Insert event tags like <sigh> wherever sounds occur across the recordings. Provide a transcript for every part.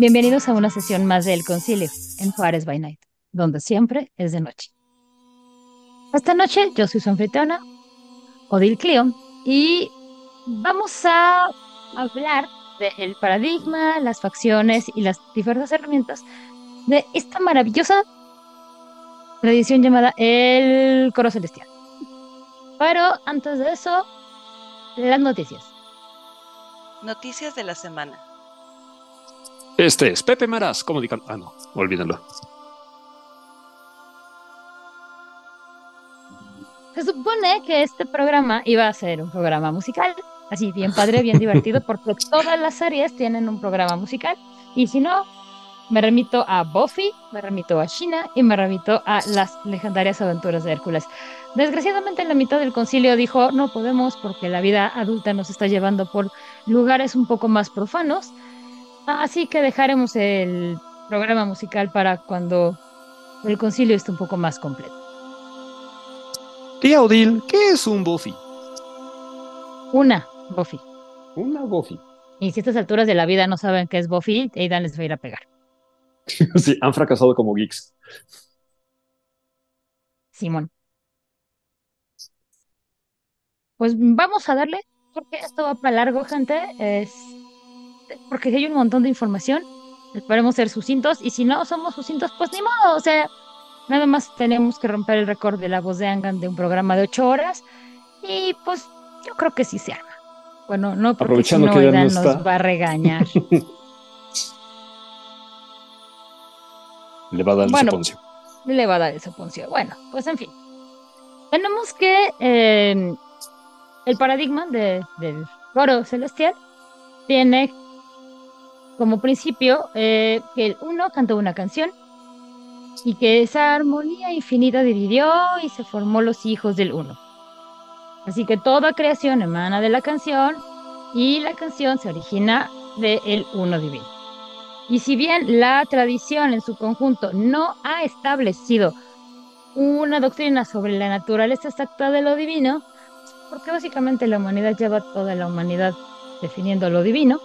Bienvenidos a una sesión más del Concilio en Juárez by Night, donde siempre es de noche. Esta noche yo soy su anfitriona, Odil Clio, y vamos a hablar del paradigma, las facciones y las diferentes herramientas de esta maravillosa tradición llamada el coro celestial. Pero antes de eso, las noticias. Noticias de la semana. Este es Pepe Maras comunicando. Ah, no, olvídalo. Se supone que este programa iba a ser un programa musical, así bien padre, bien divertido, porque todas las series tienen un programa musical. Y si no, me remito a Buffy, me remito a China y me remito a las legendarias aventuras de Hércules. Desgraciadamente la mitad del concilio dijo no podemos porque la vida adulta nos está llevando por lugares un poco más profanos, así que dejaremos el programa musical para cuando el concilio esté un poco más completo. Tía Odil, ¿qué es un Buffy? Una Buffy. Una Buffy. Y si a estas alturas de la vida no saben qué es Buffy, Aidan les va a ir a pegar. <laughs> sí, han fracasado como geeks. Simón. Pues vamos a darle, porque esto va para largo, gente. Es porque hay un montón de información. Esperemos ser sucintos, y si no somos sucintos, pues ni modo. O sea, nada más tenemos que romper el récord de la voz de Angan de un programa de ocho horas. Y pues yo creo que sí se arma. Bueno, no porque si no, que nos va a regañar. <laughs> Le va a dar el Bueno. soponcio. le va a dar esa punción. Bueno, pues en fin. Tenemos que eh, el paradigma de- del coro celestial tiene como principio eh, que el uno cantó una canción y que esa armonía infinita dividió y se formó los hijos del uno. Así que toda creación emana de la canción y la canción se origina del uno divino. Y si bien la tradición en su conjunto no ha establecido una doctrina sobre la naturaleza exacta de lo divino, porque básicamente la humanidad lleva toda la humanidad definiendo lo divino,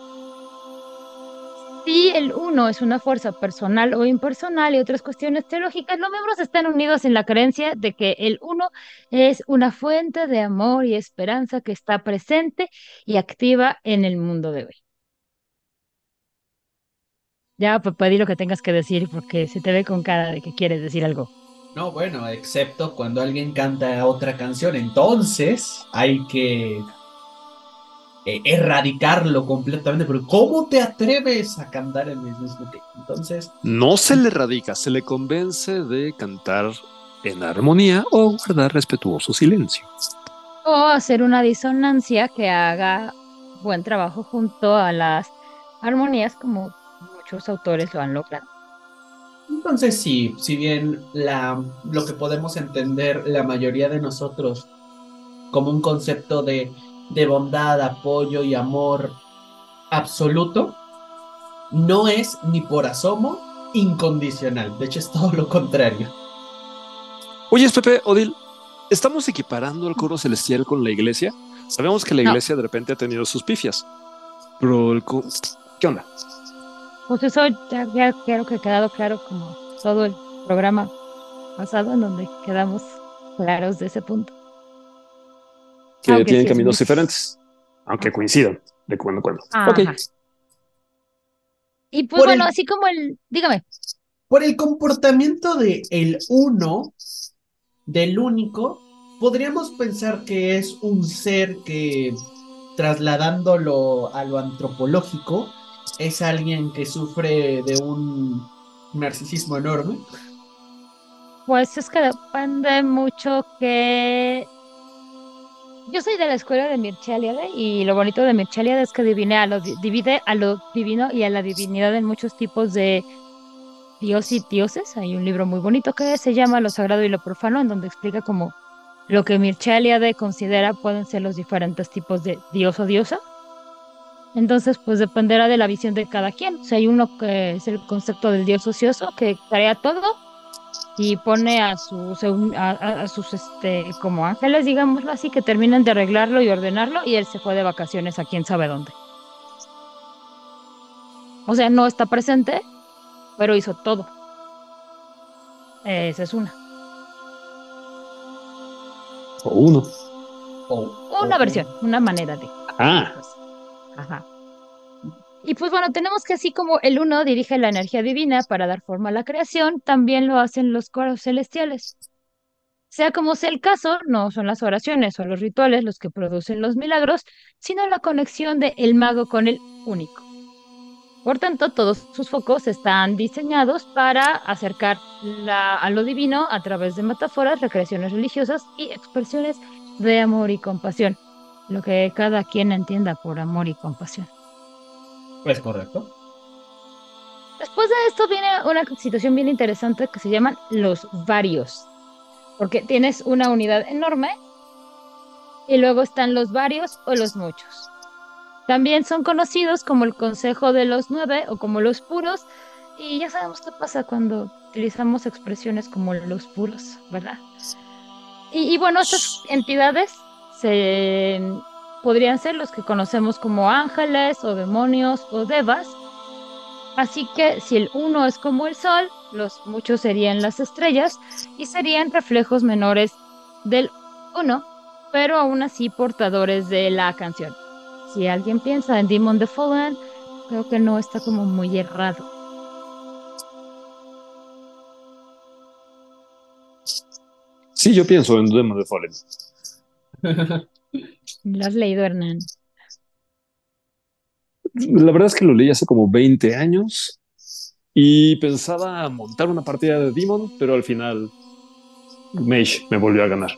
si el uno es una fuerza personal o impersonal y otras cuestiones teológicas, los miembros están unidos en la creencia de que el uno es una fuente de amor y esperanza que está presente y activa en el mundo de hoy. Ya, papá, di lo que tengas que decir porque se te ve con cara de que quieres decir algo. No, bueno, excepto cuando alguien canta otra canción, entonces hay que eh, erradicarlo completamente. Pero ¿cómo te atreves a cantar el mismo? Entonces, No se le radica, se le convence de cantar en armonía o guardar respetuoso silencio. O hacer una disonancia que haga buen trabajo junto a las armonías como muchos autores lo han logrado. entonces sí, si bien la, lo que podemos entender la mayoría de nosotros como un concepto de, de bondad, apoyo y amor absoluto, no es ni por asomo incondicional. De hecho, es todo lo contrario. Oye, Pepe, Odil, ¿estamos equiparando al coro celestial con la iglesia? Sabemos que la No. iglesia de repente ha tenido sus pifias. Pero el ¿Qué onda? Pues eso ya, ya creo que ha quedado claro como todo el programa pasado en donde quedamos claros de ese punto. Que Aunque tienen sí caminos muy- diferentes, aunque coincidan de cuando en cuando. Ajá. Ok. Y pues Por bueno, el- así como el, dígame, Por el comportamiento de el uno, del único, podríamos pensar que es un ser que, trasladándolo a lo antropológico, es alguien que sufre de un narcisismo enorme. Pues es que depende mucho que... Yo soy de la escuela de Mircea y lo bonito de Mircea es que divide a, lo, di- divide a lo divino y a la divinidad en muchos tipos de dios y dioses. Hay un libro muy bonito que se llama Lo Sagrado y lo Profano, en donde explica como lo que Mircea considera pueden ser los diferentes tipos de dios o diosa. Entonces, pues dependerá de la visión de cada quien. O sea, hay uno que es el concepto del dios ocioso, que crea todo y pone a sus, a, a- sus este, como ángeles, digámoslo así, que terminan de arreglarlo y ordenarlo, y él se fue de vacaciones a quién sabe dónde. O sea, no está presente, pero hizo todo. Esa es una. O uno. O- Una o- versión, una manera de. Ah, Ajá. Y pues bueno, tenemos que así como el uno dirige la energía divina para dar forma a la creación, también lo hacen los coros celestiales. Sea como sea el caso, no son las oraciones o los rituales los que producen los milagros, sino la conexión de el mago con el único. Por tanto, todos sus focos están diseñados para acercar a lo divino a través de metáforas, recreaciones religiosas y expresiones de amor y compasión, lo que cada quien entienda por amor y compasión. Es correcto. Después de esto viene una situación bien interesante que se llaman los varios, porque tienes una unidad enorme y luego están los varios o los muchos. También son conocidos como el Consejo de los Nueve o como los puros, y ya sabemos qué pasa cuando utilizamos expresiones como los puros, ¿verdad? Y, bueno, estas entidades se, podrían ser los que conocemos como ángeles o demonios o devas, Así que si el uno es como el sol, los muchos serían las estrellas y serían reflejos menores del uno, pero aún así portadores de la canción. Si alguien piensa en Demon the Fallen, creo que no está como muy errado. sí, yo pienso en Demon de Fallen. <laughs> ¿Lo has leído, Hernán? La verdad es que lo leí hace como 20 años y pensaba montar una partida de Demon, pero al final Mage me volvió a ganar.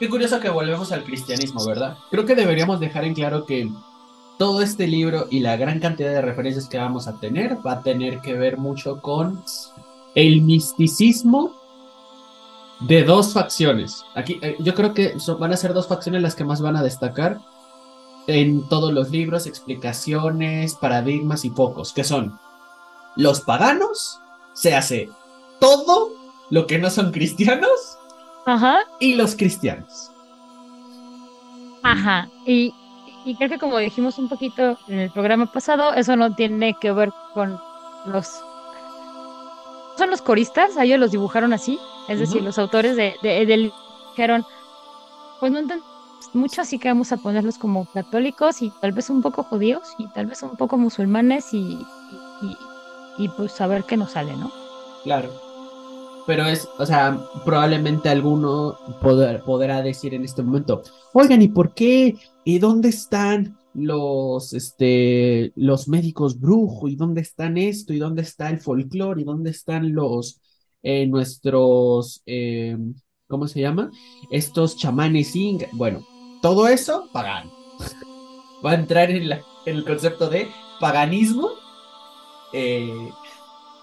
Qué curioso que volvemos al cristianismo, ¿verdad? Creo que deberíamos dejar en claro que todo este libro y la gran cantidad de referencias que vamos a tener va a tener que ver mucho con el misticismo de dos facciones. Aquí eh, yo creo que son- van a ser dos facciones las que más van a destacar en todos los libros, explicaciones, paradigmas y focos, que son los paganos, se hace todo lo que no son cristianos Ajá, y los cristianos. ajá. Y, y creo que como dijimos un poquito en el programa pasado, eso no tiene que ver con los... Son los coristas, a ellos los dibujaron así, es decir, los autores de, de, dijeron, pues no entendemos mucho, así que vamos a ponerlos como católicos y tal vez un poco judíos y tal vez un poco musulmanes y, y, y- y, pues a ver qué nos sale, ¿no? Claro. Pero es, o sea, probablemente alguno poder- podrá decir en este momento, oigan, ¿y por qué? ¿Y dónde están los, este, los médicos brujo? ¿Y dónde están esto? ¿Y dónde está el folclore? ¿Y dónde están los, eh, nuestros, eh, ¿cómo se llama? Estos chamanes inca. Bueno, todo eso, pagano. Va a entrar en, la- en el concepto de paganismo. eh,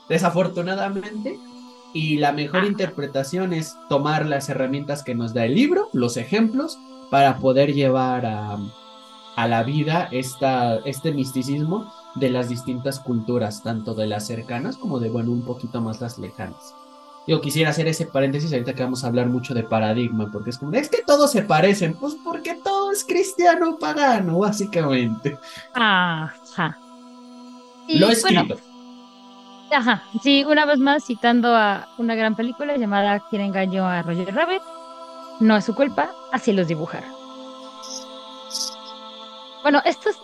desafortunadamente. Y la mejor interpretación es tomar las herramientas que nos da el libro, los ejemplos, para poder llevar a, a la vida esta, este misticismo de las distintas culturas, tanto de las cercanas como de, bueno, un poquito más las lejanas. Yo quisiera hacer ese paréntesis ahorita que vamos a hablar mucho de paradigma, porque es como, es que todos se parecen, pues porque todo es cristiano pagano, básicamente. Ajá. Y, Lo bueno, escrito. Ajá, sí, una vez más citando a una gran película llamada Quien engañó a Roger Rabbit. No es su culpa, así los dibujaron. Bueno, estos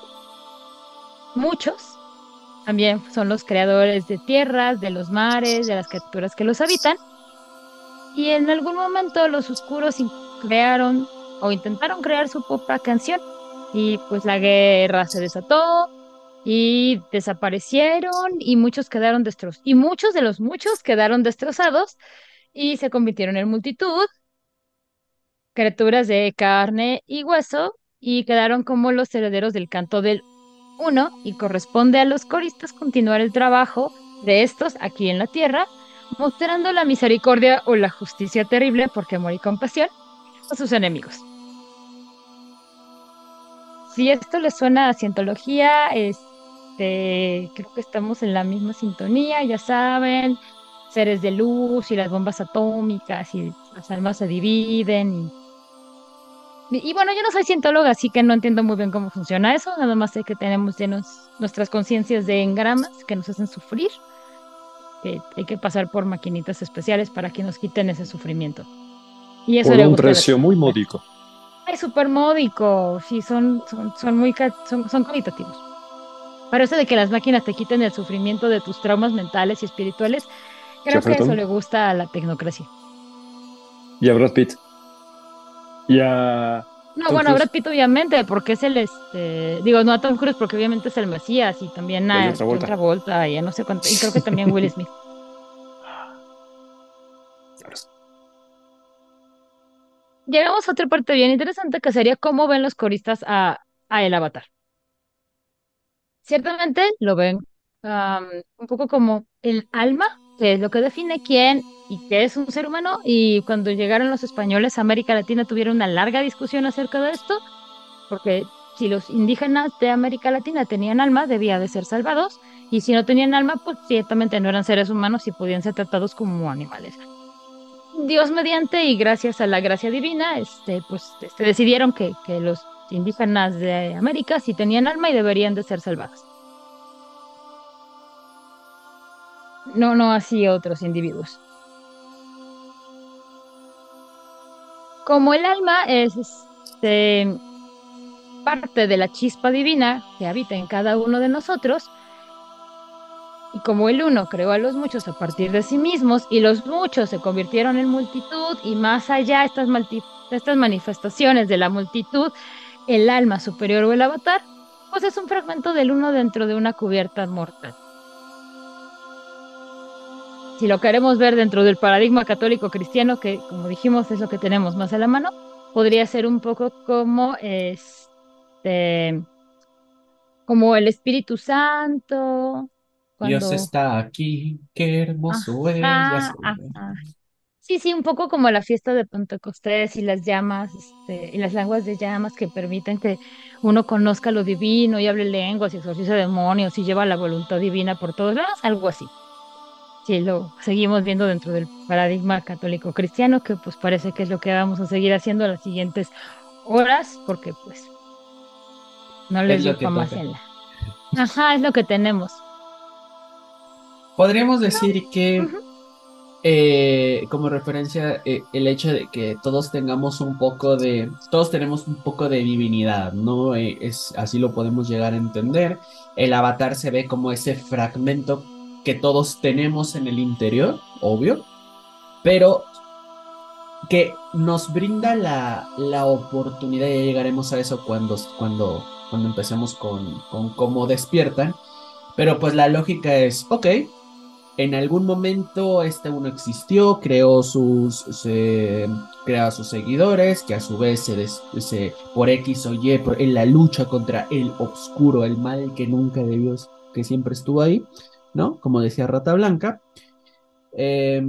muchos también son los creadores de tierras, de los mares, de las criaturas que los habitan. Y en algún momento los oscuros crearon o intentaron crear su propia canción. Y pues la guerra se desató, y desaparecieron y muchos quedaron destrozados. Y muchos de los muchos quedaron destrozados y se convirtieron en multitud, criaturas de carne y hueso, y quedaron como los herederos del canto del uno, y corresponde a los coristas continuar el trabajo de estos aquí en la tierra, mostrando la misericordia o la justicia terrible, porque amor y compasión, a sus enemigos. Si esto les suena a cientología, este, creo que estamos en la misma sintonía, ya saben, seres de luz y las bombas atómicas y las almas se dividen y Y, bueno, yo no soy cientóloga, así que no entiendo muy bien cómo funciona eso. Nada más sé que tenemos llenos nuestras conciencias de engramas que nos hacen sufrir. Que hay que pasar por maquinitas especiales para que nos quiten ese sufrimiento. Y eso Por un precio muy módico. Es súper módico, sí, son, son, son muy son, son caritativos. Pero eso de que las máquinas te quiten el sufrimiento de tus traumas mentales y espirituales, creo que eso le gusta a la tecnocracia. Y a Brad Pitt. Y a. No, Tom bueno, Cruise. Brad Pitt obviamente, porque es el, este, digo, no a Tom Cruise porque obviamente es el Mesías y también a a John Travolta. John Travolta y a no sé cuánto, y creo que también Will Smith. <laughs> Llegamos a otra parte bien interesante que sería cómo ven los coristas a, a el avatar. Ciertamente lo ven un poco como el alma, que es lo que define quién y qué es un ser humano. Y cuando llegaron los españoles a América Latina tuvieron una larga discusión acerca de esto, porque si los indígenas de América Latina tenían alma, debía de ser salvados, y si no tenían alma, pues ciertamente no eran seres humanos y podían ser tratados como animales. Dios mediante y gracias a la gracia divina, este, pues este, decidieron que, que los indígenas de América sí tenían alma y deberían de ser salvados. No, no así otros individuos. Como el alma es este, parte de la chispa divina que habita en cada uno de nosotros, y como el uno creó a los muchos a partir de sí mismos y los muchos se convirtieron en multitud y más allá estas, estas manifestaciones de la multitud, el alma superior o el avatar, pues es un fragmento del uno dentro de una cubierta mortal. Si lo queremos ver dentro del paradigma católico cristiano, que como dijimos es lo que tenemos más a la mano, podría ser un poco como este como el Espíritu Santo, Dios está aquí, qué hermoso es. Ajá, ajá. Sí, sí, un poco como la fiesta de Pentecostés y las llamas, este, y las lenguas de llamas que permiten que uno conozca lo divino y hable lenguas y exorciza demonios y lleva la voluntad divina por todos lados, algo así. Sí, lo seguimos viendo dentro del paradigma católico cristiano, que pues parece que es lo que vamos a seguir haciendo las siguientes horas, porque pues no les pa' más en la. Ajá, es lo que tenemos. Podríamos decir que, eh, como referencia, eh, el hecho de que todos tengamos un poco de, todos tenemos un poco de divinidad, ¿no? Eh, es, así lo podemos llegar a entender. El avatar se ve como ese fragmento que todos tenemos en el interior, obvio, pero que nos brinda la, la oportunidad, ya llegaremos a eso cuando, cuando, cuando empecemos con, con cómo despiertan, pero pues la lógica es, ok, en algún momento este uno existió, creó sus, se, crea sus seguidores, que a su vez se, se- por X o Y, por- en la lucha contra el obscuro, el mal que nunca debió, que siempre estuvo ahí, Como decía Rata Blanca. Eh,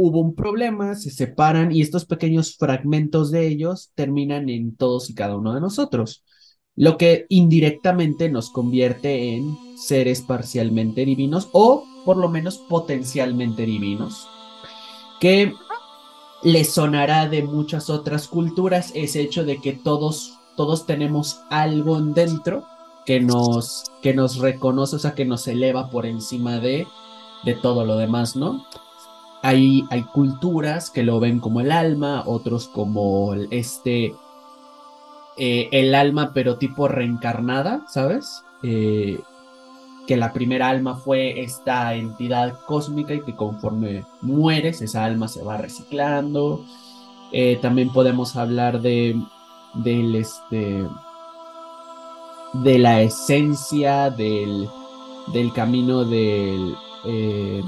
hubo un problema, se separan y estos pequeños fragmentos de ellos terminan en todos y cada uno de nosotros, lo que indirectamente nos convierte en seres parcialmente divinos o por lo menos potencialmente divinos, que les sonará de muchas otras culturas ese hecho de que todos, todos tenemos algo en dentro que nos, que nos reconoce, o sea, que nos eleva por encima de, de todo lo demás, ¿no? Hay, hay culturas que lo ven como el alma, otros como este, eh, el alma pero tipo reencarnada, ¿sabes? Eh, que la primera alma fue esta entidad cósmica y que conforme mueres, esa alma se va reciclando. Eh, también podemos hablar de, del este, de la esencia del, del camino del, eh,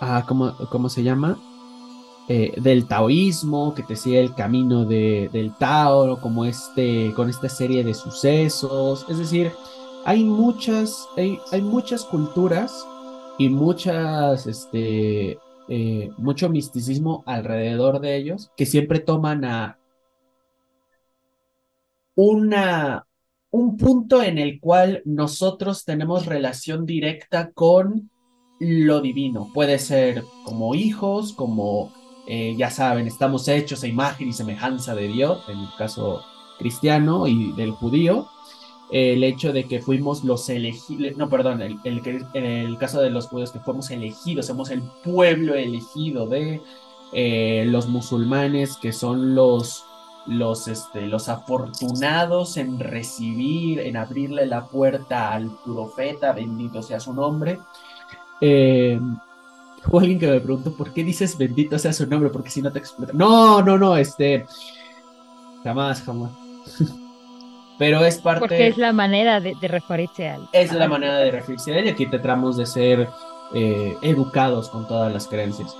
ah, ¿cómo, cómo se llama? Eh, del taoísmo, que te sigue el camino de, del Tao, como este, con esta serie de sucesos. Es decir, hay muchas, hay, hay muchas culturas y muchas, este, eh, mucho misticismo alrededor de ellos que siempre toman a una, un punto en el cual nosotros tenemos relación directa con lo divino. Puede ser como hijos, como eh, ya saben, estamos hechos a imagen y semejanza de Dios, en el caso cristiano y del judío, el hecho de que fuimos los elegidos, no, perdón, el, el, caso de los judíos que fuimos elegidos, somos el pueblo elegido de eh, los musulmanes, que son los, los, este, los afortunados en recibir, en abrirle la puerta al profeta, bendito sea su nombre. Eh, o alguien que me preguntó, ¿por qué dices bendito sea su nombre? Porque si no te explota. No, no, no, este. Jamás, jamás. <laughs> Pero es parte. Porque es la manera de, referirse a él. Es la manera de referirse a él y aquí tratamos de ser eh, educados con todas las creencias.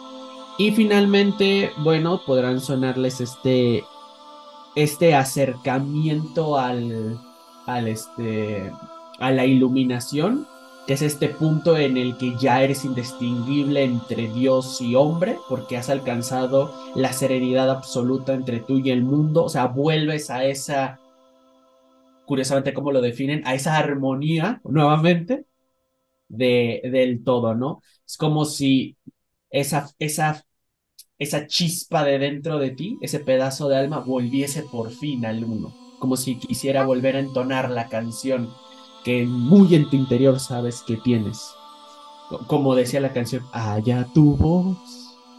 Y finalmente, bueno, podrán sonarles este. Este acercamiento al. al este. a la iluminación que es este punto en el que ya eres indistinguible entre Dios y hombre, porque has alcanzado la serenidad absoluta entre tú y el mundo, o sea, vuelves a esa, curiosamente como lo definen, a esa armonía nuevamente de, del todo, ¿no? Es como si esa, esa, esa chispa de dentro de ti, ese pedazo de alma, volviese por fin al uno, como si quisiera volver a entonar la canción que muy en tu interior sabes que tienes. Como decía la canción, allá tu voz,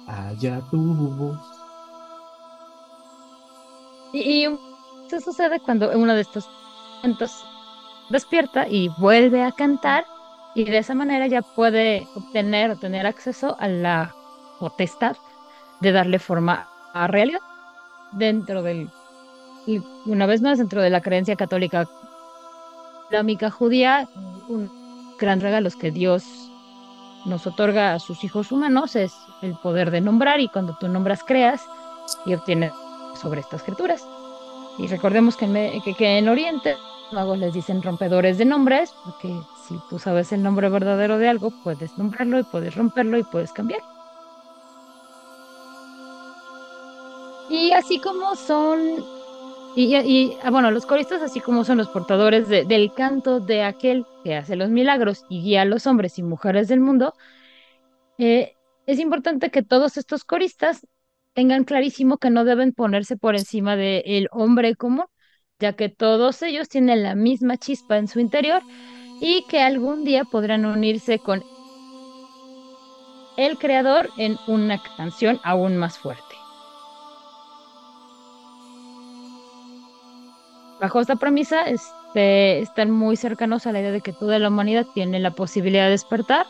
allá tu voz. Y, eso sucede cuando uno de estos momentos despierta y vuelve a cantar y de esa manera ya puede obtener o tener acceso a la potestad de darle forma a realidad dentro del, una vez más dentro de la creencia católica islámica judía, un gran regalo que Dios nos otorga a sus hijos humanos es el poder de nombrar y cuando tú nombras creas y obtienes sobre estas criaturas. Y recordemos que en, que, en Oriente los magos les dicen rompedores de nombres, porque si tú sabes el nombre verdadero de algo, puedes nombrarlo y puedes romperlo y puedes cambiar. Y así como son y, ah, bueno, los coristas, así como son los portadores del canto de aquel que hace los milagros y guía a los hombres y mujeres del mundo, eh, es importante que todos estos coristas tengan clarísimo que no deben ponerse por encima del hombre común, ya que todos ellos tienen la misma chispa en su interior y que algún día podrán unirse con el creador en una canción aún más fuerte. Bajo esta premisa este, están muy cercanos a la idea de que toda la humanidad tiene la posibilidad de despertar,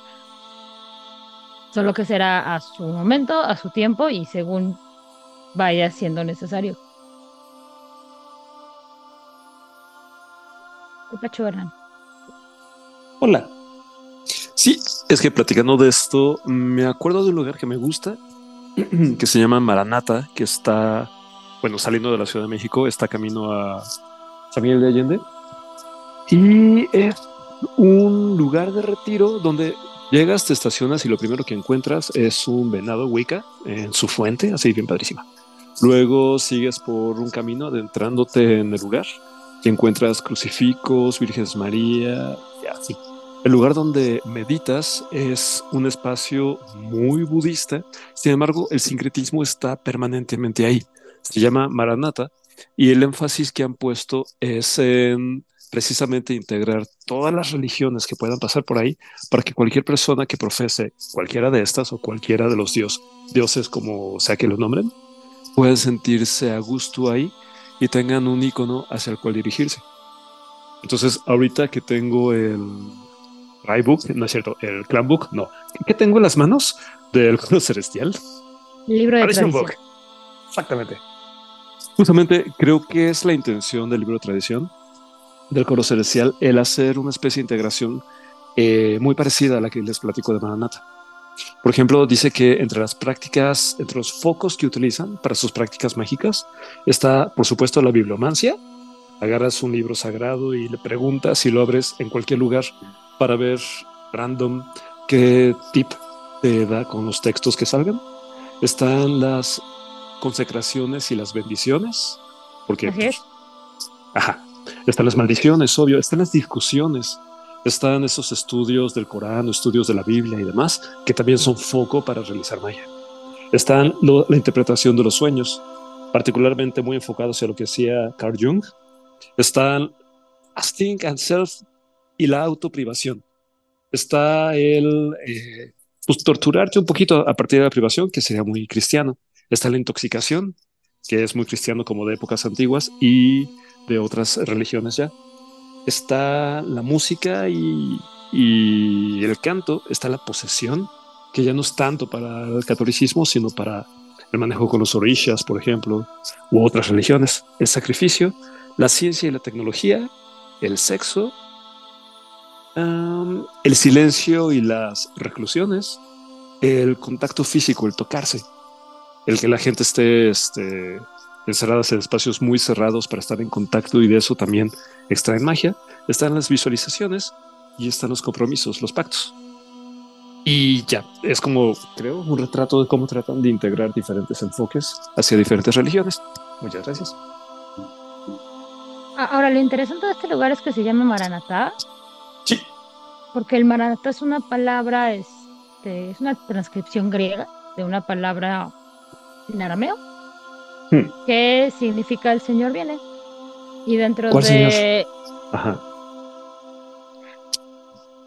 solo que será a su momento, a su tiempo y según vaya siendo necesario. Hola. Sí, es que platicando de esto, me acuerdo de un lugar que me gusta, <clears throat> que se llama Maranata, que está, bueno, saliendo de la Ciudad de México, está camino a Miguel de Allende. Y es un lugar de retiro donde llegas, te estacionas y lo primero que encuentras es un venado Wicca en su fuente, así bien padrísima. Luego sigues por un camino adentrándote en el lugar y encuentras crucifijos, Virgenes María, y así. El lugar donde meditas es un espacio muy budista, sin embargo, el sincretismo está permanentemente ahí. Se llama Maranata y el énfasis que han puesto es en precisamente integrar todas las religiones que puedan pasar por ahí para que cualquier persona que profese cualquiera de estas o cualquiera de los dios, dioses como sea que los nombren, puedan sentirse a gusto ahí y tengan un icono hacia el cual dirigirse. Entonces, ahorita que tengo el Book, no es cierto, el Clan Book, no. ¿Qué tengo en las manos? Del Celestial. Libro de tradición. Book. Exactamente. Justamente creo que es la intención del libro tradición del coro celestial el hacer una especie de integración eh, muy parecida a la que les platico de Maranata. Por ejemplo, dice que entre las prácticas, entre los focos que utilizan para sus prácticas mágicas, está, por supuesto, la bibliomancia. Agarras un libro sagrado y le preguntas si lo abres en cualquier lugar para ver random qué tip te da con los textos que salgan. Están las consecraciones y las bendiciones, porque pues, ajá, están las maldiciones, obvio, están las discusiones, están esos estudios del Corán, estudios de la Biblia y demás, que también son foco para realizar magia. Están lo- la interpretación de los sueños, particularmente muy enfocado hacia lo que hacía Carl Jung. Están Think and Self y la autoprivación. Está el eh, pues, torturarte un poquito a partir de la privación, que sería muy cristiano. Está la intoxicación, que es muy cristiano como de épocas antiguas y de otras religiones ya. Está la música y, y el canto. Está la posesión, que ya no es tanto para el catolicismo, sino para el manejo con los orishas, por ejemplo, u otras religiones. El sacrificio, la ciencia y la tecnología, el sexo, el silencio y las reclusiones, el contacto físico, el tocarse, el que la gente esté este, encerradas en espacios muy cerrados para estar en contacto y de eso también extraen magia. Están las visualizaciones y están los compromisos, los pactos. Y ya, es como, creo, un retrato de cómo tratan de integrar diferentes enfoques hacia diferentes religiones. Muchas gracias. A- Ahora, lo interesante de este lugar es que se llama Maranatá, Sí. porque el Maranatá es una palabra, este, es una transcripción griega de una palabra en arameo, Hmm. que significa el Señor viene. Y dentro ¿Cuál de, Ajá.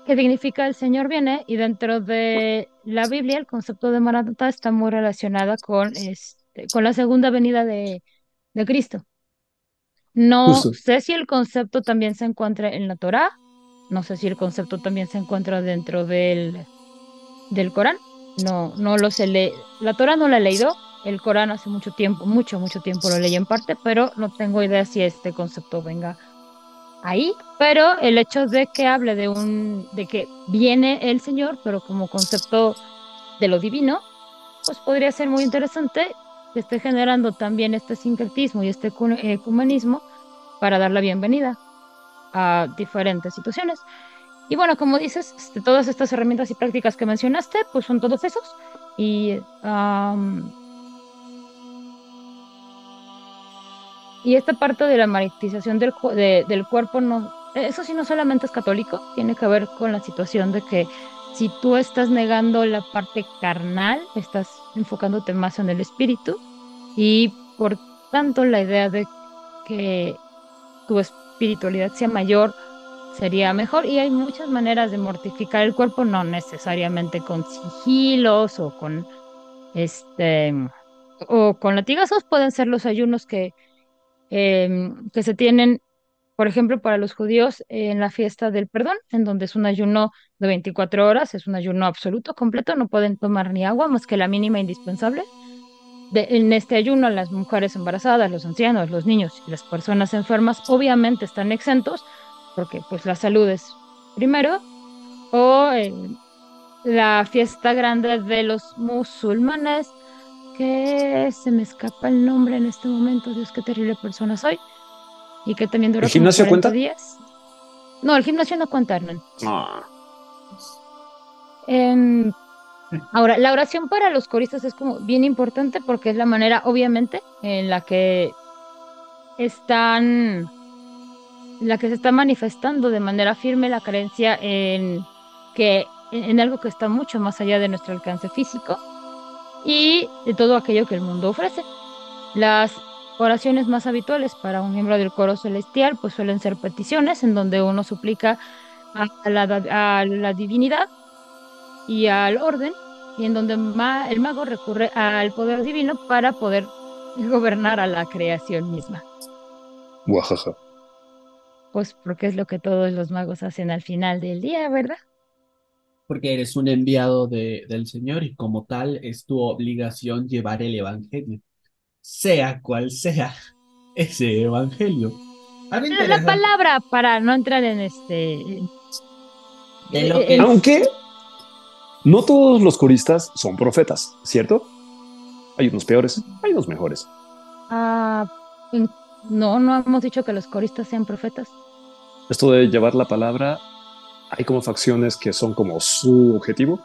que significa el Señor viene, y dentro de la Biblia el concepto de Maranatá está muy relacionado con, este, con la segunda venida de, de Cristo. No Justo. sé si el concepto también se encuentra en la Torá, no sé si el concepto también se encuentra dentro del, del Corán, no, no lo sé, la Torá no la he leído, el Corán hace mucho tiempo, mucho, mucho tiempo lo leí en parte, pero no tengo idea si este concepto venga ahí, pero el hecho de que hable de un, de que viene el Señor, pero como concepto de lo divino, pues podría ser muy interesante que esté generando también este sincretismo y este ecu- ecumenismo para dar la bienvenida a diferentes situaciones. Y bueno, como dices, este, todas estas herramientas y prácticas que mencionaste, pues son todos esos. Y, am, y esta parte de la maritización del, del cuerpo, no, eso sí no solamente es católico, tiene que ver con la situación de que si tú estás negando la parte carnal, estás enfocándote más en el espíritu y por tanto la idea de que tu espiritualidad sea mayor sería mejor. Y hay muchas maneras de mortificar el cuerpo, no necesariamente con sigilos o con este o con latigazos, pueden ser los ayunos que, em, que se tienen, por ejemplo, para los judíos en la fiesta del perdón, en donde es un ayuno de 24 horas, es un ayuno absoluto, completo, no pueden tomar ni agua más que la mínima indispensable. De- en este ayuno, las mujeres embarazadas, los ancianos, los niños y las personas enfermas obviamente están exentos porque pues la salud es primero. O eh, la fiesta grande de los musulmanes, que se me escapa el nombre en este momento, Dios, qué terrible persona soy. Y que también dura ¿El como gimnasio 40 cuenta? días. No, el gimnasio no cuenta, Hernán. Ah, Em, ahora, la oración para los coristas es como bien importante porque es la manera, obviamente, en la que están, la que se está manifestando de manera firme la creencia en que en algo que está mucho más allá de nuestro alcance físico y de todo aquello que el mundo ofrece. Las oraciones más habituales para un miembro del coro celestial pues suelen ser peticiones en donde uno suplica a la, a la divinidad y al orden, y en donde ma- el mago recurre al poder divino para poder <laughs> gobernar a la creación misma. guajaja. Pues porque es lo que todos los magos hacen al final del día, ¿verdad? Porque eres un enviado de, del Señor y como tal es tu obligación llevar el Evangelio, sea cual sea <laughs> ese Evangelio. Algo La palabra para no entrar en este... de lo eh, que Aunque no todos los coristas son profetas, ¿cierto? Hay unos peores, hay unos mejores. ah, en- no, no hemos dicho que los coristas sean profetas. Esto de llevar la palabra, hay como facciones que son como su objetivo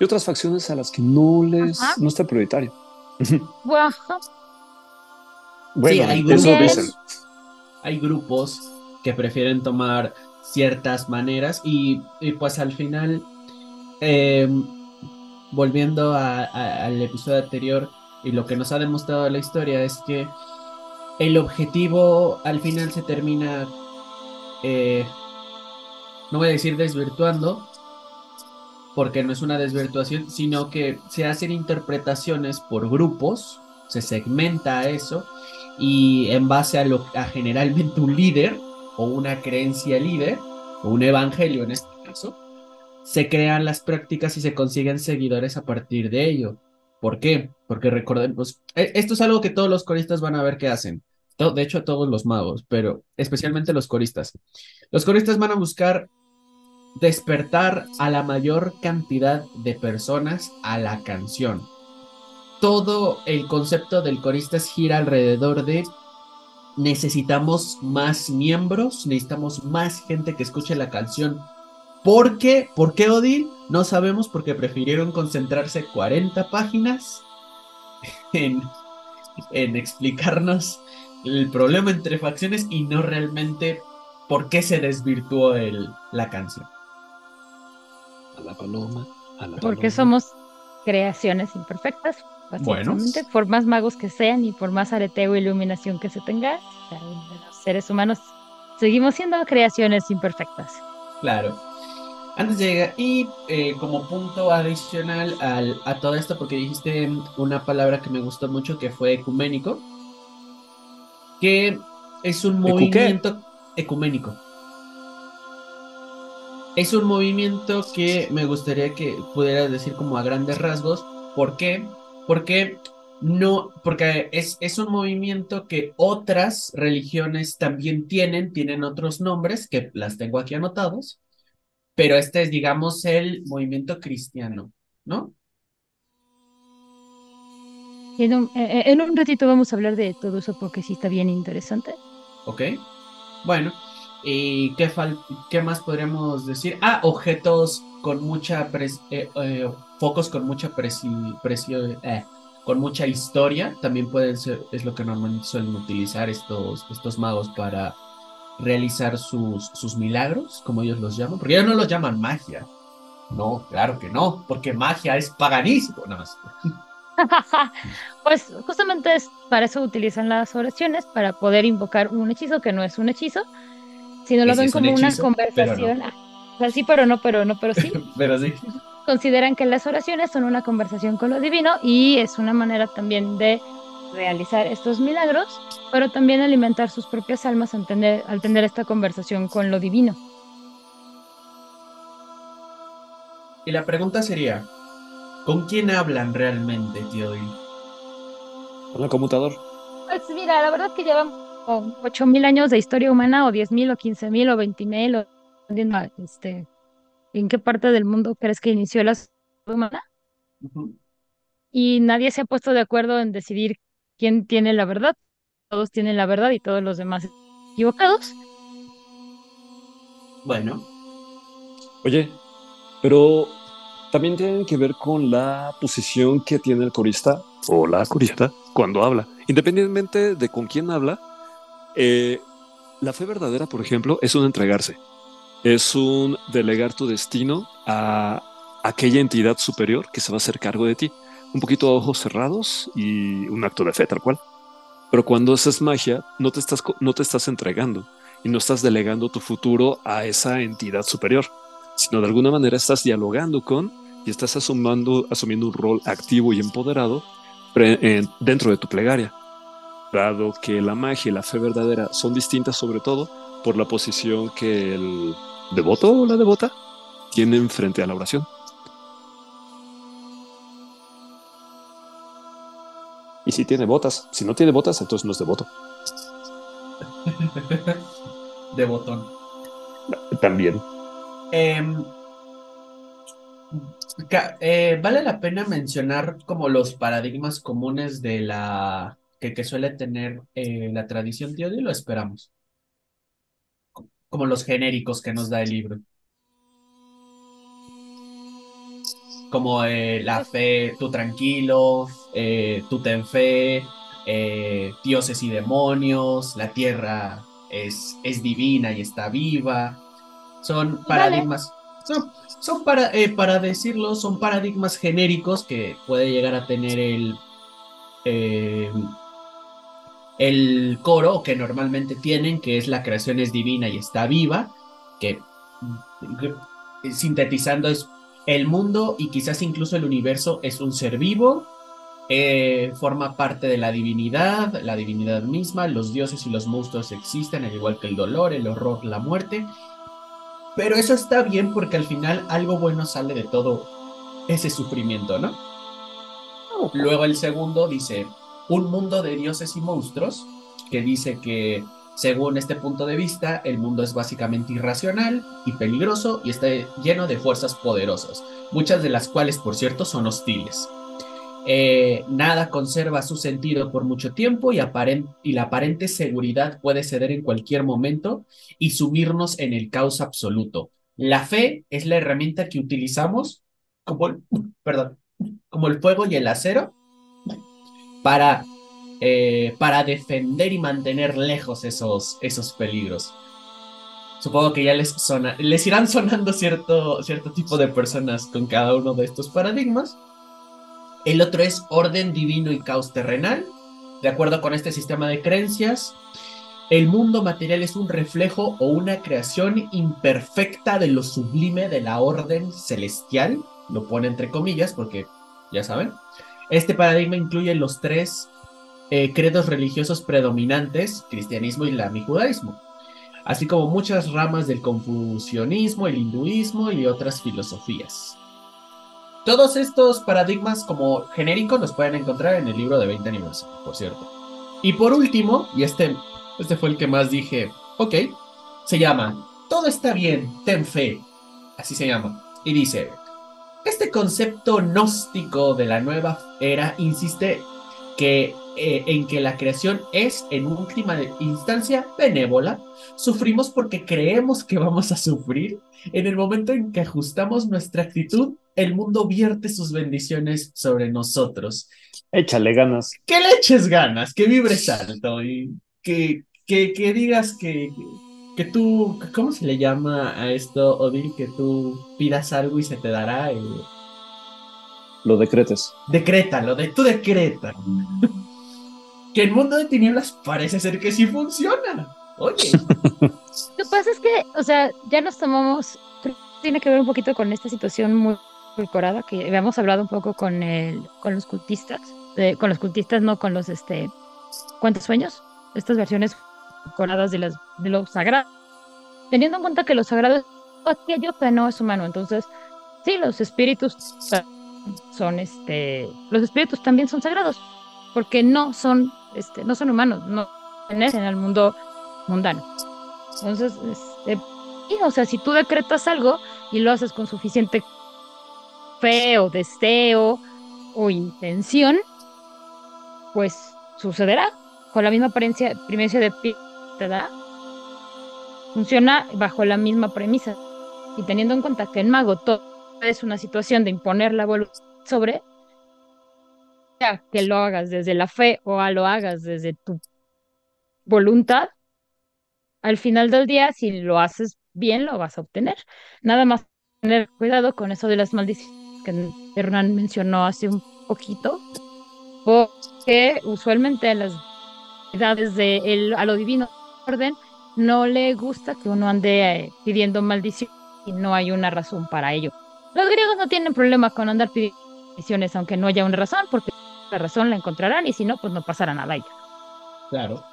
y otras facciones a las que no les Ajá. no está prioritario. <laughs> Bueno, bueno, hay eso grupos, dicen. hay grupos que prefieren tomar ciertas maneras y, y pues al final eh, volviendo a- a- al episodio anterior y lo que nos ha demostrado la historia es que el objetivo al final se termina, eh, no voy a decir desvirtuando, porque no es una desvirtuación, sino que se hacen interpretaciones por grupos, se segmenta a eso y en base a lo a generalmente un líder o una creencia líder o un evangelio en este caso, se crean las prácticas y se consiguen seguidores a partir de ello. ¿Por qué? Porque recordemos, e- esto es algo que todos los coristas van a ver que hacen. De hecho, todos los magos, pero especialmente los coristas. Los coristas van a buscar despertar a la mayor cantidad de personas a la canción. Todo el concepto del corista gira alrededor de necesitamos más miembros, necesitamos más gente que escuche la canción. ¿Por qué? ¿Por qué Odil? No sabemos porque prefirieron concentrarse 40 páginas <laughs> en, explicarnos el problema entre facciones y no realmente por qué se desvirtuó la canción. A la paloma, a la Porque paloma. somos creaciones imperfectas, Bueno. básicamente, por más magos que sean y por más areteo e iluminación que se tenga, los seres humanos seguimos siendo creaciones imperfectas. Claro. Antes de llegar, y eh, como punto adicional al, a todo esto, porque dijiste una palabra que me gustó mucho que fue ecuménico, que es un movimiento ecuménico. Es un movimiento que me gustaría que pudiera decir como a grandes rasgos. ¿Por qué? Porque no, porque es, es un movimiento que otras religiones también tienen, tienen otros nombres que las tengo aquí anotados, pero este es, digamos, el movimiento cristiano, ¿no? En un, eh, eh, en un ratito vamos a hablar de todo eso porque sí está bien interesante. ¿Ok? Bueno, ¿y qué, fal- qué más podríamos decir? Ah, objetos con mucha pres- eh, eh, focos con mucha presi- presio- eh, con mucha historia, también pueden ser, es lo que normalmente suelen utilizar estos, estos magos para realizar sus, sus milagros, como ellos los llaman, porque ellos no los llaman magia. No, claro que no, porque magia es paganismo, nada más. <laughs> Pues justamente es, para eso utilizan las oraciones, para poder invocar un hechizo que no es un hechizo, sino lo Ese ven un como una no. conversación. Ah, O sea, sí, pero no, pero no, pero sí. <laughs> Pero sí. Consideran que las oraciones son una conversación con lo divino y es una manera también de realizar estos milagros, pero también alimentar sus propias almas al tener, al tener esta conversación con lo divino. Y la pregunta sería, ¿con quién hablan realmente, tío? Con el conmutador. Pues mira, la verdad es que llevamos como 8.000 años de historia humana, o 10.000, o 15.000, o 20.000, o dependiendo, este, ¿en qué parte del mundo crees que inició la sociedad humana? Ujú. Y nadie se ha puesto de acuerdo en decidir quién tiene la verdad. Todos tienen la verdad y todos los demás equivocados. Bueno, Oye, pero también tienen que ver con la posición que tiene el corista o la corista cuando habla. Independientemente de con quién habla, eh, la fe verdadera, por ejemplo, es un entregarse. Es un delegar tu destino a aquella entidad superior que se va a hacer cargo de ti. Un poquito a ojos cerrados y un acto de fe, tal cual. Pero cuando haces magia, no te estás, no te estás entregando y no estás delegando tu futuro a esa entidad superior sino de alguna manera estás dialogando con y estás asumiendo un rol activo y empoderado dentro de tu plegaria. Dado que la magia y la fe verdadera son distintas sobre todo por la posición que el devoto o la devota tienen frente a la oración. Y si tiene botas, si no tiene botas, entonces no es devoto. <laughs> de botón. También. Em, eh, vale la pena mencionar como los paradigmas comunes de la que, que suele tener eh, la tradición tío, y lo esperamos. Como los genéricos que nos da el libro. Como eh, la fe, tú tranquilo, eh, tú ten fe, eh, dioses y demonios, la tierra es, es divina y está viva. Son paradigmas. Son, son para, eh, para decirlo, son paradigmas genéricos que puede llegar a tener el, eh, el coro que normalmente tienen, que es la creación es divina y está viva, que eh, sintetizando es el mundo y quizás incluso el universo es un ser vivo, eh, forma parte de la divinidad, la divinidad misma, los dioses y los monstruos existen, al igual que el dolor, el horror, la muerte. Pero eso está bien porque al final algo bueno sale de todo ese sufrimiento, ¿no? Luego el segundo dice, un mundo de dioses y monstruos, que dice que según este punto de vista, el mundo es básicamente irracional y peligroso y está lleno de fuerzas poderosas, muchas de las cuales, por cierto, son hostiles. Eh, nada conserva su sentido por mucho tiempo y, y, la aparente seguridad puede ceder en cualquier momento y subirnos en el caos absoluto. La fe es la herramienta que utilizamos como <laughs> perdón, como el fuego y el acero para, eh, para defender y mantener lejos esos, esos peligros. Supongo que ya les, les irán sonando cierto, cierto tipo de personas con cada uno de estos paradigmas. El otro es orden divino y caos terrenal. De acuerdo con este sistema de creencias, el mundo material es un reflejo o una creación imperfecta de lo sublime de la orden celestial. Lo pone entre comillas porque, ya saben, este paradigma incluye los tres eh, credos religiosos predominantes, cristianismo, islam y judaísmo, así como muchas ramas del confucianismo, el hinduismo y otras filosofías. Todos estos paradigmas como genéricos los pueden encontrar en el libro de 20 aniversario, por cierto. Y por último, y este, este fue el que más dije, ok, se llama Todo está bien, ten fe. Así se llama. Y dice, este concepto gnóstico de la nueva era insiste que, eh, en que la creación es, en última instancia, benévola. Sufrimos porque creemos que vamos a sufrir. En el momento en que ajustamos nuestra actitud, el mundo vierte sus bendiciones sobre nosotros. Échale ganas. Que le eches ganas, que vibres alto y que, que, que digas que, que tú, ¿cómo se le llama a esto, Odil? Que tú pidas algo y se te dará. Lo decretes. Decrétalo, de, tú decreta. <laughs> que el mundo de tinieblas parece ser que sí funciona. Oye. <laughs> Lo que pasa es que, o sea, ya nos tomamos, tiene que ver un poquito con esta situación muy Corada, que habíamos hablado un poco con el, con los cultistas, con los cultistas, no con los este cuántos sueños, estas versiones coradas de las de lo sagrado, teniendo en cuenta que lo sagrado aquello que no es humano, entonces sí, los espíritus son este, los espíritus también son sagrados, porque no son este, no son humanos, no en el mundo mundano. Entonces, este, o sea, si tú decretas algo y lo haces con suficiente fe o deseo o intención, pues sucederá con la misma apariencia, primencia de te da. Funciona bajo la misma premisa. Y teniendo en cuenta que en mago todo es una situación de imponer la voluntad sobre, que lo hagas desde la fe o a lo hagas desde tu voluntad, al final del día, si lo haces bien, lo vas a obtener. Nada más tener cuidado con eso de las maldiciones que Hernán mencionó hace un poquito, porque usualmente las edades de el, a lo divino orden no le gusta que uno ande eh, pidiendo maldición y no hay una razón para ello. Los griegos no tienen problema con andar pidiendo maldiciones aunque no haya una razón, porque la razón la encontrarán y si no, pues no pasará nada a ello. Claro.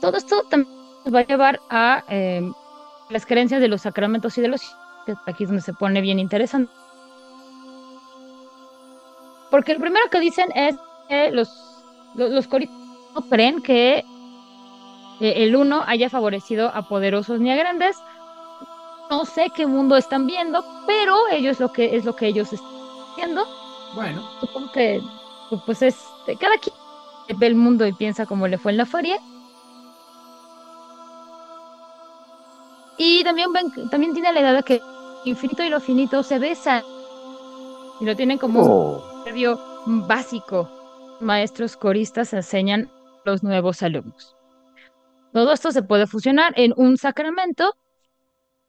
Todo esto también nos va a llevar a eh, las creencias de los sacramentos y de los que aquí es donde se pone bien interesante. Porque lo primero que dicen es que los, los, coristas no creen que eh, el uno haya favorecido a poderosos ni a grandes. No sé qué mundo están viendo, pero ellos lo que es lo que ellos están viendo. Bueno. Supongo que pues es cada quien ve el mundo y piensa cómo le fue en la feria. Y también también tiene la idea de que infinito y lo finito se besan y lo tienen como oh básico. Maestros coristas enseñan a los nuevos alumnos. Todo esto se puede fusionar en un sacramento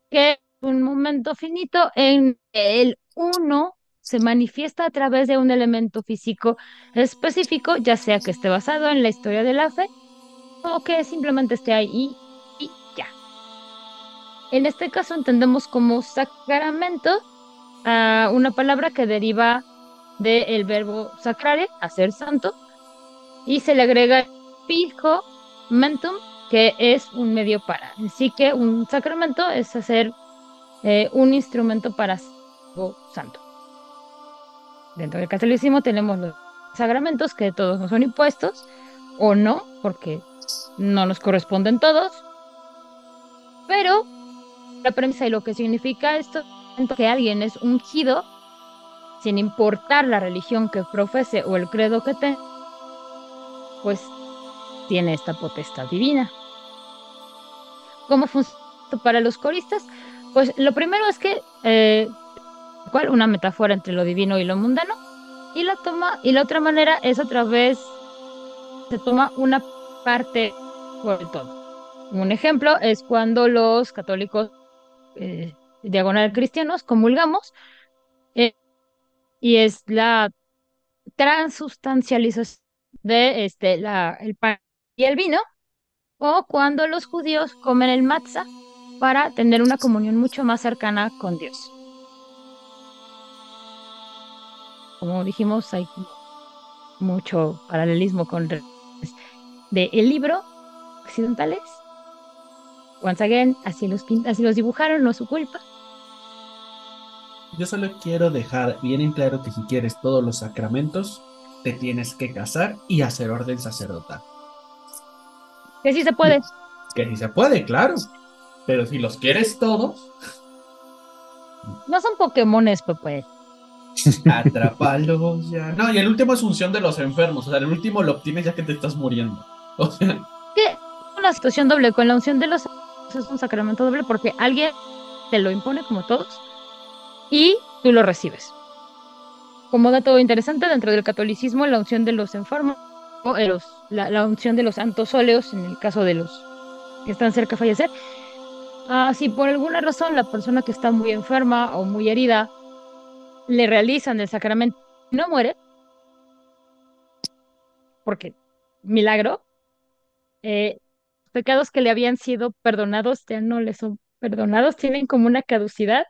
que un momento finito en el uno se manifiesta a través de un elemento físico específico, ya sea que esté basado en la historia de la fe o que simplemente esté ahí y ya. En este caso entendemos como sacramento a una palabra que deriva del verbo sacrare, hacer santo, y se le agrega fijo mentum, que es un medio para. Así que un sacramento es hacer eh, un instrumento para algo santo. Dentro del catolicismo tenemos los sacramentos que todos no son impuestos, o no, porque no nos corresponden todos, pero la premisa y lo que significa esto es que alguien es ungido sin importar la religión que profese o el credo que tenga, pues tiene esta potestad divina. ¿Cómo funciona para los coristas? Pues lo primero es que, eh, ¿cuál? Una metáfora entre lo divino y lo mundano. Y la toma, y la otra manera es otra vez, se toma una parte por el todo. Un ejemplo es cuando los católicos eh, diagonal cristianos comulgamos, eh, y es la transustancialización de este, la, el pan y el vino, o cuando los judíos comen el matzah para tener una comunión mucho más cercana con Dios. Como dijimos, hay mucho paralelismo con de el libro occidentales. Once again, así los, así los dibujaron, no es su culpa. Yo solo quiero dejar bien en claro que si quieres todos los sacramentos, te tienes que casar y hacer orden sacerdotal. Que sí se puede. Que sí se puede, claro. Pero si los quieres todos. No son Pokémones, Pepe. Atrápalos ya. No, y el último es unción de los enfermos. O sea, el último lo obtienes ya que te estás muriendo. O sea. Una situación doble. Con la unción de los es un sacramento doble porque alguien te lo impone como todos y tú lo recibes. Como dato interesante, dentro del catolicismo, la unción de los enfermos, o la, la, unción de los santos óleos, en el caso de los que están cerca de fallecer, ah, si por alguna razón la persona que está muy enferma o muy herida le realizan el sacramento y no muere, porque milagro, eh, pecados que le habían sido perdonados ya no le son perdonados, tienen como una caducidad.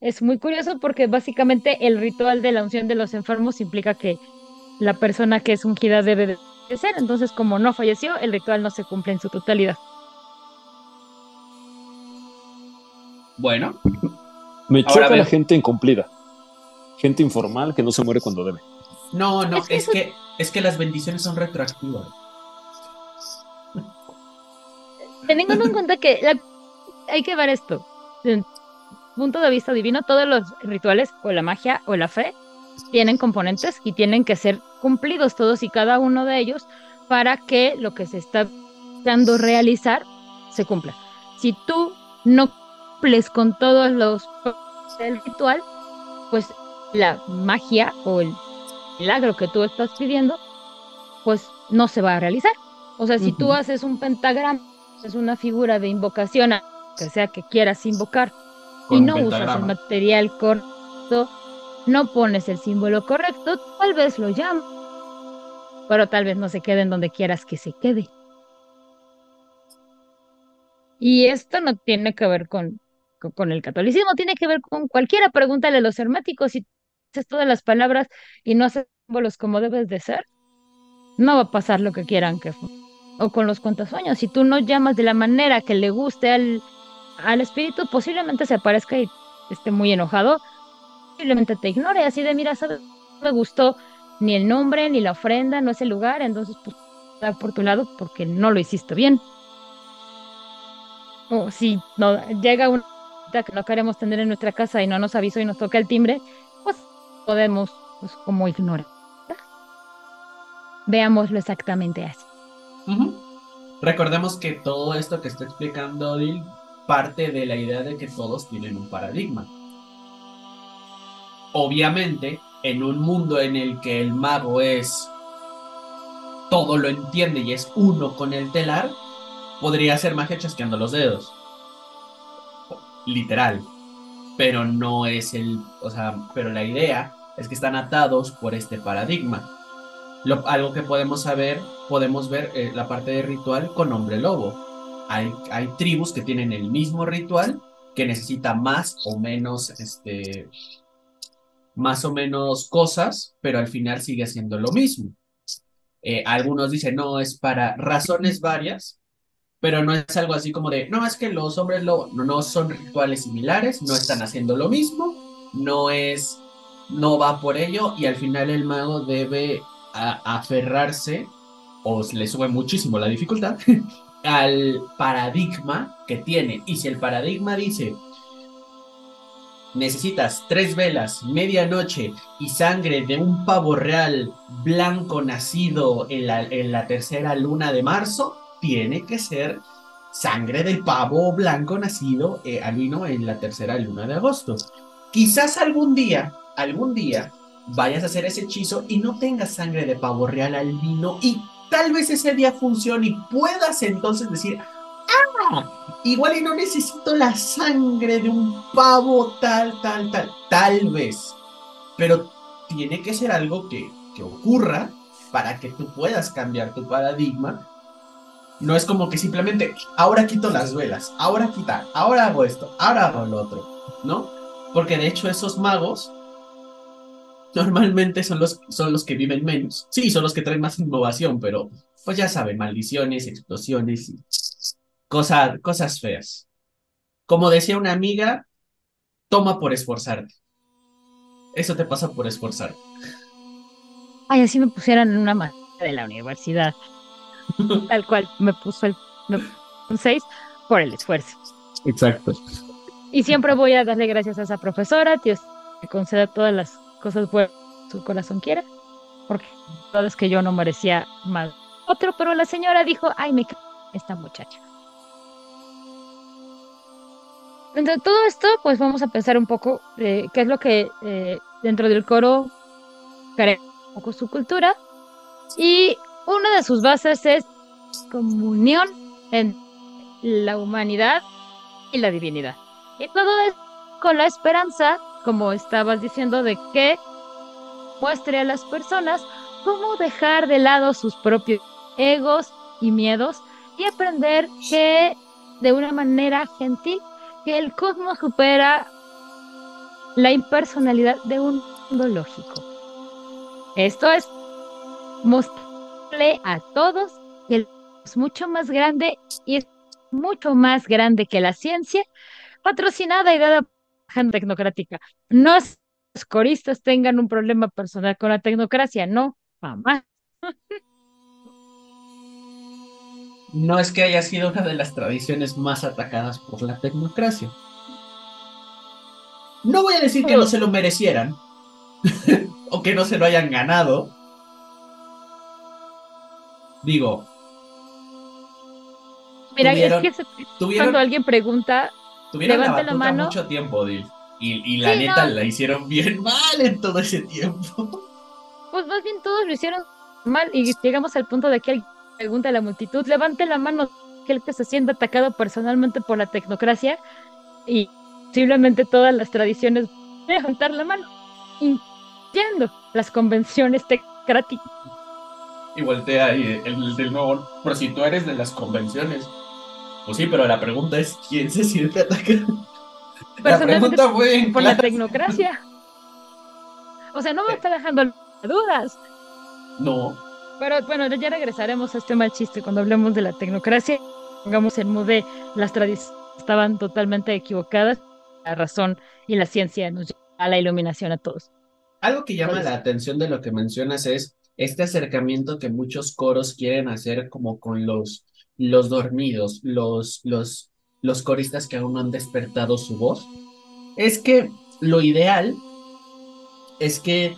Es muy curioso porque básicamente el ritual de la unción de los enfermos implica que la persona que es ungida debe ser, entonces como no falleció, el ritual no se cumple en su totalidad. Bueno. Me choca la gente incumplida. Gente informal que no se muere cuando debe. No, no, es, que, es que, las bendiciones son retroactivas. Teniendo en cuenta que hay que ver esto punto de vista divino, todos los rituales o la magia o la fe tienen componentes y tienen que ser cumplidos todos y cada uno de ellos para que lo que se está dando realizar se cumpla. Si tú no cumples con todos los del ritual, pues la magia o el milagro que tú estás pidiendo, pues no se va a realizar. O sea, si tú haces un pentagrama, es una figura de invocación a que sea que quieras invocar, y no usas el material correcto, no pones el símbolo correcto, tal vez lo llames, pero tal vez no se quede en donde quieras que se quede. Y esto no tiene que ver con, con, el catolicismo, tiene que ver con cualquiera. Pregúntale a los herméticos si haces todas las palabras y no haces símbolos como debes de ser, no va a pasar lo que quieran que O con los sueños, si tú no llamas de la manera que le guste al, al espíritu posiblemente se aparezca y esté muy enojado, posiblemente te ignore, así de, mira, ¿sabes? no me gustó ni el nombre, ni la ofrenda, no es el lugar, entonces pues por tu lado porque no lo hiciste bien. O si no, llega una que no queremos tener en nuestra casa y no nos avisó y nos toca el timbre, pues podemos pues, como ignorar. Veámoslo exactamente así. Recordemos que todo esto que está explicando Odil parte de la idea de que todos tienen un paradigma. Obviamente, en un mundo en el que el mago es todo lo entiende y es uno con el telar, podría ser magia chasqueando los dedos. Literal. pero no es el, o sea, pero la idea es que están atados por este paradigma. Algo que podemos saber, podemos ver eh, la parte de ritual con hombre lobo. Hay, hay tribus que tienen el mismo ritual que necesita más o menos, este, más o menos cosas, pero al final sigue siendo lo mismo. Eh, algunos dicen, no, es para razones varias, pero no es algo así como de, no, es que los hombres lobo no, no son rituales similares, no están haciendo lo mismo, no es, no va por ello y al final el mago debe aferrarse o le sube muchísimo la dificultad <laughs> al paradigma que tiene. Y si el paradigma dice, necesitas tres velas, medianoche y sangre de un pavo real blanco nacido en la, en la tercera luna de marzo, tiene que ser sangre del pavo blanco nacido eh, albino en la tercera luna de agosto. Quizás algún día, algún día, vayas a hacer ese hechizo y no tengas sangre de pavo real albino y tal vez ese día funcione y puedas entonces decir, ah, igual y no necesito la sangre de un pavo tal, tal, tal, tal vez. Pero tiene que ser algo que, que ocurra para que tú puedas cambiar tu paradigma no es como que simplemente, ahora quito las velas, ahora quita, ahora hago esto, ahora hago lo otro, ¿no? Porque de hecho esos magos normalmente son los, son los que viven menos. Sí, son los que traen más innovación, pero pues ya saben, maldiciones, explosiones y cosas, cosas feas. Como decía una amiga, toma por esforzarte. Eso te pasa por esforzarte. Ay, así me pusieran en una materia de la universidad. <laughs> Tal cual, me puso el 6 por el esfuerzo. Exacto. Y siempre voy a darle gracias a esa profesora, Dios que conceda todas las cosas buenas que su corazón quiera, porque es que yo no merecía más otro, pero la señora dijo, ay, me esta muchacha. Entre todo esto, pues vamos a pensar un poco eh, qué es lo que eh, dentro del coro carece un poco su cultura y una de sus bases es comunión en la humanidad y la divinidad. Y todo es con la esperanza, como estabas diciendo, de que muestre a las personas cómo dejar de lado sus propios egos y miedos y aprender que de una manera gentil que el cosmos supera la impersonalidad de un mundo lógico. Esto es mostrar a todos que es mucho más grande y es mucho más grande que la ciencia, patrocinada y dada por tecnocrática. No es que los coristas tengan un problema personal con la tecnocracia, no, mamá. <laughs> No es que haya sido una de las tradiciones más atacadas por la tecnocracia. No voy a decir que no se lo merecieran <laughs> o que no se lo hayan ganado, Digo. Mira, es que cuando alguien pregunta, tuvieron la, la mano. mucho tiempo, Dil. Y, la neta la hicieron bien mal en todo ese tiempo. Pues más bien todos lo hicieron mal y llegamos al punto de que alguien pregunta a la multitud, levante la mano aquel que está siendo atacado personalmente por la tecnocracia y posiblemente todas las tradiciones levantar la mano, incluyendo las convenciones tecnocráticas y voltea y el del nuevo, pero si tú eres de las convenciones. Pues sí, pero la pregunta es, ¿quién se siente atacado? La pregunta fue por la tecnocracia. O sea, no me está dejando dudas. No. Pero bueno, ya regresaremos a este mal chiste cuando hablemos de la tecnocracia. Pongamos el mood de las tradiciones estaban totalmente equivocadas. La razón y la ciencia nos lleva a la iluminación a todos. Algo que llama la atención de lo que mencionas es este acercamiento que muchos coros quieren hacer como con los, los dormidos, los, los, los coristas que aún no han despertado su voz, es que lo ideal es que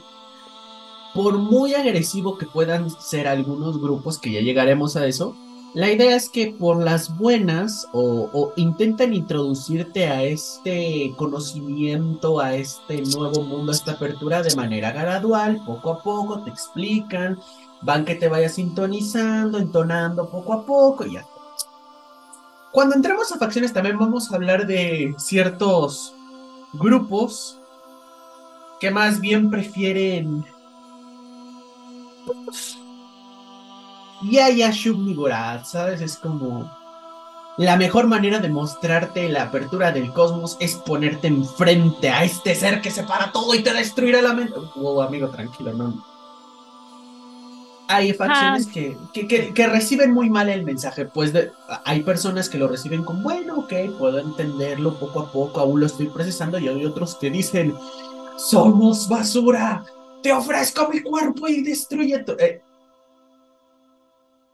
por muy agresivo que puedan ser algunos grupos, que ya llegaremos a eso, la idea es que por las buenas o, intentan introducirte a este conocimiento, a este nuevo mundo, a esta apertura de manera gradual, poco a poco, te explican, van que te vayas sintonizando, entonando poco a poco y ya. Cuando entremos a facciones también vamos a hablar de ciertos grupos que más bien prefieren ya ya ¿sabes? Es como la mejor manera de mostrarte la apertura del cosmos es ponerte enfrente a este ser que separa todo y te destruirá la mente. Oh, amigo, tranquilo, no. Hay facciones que, que, reciben muy mal el mensaje, pues hay personas que lo reciben con, bueno, ok, puedo entenderlo poco a poco, aún lo estoy procesando, y hay otros que dicen, somos basura, te ofrezco mi cuerpo y destruye todo. Eh,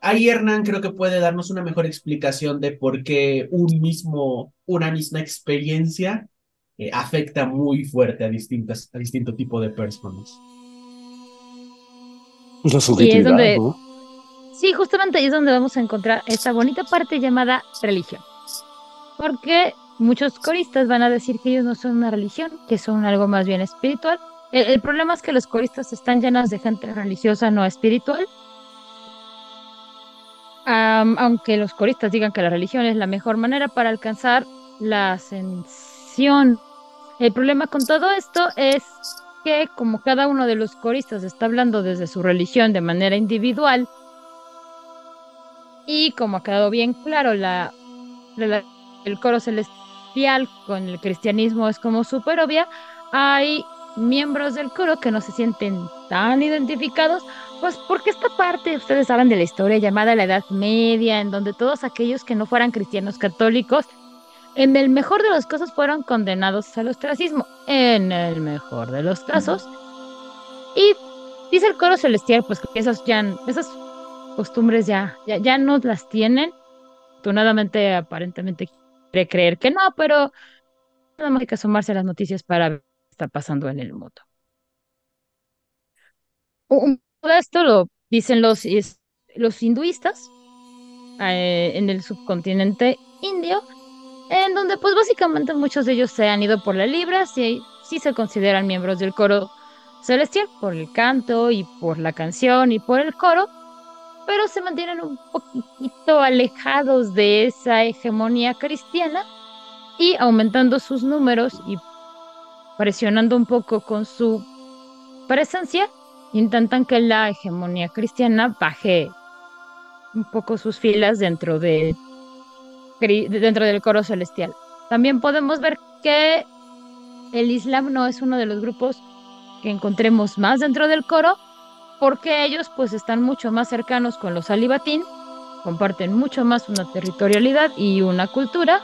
ahí Hernán creo que puede darnos una mejor explicación de por qué un mismo, una misma experiencia eh, afecta muy fuerte a, distintas, a distinto tipo de personas. La subjetividad, ¿no? Sí, justamente ahí es donde vamos a encontrar esta bonita parte llamada religión. Porque muchos coristas van a decir que ellos no son una religión, que son algo más bien espiritual. El, problema es que los coristas están llenos de gente religiosa no espiritual aunque los coristas digan que la religión es la mejor manera para alcanzar la ascensión. El problema con todo esto es que como cada uno de los coristas está hablando desde su religión de manera individual, y como ha quedado bien claro, la, el coro celestial con el cristianismo es como súper obvia, hay miembros del coro que no se sienten tan identificados pues porque esta parte, ustedes saben de la historia llamada la Edad Media, en donde todos aquellos que no fueran cristianos católicos, en el mejor de los casos fueron condenados al ostracismo, en el mejor de los casos. Y dice el coro celestial, pues que ya, esas costumbres ya, ya, ya no las tienen. Afortunadamente, aparentemente quiere creer que no, pero nada hay que asomarse a las noticias para ver está pasando en el mundo. Un todo esto lo dicen los, los hinduistas eh, en el subcontinente indio, en donde pues básicamente muchos de ellos se han ido por la libra, sí, sí se consideran miembros del coro celestial por el canto y por la canción y por el coro, pero se mantienen un poquito alejados de esa hegemonía cristiana y aumentando sus números y presionando un poco con su presencia, intentan que la hegemonía cristiana baje un poco sus filas dentro de dentro del coro celestial. También podemos ver que el Islam no es uno de los grupos que encontremos más dentro del coro, porque ellos pues están mucho más cercanos con los alibatín, comparten mucho más una territorialidad y una cultura,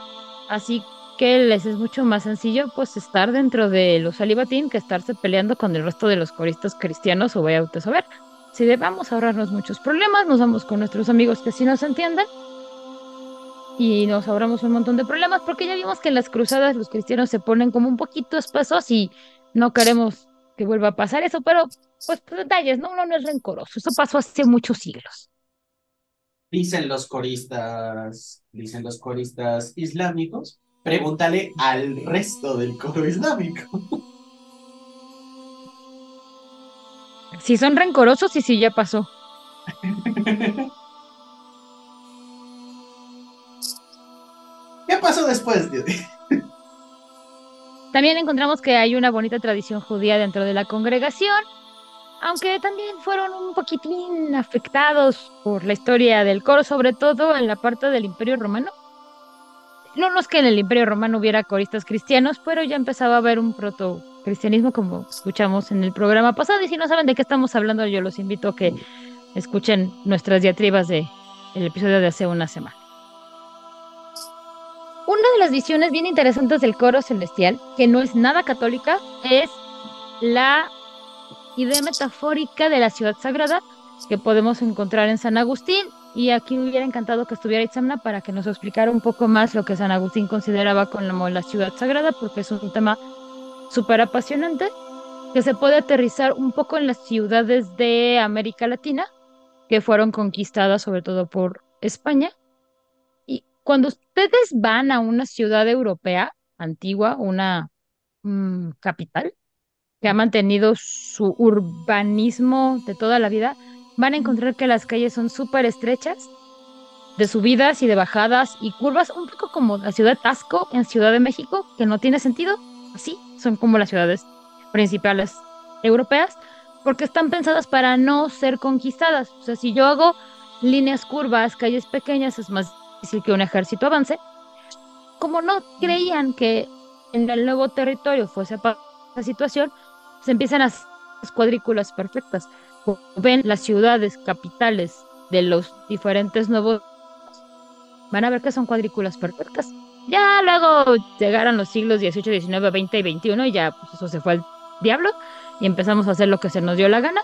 así que les es mucho más sencillo pues estar dentro de los alibatín que estarse peleando con el resto de los coristas cristianos o vaya a saber. Si debamos ahorrarnos muchos problemas, nos vamos con nuestros amigos que sí nos entienden y nos ahorramos un montón de problemas porque ya vimos que en las cruzadas los cristianos se ponen como un poquito espesos y no queremos que vuelva a pasar eso, pero pues, pues detalles, no, uno no es rencoroso, eso pasó hace muchos siglos. Dicen los coristas, dicen los coristas islámicos Pregúntale al resto del coro islámico. Si son rencorosos y si ya pasó. ¿Qué pasó después? También encontramos que hay una bonita tradición judía dentro de la congregación, aunque también fueron un poquitín afectados por la historia del coro, sobre todo en la parte del Imperio Romano no, es que en el Imperio Romano hubiera coristas cristianos, pero ya empezaba a haber un proto-cristianismo, como escuchamos en el programa pasado. Y si no saben de qué estamos hablando, yo los invito a que escuchen nuestras diatribas del el episodio de hace una semana. Una de las visiones bien interesantes del coro celestial, que no es nada católica, es la idea metafórica de la ciudad sagrada que podemos encontrar en San Agustín y aquí hubiera encantado que estuviera Itzamna para que nos explicara un poco más lo que San Agustín consideraba como la ciudad sagrada, porque es un tema súper apasionante, que se puede aterrizar un poco en las ciudades de América Latina, que fueron conquistadas sobre todo por España. Y cuando ustedes van a una ciudad europea antigua, una mm, capital, que ha mantenido su urbanismo de toda la vida, van a encontrar que las calles son súper estrechas, de subidas y de bajadas y curvas, un poco como la ciudad de Tasco en Ciudad de México, que no tiene sentido, así, son como las ciudades principales europeas, porque están pensadas para no ser conquistadas. O sea, si yo hago líneas curvas, calles pequeñas, es más difícil que un ejército avance. Como no creían que en el nuevo territorio fuese para esa situación, se empiezan a cuadrículas perfectas. Ven las ciudades capitales de los diferentes nuevos, van a ver que son cuadrículas perfectas. Ya luego llegaron los siglos XVIII, XIX, XX y XXI y ya pues eso se fue al diablo y empezamos a hacer lo que se nos dio la gana.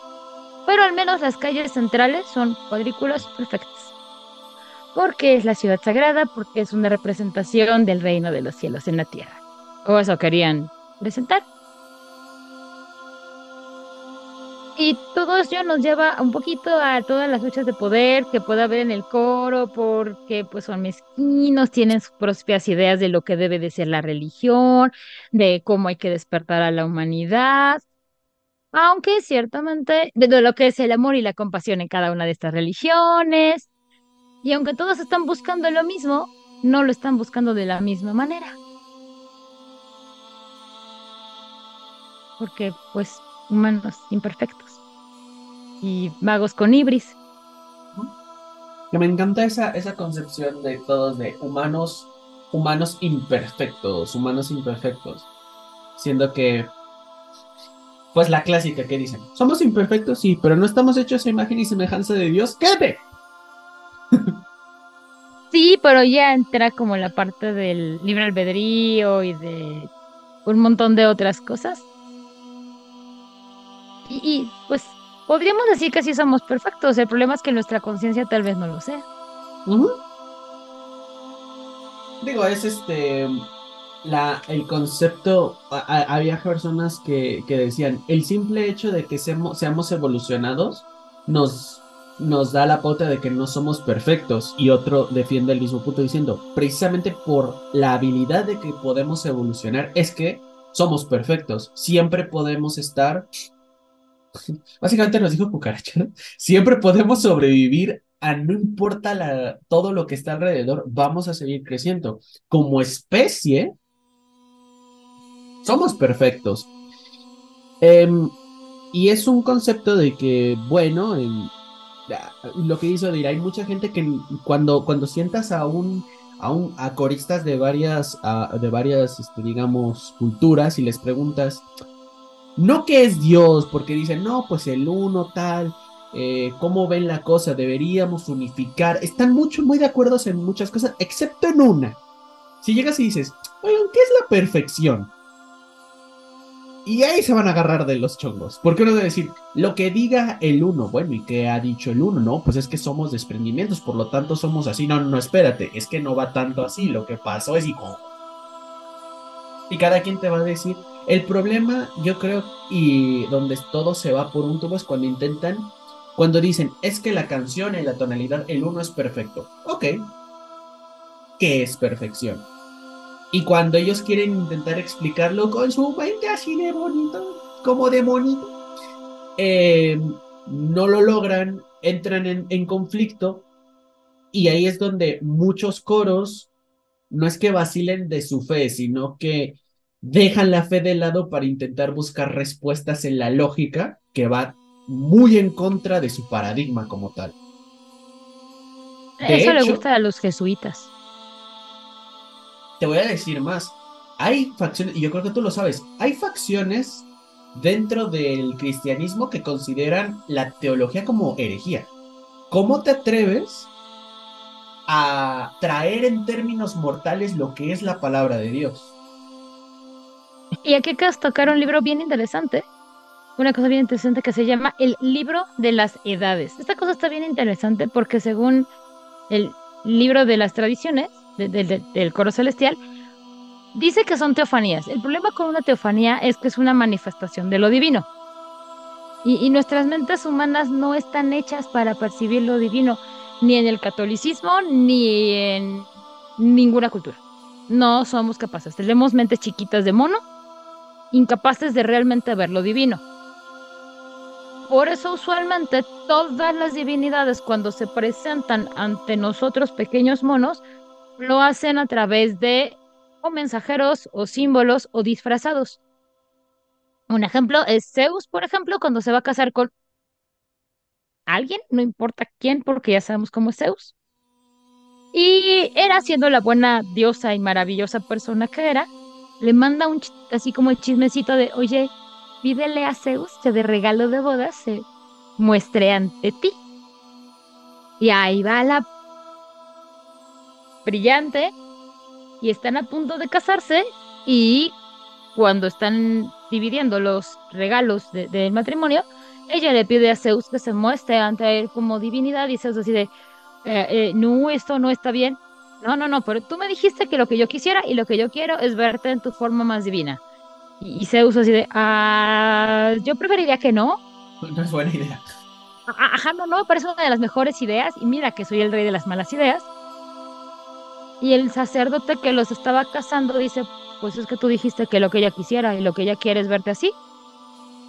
Pero al menos las calles centrales son cuadrículas perfectas. Porque es la ciudad sagrada, porque es una representación del reino de los cielos en la tierra. O eso querían presentar. Y todo eso nos lleva un poquito a todas las luchas de poder que pueda haber en el coro, porque pues son mezquinos, tienen sus propias ideas de lo que debe de ser la religión, de cómo hay que despertar a la humanidad. Aunque ciertamente, de lo que es el amor y la compasión en cada una de estas religiones, y aunque todos están buscando lo mismo, no lo están buscando de la misma manera. Porque pues humanos imperfectos y magos con ibris. Que me encanta esa, esa concepción de todos de humanos, humanos imperfectos, humanos imperfectos. Siendo que, pues la clásica que dicen, somos imperfectos, sí, pero no estamos hechos a imagen y semejanza de Dios. ¿Qué? <laughs> Sí, pero ya entra como la parte del libre albedrío y de un montón de otras cosas y, pues podríamos decir que sí somos perfectos. El problema es que nuestra conciencia tal vez no lo sea. Digo, es este la, el concepto, había personas que, que, decían, el simple hecho de que seamos, seamos evolucionados nos, nos da la pauta de que no somos perfectos. Y otro defiende el mismo punto diciendo, precisamente por la habilidad de que podemos evolucionar, es que somos perfectos. Siempre podemos estar <laughs> Básicamente nos dijo Cucaracha, siempre podemos sobrevivir a no importa la, todo lo que está alrededor, vamos a seguir creciendo. Como especie, somos perfectos. Em, y es un concepto de que, bueno, lo que hizo decir, hay mucha gente que cuando, cuando sientas a un, a un coristas de varias, de varias, este, digamos, culturas y les preguntas, no que es Dios, porque dicen, no, pues el uno tal, eh, cómo ven la cosa, deberíamos unificar. Están mucho, muy de acuerdo en muchas cosas, excepto en una. Si llegas y dices, oigan, ¿qué es la perfección? Y ahí se van a agarrar de los chongos. Porque uno debe decir, lo que diga el uno, bueno, ¿y qué ha dicho el uno? No, pues es que somos desprendimientos, por lo tanto somos así. No, no, espérate, es que no va tanto así. Lo que pasó es y. Y cada quien te va a decir, el problema, yo creo, y donde todo se va por un tubo es cuando intentan, cuando dicen, es que la canción en la tonalidad, el uno es perfecto. Ok. ¿Qué es perfección? Y cuando ellos quieren intentar explicarlo con su mente así de bonito, como de bonito, eh, no lo logran, entran en, en conflicto y ahí es donde muchos coros no es que vacilen de su fe, sino que dejan la fe de lado para intentar buscar respuestas en la lógica que va muy en contra de su paradigma como tal. Eso le gusta a los jesuitas. Te voy a decir más. Hay facciones, y yo creo que tú lo sabes, hay facciones dentro del cristianismo que consideran la teología como herejía. ¿Cómo te atreves a traer en términos mortales lo que es la palabra de Dios? Y aquí acabas tocar un libro bien interesante, una cosa bien interesante que se llama El libro de las edades. Esta cosa está bien interesante porque según el libro de las tradiciones del coro celestial, dice que son teofanías. El problema con una teofanía es que es una manifestación de lo divino. Y, y, nuestras mentes humanas no están hechas para percibir lo divino, ni en el catolicismo, ni en ninguna cultura. No somos capaces. Tenemos mentes chiquitas de mono incapaces de realmente ver lo divino. Por eso usualmente todas las divinidades cuando se presentan ante nosotros pequeños monos, lo hacen a través de o mensajeros o símbolos o disfrazados. Un ejemplo es Zeus, por ejemplo, cuando se va a casar con alguien, no importa quién, porque ya sabemos cómo es Zeus. Y era siendo la buena diosa y maravillosa persona que era, le manda un así como el chismecito de, oye, pídele a Zeus que de regalo de bodas se muestre ante ti. Y ahí va la brillante y están a punto de casarse y cuando están dividiendo los regalos del matrimonio, ella le pide a Zeus que se muestre ante él como divinidad y Zeus decide, eh, eh, no, esto no está bien. No, no, no, pero tú me dijiste que lo que yo quisiera y lo que yo quiero es verte en tu forma más divina. Y, Zeus así de, ah, yo preferiría que no. <laughs> No es buena idea. Ajá, no, no, parece una de las mejores ideas. Y mira que soy el rey de las malas ideas. Y el sacerdote que los estaba casando dice, pues es que tú dijiste que lo que ella quisiera y lo que ella quiere es verte así.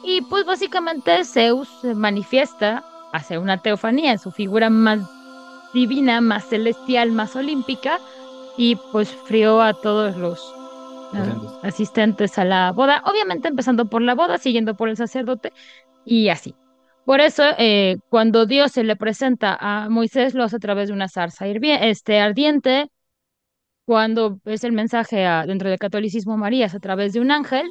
Y pues básicamente Zeus se manifiesta, hace una teofanía en su figura más divina, más celestial, más olímpica, y pues frió a todos los asistentes. A la boda, obviamente empezando por la boda, siguiendo por el sacerdote, y así. Por eso, eh, cuando Dios se le presenta a Moisés, lo hace a través de una zarza este, ardiente, cuando es el mensaje dentro del catolicismo María es a través de un ángel,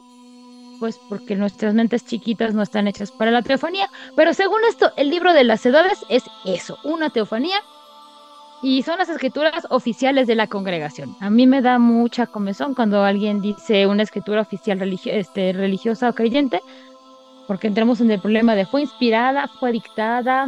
pues porque nuestras mentes chiquitas no están hechas para la teofanía, pero según esto, el libro de las edades es eso, una teofanía, y son las escrituras oficiales de la congregación. A mí me da mucha comezón cuando alguien dice una escritura oficial este, religiosa o creyente, porque entramos en el problema de fue inspirada, fue dictada,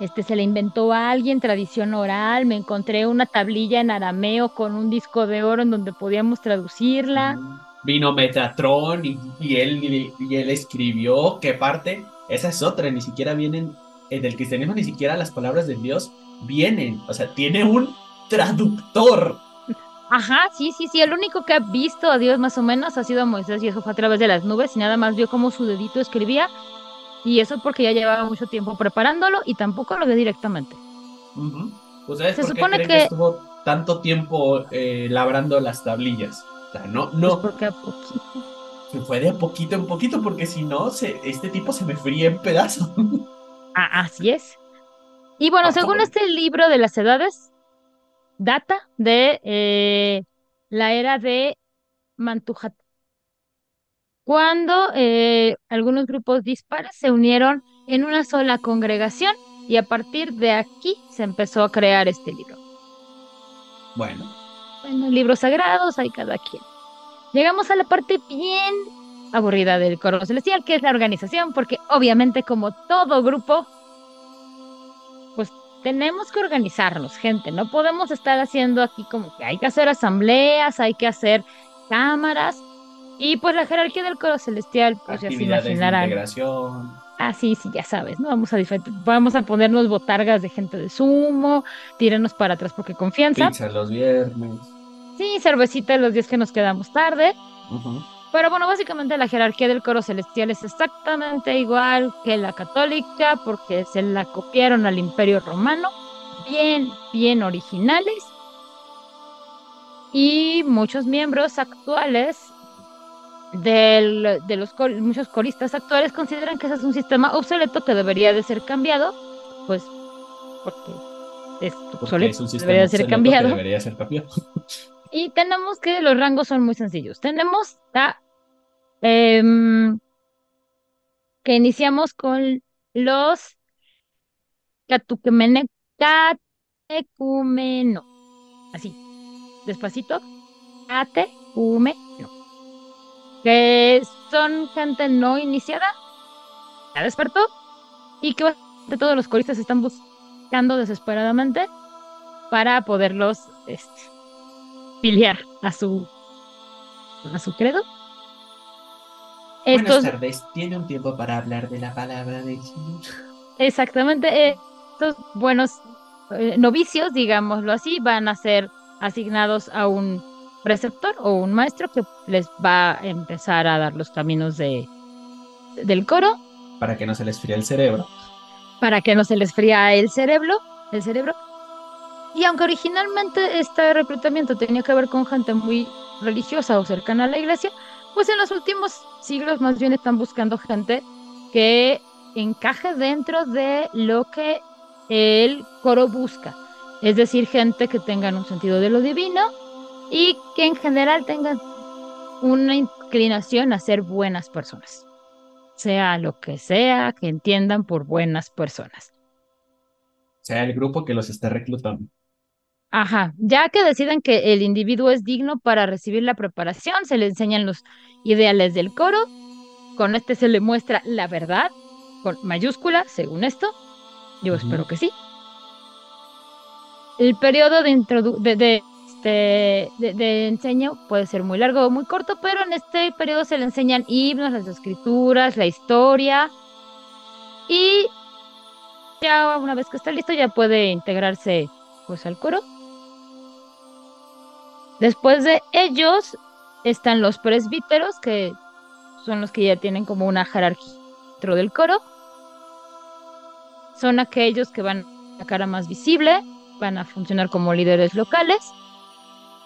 este se le inventó a alguien, tradición oral, me encontré una tablilla en arameo con un disco de oro en donde podíamos traducirla. Vino Metatron y, él, y él escribió, ¿qué parte? Esa es otra, ni siquiera vienen, en el cristianismo ni siquiera las palabras de Dios vienen, o sea, tiene un traductor. Ajá, sí, sí, sí, el único que ha visto a Dios más o menos ha sido Moisés y eso fue a través de las nubes y nada más vio cómo su dedito escribía y eso porque ya llevaba mucho tiempo preparándolo y tampoco lo ve directamente. Se supone que... estuvo tanto tiempo eh, labrando las tablillas? O sea, no, no. Pues porque a poquito. Se fue de a poquito en poquito porque si no, se, este tipo se me fría en pedazos. Ah, así es. Y bueno, según este libro de las edades, data de eh, la era de Mantujat cuando eh, algunos grupos dispares se unieron en una sola congregación y a partir de aquí se empezó a crear este libro. Bueno. Bueno, libros sagrados hay cada quien. Llegamos a la parte bien aburrida del coro celestial, que es la organización, porque obviamente como todo grupo, tenemos que organizarnos, gente. No podemos estar haciendo aquí como que hay que hacer asambleas, hay que hacer cámaras y pues la jerarquía del coro celestial, pues ya se imaginarán. integración. Ah, sí, sí, ya sabes, ¿no? Vamos a vamos a ponernos botargas de gente de sumo, tirarnos para atrás porque confianza. Pizza los viernes. Sí, cervecita los días que nos quedamos tarde. Pero bueno, básicamente la jerarquía del coro celestial es exactamente igual que la católica porque se la copiaron al imperio romano. Bien, bien originales. Y muchos miembros actuales de los muchos coristas actuales consideran que ese es un sistema obsoleto que debería de ser cambiado, pues porque es obsoleto, debería ser cambiado. debería ser cambiado. <laughs> y tenemos que los rangos son muy sencillos. Tenemos em, que iniciamos con los Catucumeno, así, despacito, Catecumeno que son gente no iniciada, ya despertó, y que todos los coristas están buscando desesperadamente para poderlos este, filiar a su a su credo. Buenas tardes, tiene un tiempo para hablar de la palabra de Señor. Exactamente, estos buenos eh, novicios, digámoslo así, van a ser asignados a un preceptor o un maestro que les va a empezar a dar los caminos de, del coro. Para que no se les fríe el cerebro. Para que no se les fría el cerebro, el cerebro. Y aunque originalmente este reclutamiento tenía que ver con gente muy religiosa o cercana a la iglesia, pues en los últimos siglos más bien están buscando gente que encaje dentro de lo que el coro busca. Es decir, gente que tengan un sentido de lo divino y que en general tengan una inclinación a ser buenas personas. Sea lo que sea, que entiendan por buenas personas. Sea el grupo que los esté reclutando. Ajá, ya que deciden que el individuo es digno para recibir la preparación, se le enseñan los ideales del coro, con este se le muestra la verdad, con mayúscula, según esto, yo espero que sí. El periodo de, de, de, este, de, enseño puede ser muy largo o muy corto, pero en este periodo se le enseñan himnos, las escrituras, la historia, y ya una vez que está listo ya puede integrarse pues al coro. Después de ellos están los presbíteros, que son los que ya tienen como una jerarquía dentro del coro. Son aquellos que van a cara más visible, van a funcionar como líderes locales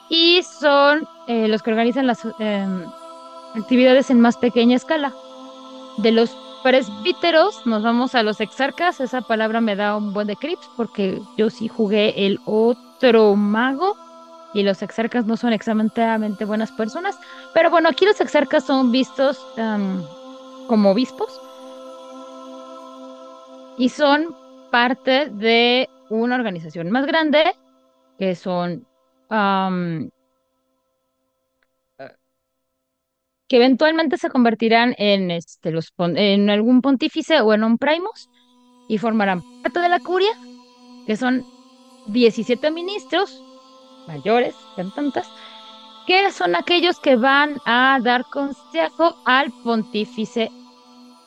y son eh, los que organizan las em, actividades en más pequeña escala. De los presbíteros nos vamos a los exarcas, esa palabra me da un buen de crips porque yo sí jugué el otro mago y los exarcas no son extremadamente buenas personas. Pero bueno, aquí los exarcas son vistos como obispos y son parte de una organización más grande que son que eventualmente se convertirán en este los en algún pontífice o en un primus y formarán parte de la curia, que son 17 ministros mayores, tantas, que son aquellos que van a dar consejo al pontífice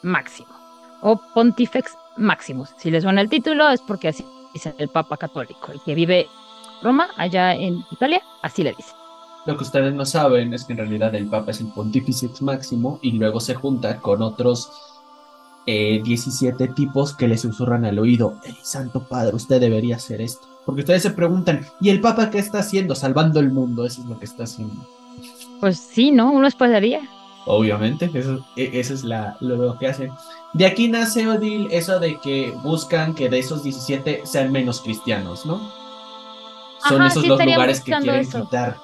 máximo o pontifex maximus. Si les suena el título es porque así dice el Papa Católico, el que vive Roma, allá en Italia, así le dice. Lo que ustedes no saben es que en realidad el Papa es el Pontifex máximo y luego se junta con otros 17 eh, tipos que le susurran al oído, Santo Padre, usted debería hacer esto. Porque ustedes se preguntan, ¿y el Papa qué está haciendo? Salvando el mundo, eso es lo que está haciendo. Pues sí, ¿no? Uno esperaría. Obviamente, eso, e, es la, lo que hacen. De aquí nace, Odil, eso de que buscan que de esos 17 sean menos cristianos, ¿no? Son esos los lugares que quieren quitar.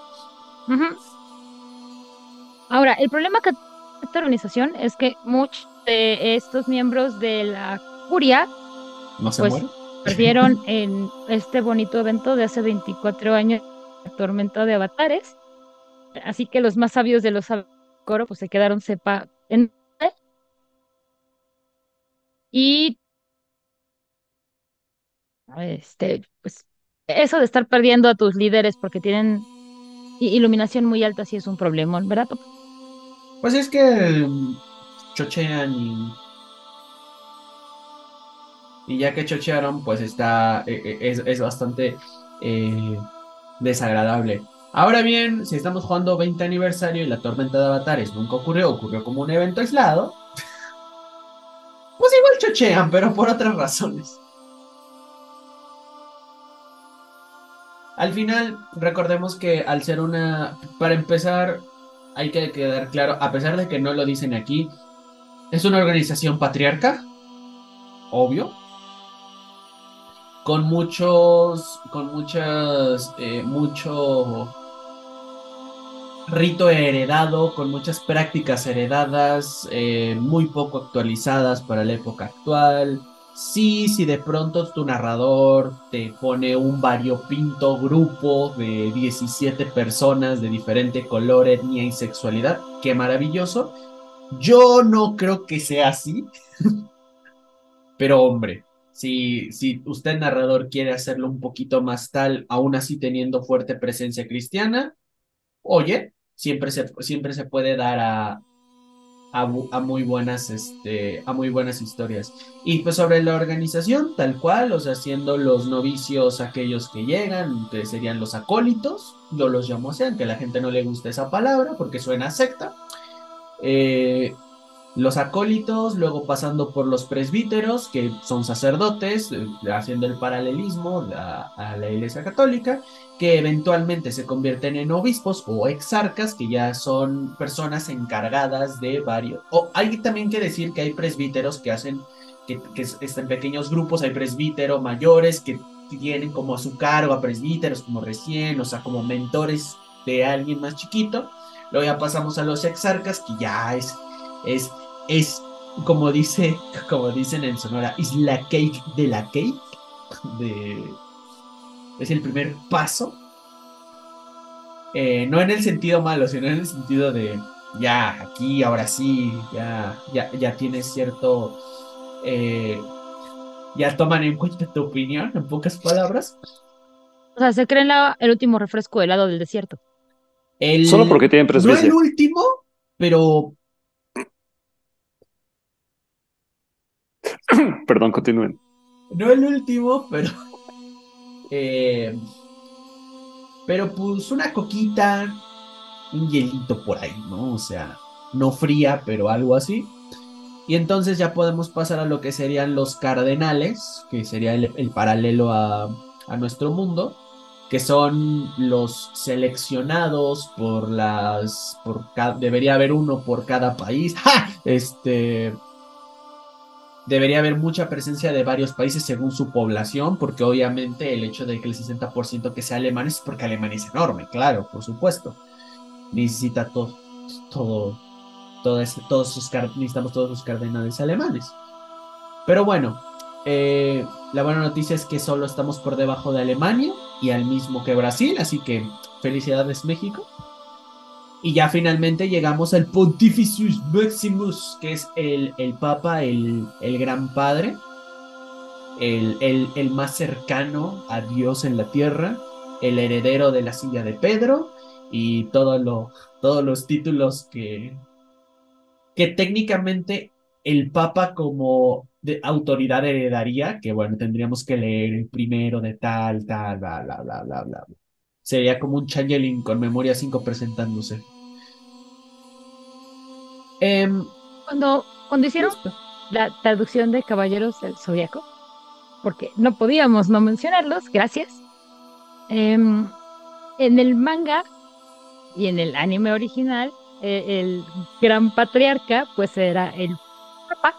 Ahora, el problema con esta organización es que muchos de estos miembros de la curia no se pues, perdieron en este bonito evento de hace 24 años, la tormenta de avatares. Así que los más sabios de los coro pues se quedaron sepa en y este pues eso de estar perdiendo a tus líderes porque tienen iluminación muy alta sí es un problema, ¿verdad? Pues es que chochean y y ya que chochearon, pues está, e, e, es, es bastante eh, desagradable. Ahora bien, si estamos jugando 20 aniversario y la tormenta de avatares nunca ocurrió, ocurrió como un evento aislado, pues igual chochean, pero por otras razones. Al final, recordemos que al ser una, para empezar, hay que quedar claro, a pesar de que no lo dicen aquí, es una organización patriarca, obvio, con muchos, con muchas, eh, mucho rito heredado, con muchas prácticas heredadas, eh, muy poco actualizadas para la época actual. Sí, si de pronto tu narrador te pone un variopinto grupo de 17 personas de diferente color, etnia y sexualidad, qué maravilloso. Yo no creo que sea así. <laughs> Pero hombre, si, si usted narrador quiere hacerlo un poquito más tal, aún así teniendo fuerte presencia cristiana, oye, siempre se, siempre se puede dar a, a, muy buenas, este, a muy buenas historias. Y pues sobre la organización, tal cual, o sea, siendo los novicios aquellos que llegan, que serían los acólitos, yo los llamo así, aunque la gente no le gusta esa palabra porque suena secta. Eh, los acólitos, luego pasando por los presbíteros, que son sacerdotes, eh, haciendo el paralelismo a, la Iglesia Católica, que eventualmente se convierten en obispos o exarcas, que ya son personas encargadas de varios. O hay también que decir que hay presbíteros que hacen, que, que están en pequeños grupos, hay presbíteros mayores que tienen como a su cargo a presbíteros como recién, o sea, como mentores de alguien más chiquito. Luego ya pasamos a los exarcas, que ya es es, como dice, como dicen en Sonora, es la cake de la cake. De, es el primer paso. Eh, no en el sentido malo, sino en el sentido de ya, aquí, ahora sí, ya, ya, ya tienes cierto. Eh, ya toman en cuenta tu opinión, en pocas palabras. O sea, se creen la, el último refresco helado del desierto. Solo porque tienen presbicia. No el último, pero <coughs> Perdón, continúen. No el último, pero. Eh, pero pues una coquita, un hielito por ahí, ¿no? O sea, no fría, pero algo así. Y entonces ya podemos pasar a lo que serían los cardenales, que sería el, paralelo a, a, nuestro mundo, que son los seleccionados por las. Por debería haber uno por cada país. <laughs> ¡Ja! Este debería haber mucha presencia de varios países según su población, porque obviamente el hecho de que el 60% que sea alemán es porque Alemania es enorme, claro, por supuesto. Necesita todo, todo, todo todos sus, necesitamos todos los cardenales alemanes. Pero bueno, eh, la buena noticia es que solo estamos por debajo de Alemania y al mismo que Brasil, así que felicidades México. Y ya finalmente llegamos al Pontificus Maximus, que es el, el Papa, el, el Gran Padre, el, el, más cercano a Dios en la tierra, el heredero de la silla de Pedro y todos los títulos que, que técnicamente el Papa como de autoridad heredaría, que bueno, tendríamos que leer el primero de tal, tal, bla, bla, bla, bla, bla. Sería como un Changeling con memoria 5 presentándose. Em, cuando, cuando hicieron la traducción de Caballeros del Zodiaco, porque no podíamos no mencionarlos, gracias. Em, en el manga y en el anime original, e, el gran patriarca, pues era el papá.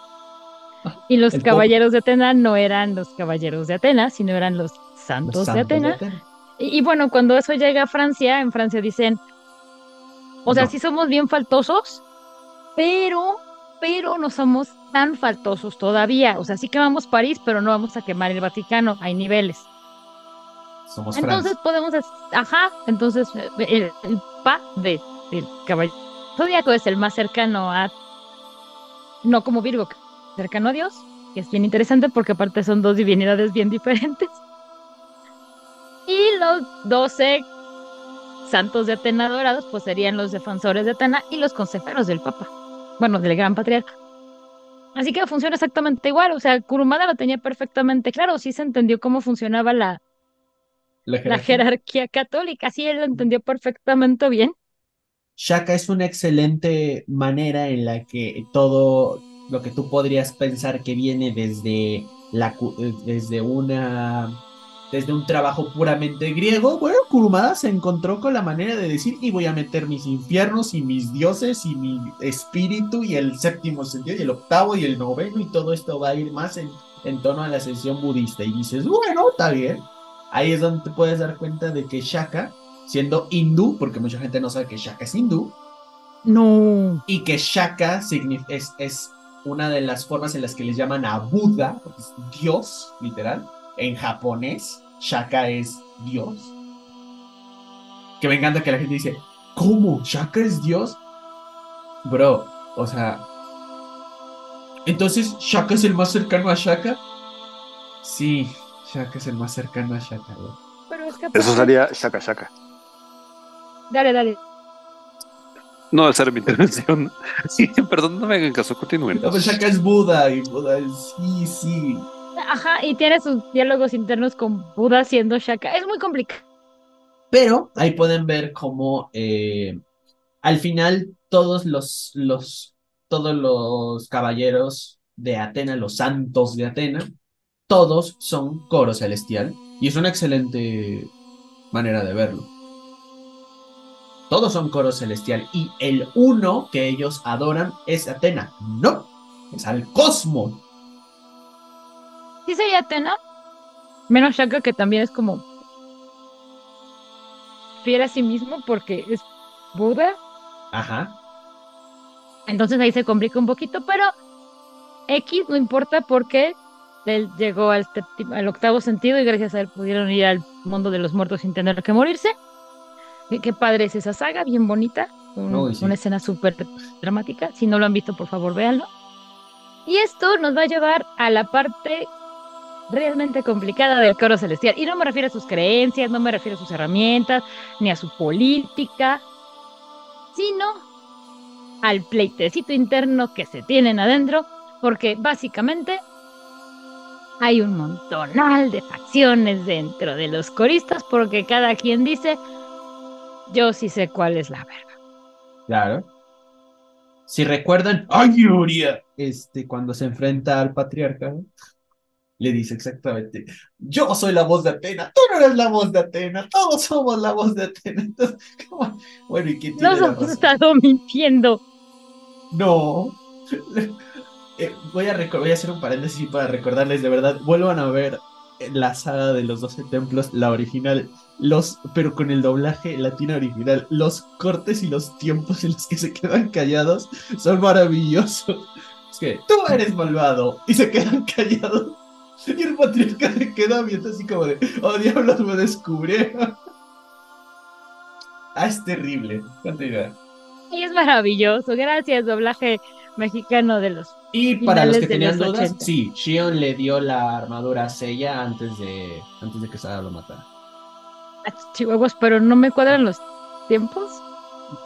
Y los caballeros de Atena no eran los caballeros de Atenas, sino eran los santos, de Atena. Y, bueno, cuando eso llega a Francia, en Francia dicen, o sea, si somos bien faltosos, pero, pero no somos tan faltosos todavía. O sea, sí quemamos París, pero no vamos a quemar el Vaticano. Hay niveles. Somos entonces podemos, ajá, entonces el, pa de, del caballero zodíaco es el más cercano a, no como Virgo, cercano a Dios, que es bien interesante porque aparte son dos divinidades bien <laughs> diferentes. Y los doce santos de Atena dorados, pues serían los defensores de Atena y los consejeros del Papa bueno, del gran patriarca. Así que funciona exactamente igual, o sea, Kurumada lo tenía perfectamente claro, sí se entendió cómo funcionaba la, la, jerarquía. católica, sí él lo entendió perfectamente bien. Shaka es una excelente manera en la que todo lo que tú podrías pensar que viene desde, la, desde una desde un trabajo puramente griego, bueno, Kurumada se encontró con la manera de decir, y voy a meter mis infiernos y mis dioses y mi espíritu y el séptimo sentido y el octavo y el noveno y todo esto va a ir más en, en tono a la sesión budista. Y dices, bueno, está bien. Ahí es donde te puedes dar cuenta de que Shaka, siendo hindú, porque mucha gente no sabe que Shaka es hindú, no. Y que Shaka es, es una de las formas en las que les llaman a Buda, porque es Dios, literal, en japonés. Shaka es Dios. Que me encanta que la gente dice, ¿cómo? ¿Shaka es Dios? Bro, o sea... Entonces, ¿Shaka es el más cercano a Shaka? Sí, Shaka es el más cercano a Shaka, Pero es que Eso sería Shaka Shaka. Dale, dale. No, esa era mi intervención. <laughs> Sí, perdón, no me hagan caso, continúen. No, pues Shaka es Buda y Buda es... Sí, sí. Ajá, y tiene sus diálogos internos con Buda siendo Shaka. Es muy complicado. Pero ahí pueden ver cómo eh, al final todos los, los todos los caballeros de Atena, los santos de Atena, todos son coro celestial. Y es una excelente manera de verlo. Todos son coro celestial. Y el uno que ellos adoran es Atena. No, es al cosmos. ¿Sí sería Atena? Menos Shaka que también es como fiel a sí mismo porque es Buda. Ajá. Entonces ahí se complica un poquito, pero X no importa porque él llegó al, al, octavo sentido y gracias a él pudieron ir al mundo de los muertos sin tener que morirse. Qué, padre es esa saga, bien bonita. Una escena súper dramática. Si no lo han visto, por favor, véanlo. Y esto nos va a llevar a la parte realmente complicada del coro celestial. Y no me refiero a sus creencias, no me refiero a sus herramientas, ni a su política, sino al pleitecito interno que se tienen adentro, porque básicamente hay un montonal de facciones dentro de los coristas, porque cada quien dice, yo sí sé cuál es la verdad. Claro. Si recuerdan, ¡ay, Yuria! Este, cuando se enfrenta al patriarca, le dice exactamente, yo soy la voz de Atena, tú no eres la voz de Atena, todos somos la voz de Atena. Entonces, <laughs> bueno, ¿y quién tiene Nos ha estado mintiendo. No. <laughs> Eh, voy, a voy a hacer un paréntesis para recordarles, de verdad, vuelvan a ver la saga de los 12 templos, la original, los, pero con el doblaje latino original, los cortes y los tiempos en los que se quedan callados son maravillosos. Es que tú eres malvado y se quedan <laughs> callados. Y el patriarca se queda viendo así como de, oh diablos, me descubrieron. Ah, es terrible. Continúa. Y es maravilloso. Gracias, doblaje mexicano de los. Y para los que tenían dudas, sí, Shion le dio la armadura a Seiya antes de, antes de que Sada lo matara. Ah, chihuahuas, pero no me cuadran los tiempos.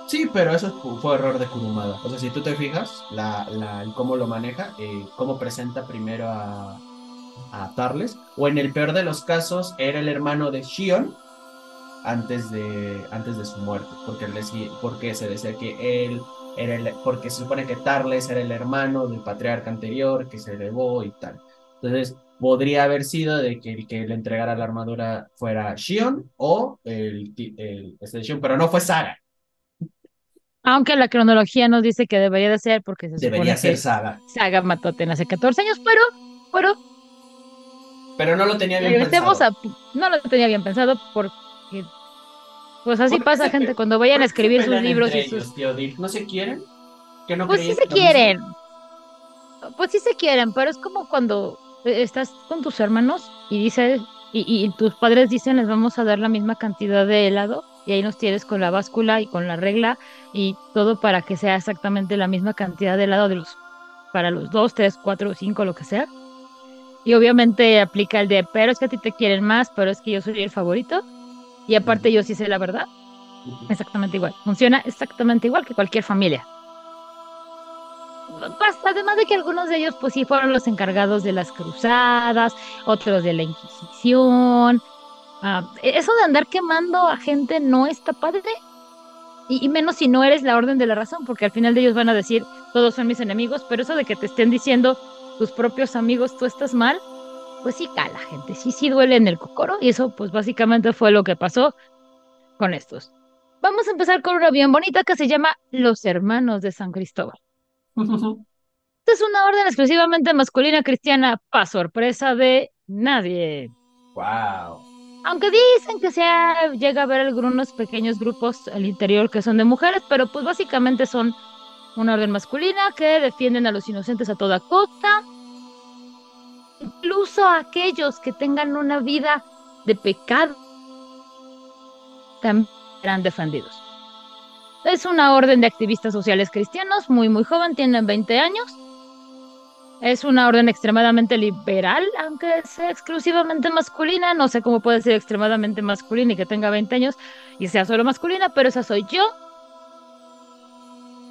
Sí, pero eso fue error de Kurumada. O sea, si tú te fijas, la, la, cómo lo maneja, eh, cómo presenta primero a, a Tarles, o en el peor de los casos, era el hermano de Shion antes de, antes de su muerte, porque, porque se decía que él era el, porque se supone que Tarles era el hermano del patriarca anterior que se elevó y tal. Entonces, podría haber sido de que el que le entregara la armadura fuera Shion o el, el este Shion, pero no fue Saga. Aunque la cronología nos dice que debería de ser porque se debería ser Saga. Saga mató a Atenas hace 14 años, pero, pero pero no lo tenía bien pensado. no lo tenía bien pensado porque pues así pasa gente cuando vayan a escribir sus libros y sus no se quieren ¿Que no pues sí se quieren. Pues sí se quieren pero es como cuando estás con tus hermanos y dices y, y, tus padres dicen les vamos a dar la misma cantidad de helado y ahí nos tienes con la báscula y con la regla y todo para que sea exactamente la misma cantidad de helado de los para los dos, tres, cuatro, cinco, lo que sea y obviamente aplica el de, pero es que a ti te quieren más, pero es que yo soy el favorito. Y aparte yo sí sé la verdad. Exactamente igual. Funciona exactamente igual que cualquier familia. Además de que algunos de ellos pues sí fueron los encargados de las cruzadas, otros de la Inquisición. Ah, eso de andar quemando a gente no está padre. Y, y, menos si no eres la orden de la razón, porque al final de ellos van a decir, todos son mis enemigos, pero eso de que te estén diciendo, tus propios amigos, tú estás mal, pues sí cala, gente, sí, sí duele en el cocoro y eso pues básicamente fue lo que pasó con estos. Vamos a empezar con una bien bonita que se llama Los Hermanos de San Cristóbal. <laughs> Esta es una orden exclusivamente masculina cristiana, para sorpresa de nadie. Wow. Aunque dicen que se llega a ver algunos pequeños grupos al interior que son de mujeres, pero pues básicamente son una orden masculina que defienden a los inocentes a toda costa, incluso a aquellos que tengan una vida de pecado, también serán defendidos. Es una orden de activistas sociales cristianos, muy muy joven, tienen 20 años. Es una orden extremadamente liberal, aunque sea exclusivamente masculina. No sé cómo puede ser extremadamente masculina y que tenga 20 años y sea solo masculina, pero esa soy yo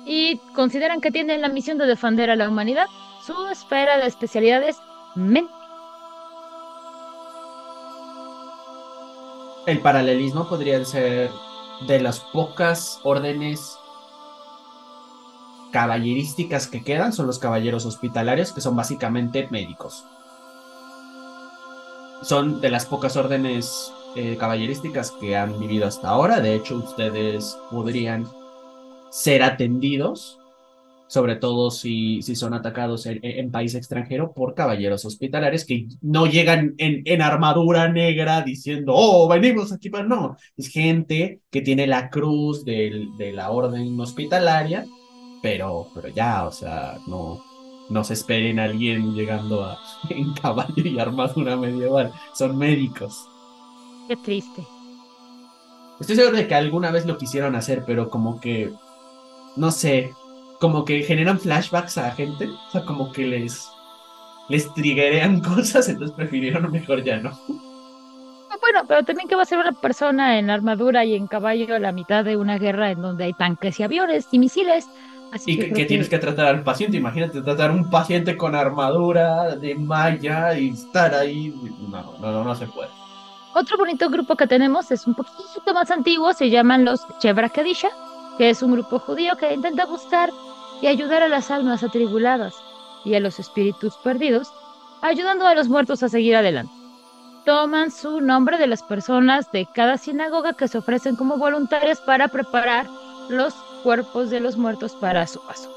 y consideran que tienen la misión de defender a la humanidad. Su esfera de especialidades mente. El paralelismo podría ser de las pocas órdenes caballerísticas que quedan son los caballeros hospitalarios, que son básicamente médicos. Son de las pocas órdenes eh, caballerísticas que han vivido hasta ahora. De hecho, ustedes podrían ser atendidos sobre todo si, si son atacados en, país extranjero por caballeros hospitalarios que no llegan en, en, armadura negra diciendo, oh, venimos aquí para... No, es gente que tiene la cruz del, de la orden hospitalaria, pero, pero ya, o sea, no, no se esperen a alguien llegando a, <laughs> en caballo y armadura medieval, son médicos. Qué triste. Estoy seguro de que alguna vez lo quisieron hacer, pero como que, no sé, como que generan flashbacks a gente, o sea, como que les, les triggerean <laughs> cosas, entonces prefirieron mejor ya no. Ah, bueno, pero también que va a ser una persona en armadura y en caballo a la mitad de una guerra en donde hay tanques y aviones y misiles. Así y que, tienes que tratar al paciente, imagínate tratar a un paciente con armadura de malla y estar ahí, no, no, no, se puede. Otro bonito grupo que tenemos es un poquito más antiguo, se llaman los Chevra Kadisha que es un grupo judío que intenta buscar y ayudar a las almas atribuladas y a los espíritus perdidos, ayudando a los muertos a seguir adelante. Toman su nombre de las personas de cada sinagoga que se ofrecen como voluntarias para preparar los cuerpos de los muertos para su paso.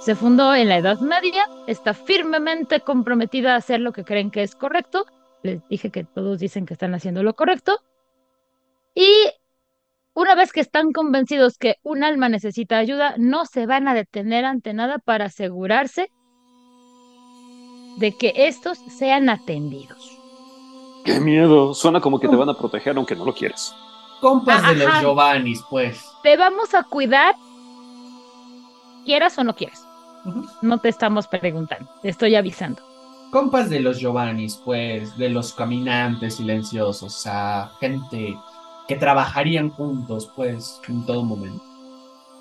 Se fundó en la Edad Media, está firmemente comprometida a hacer lo que creen que es correcto. Les dije que todos dicen que están haciendo lo correcto. Y una vez que están convencidos que un alma necesita ayuda, no se van a detener ante nada para asegurarse de que estos sean atendidos. Qué miedo, suena como que te van a proteger aunque no lo quieras. Compas de los Giovannis, pues. Te vamos a cuidar, quieras o no quieras. No te estamos preguntando, te estoy avisando. Compas de los Giovannis, pues, de los caminantes silenciosos, o sea, gente que trabajarían juntos, pues, en todo momento.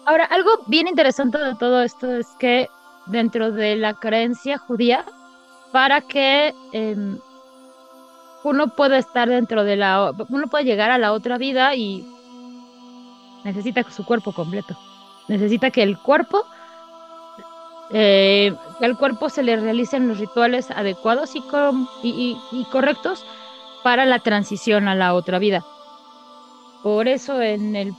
Ahora, algo bien interesante de todo esto es que dentro de la creencia judía, para que em, uno pueda estar dentro de la, uno puede llegar a la otra vida y necesita su cuerpo completo. Necesita que el cuerpo, eh, al cuerpo se le realicen los rituales adecuados y, y correctos para la transición a la otra vida. Por eso en el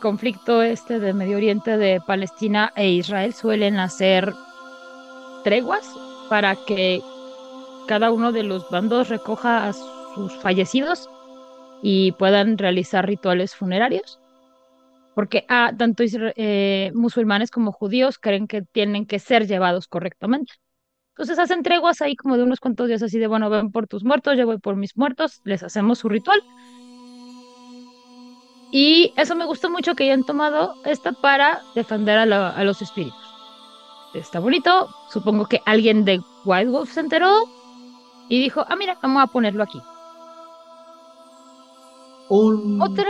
conflicto este de Medio Oriente de Palestina e Israel suelen hacer treguas para que cada uno de los bandos recoja a sus fallecidos y puedan realizar rituales funerarios. Porque ah, tanto eh, musulmanes como judíos creen que tienen que ser llevados correctamente. Entonces hacen treguas ahí como de unos cuantos días así de, bueno, ven por tus muertos, yo voy por mis muertos, les hacemos su ritual y eso me gustó mucho que hayan tomado esta para defender a, los espíritus. Está bonito. Supongo que alguien de Wild Wolf se enteró y dijo, ah, mira, vamos a ponerlo aquí. Un... Otro...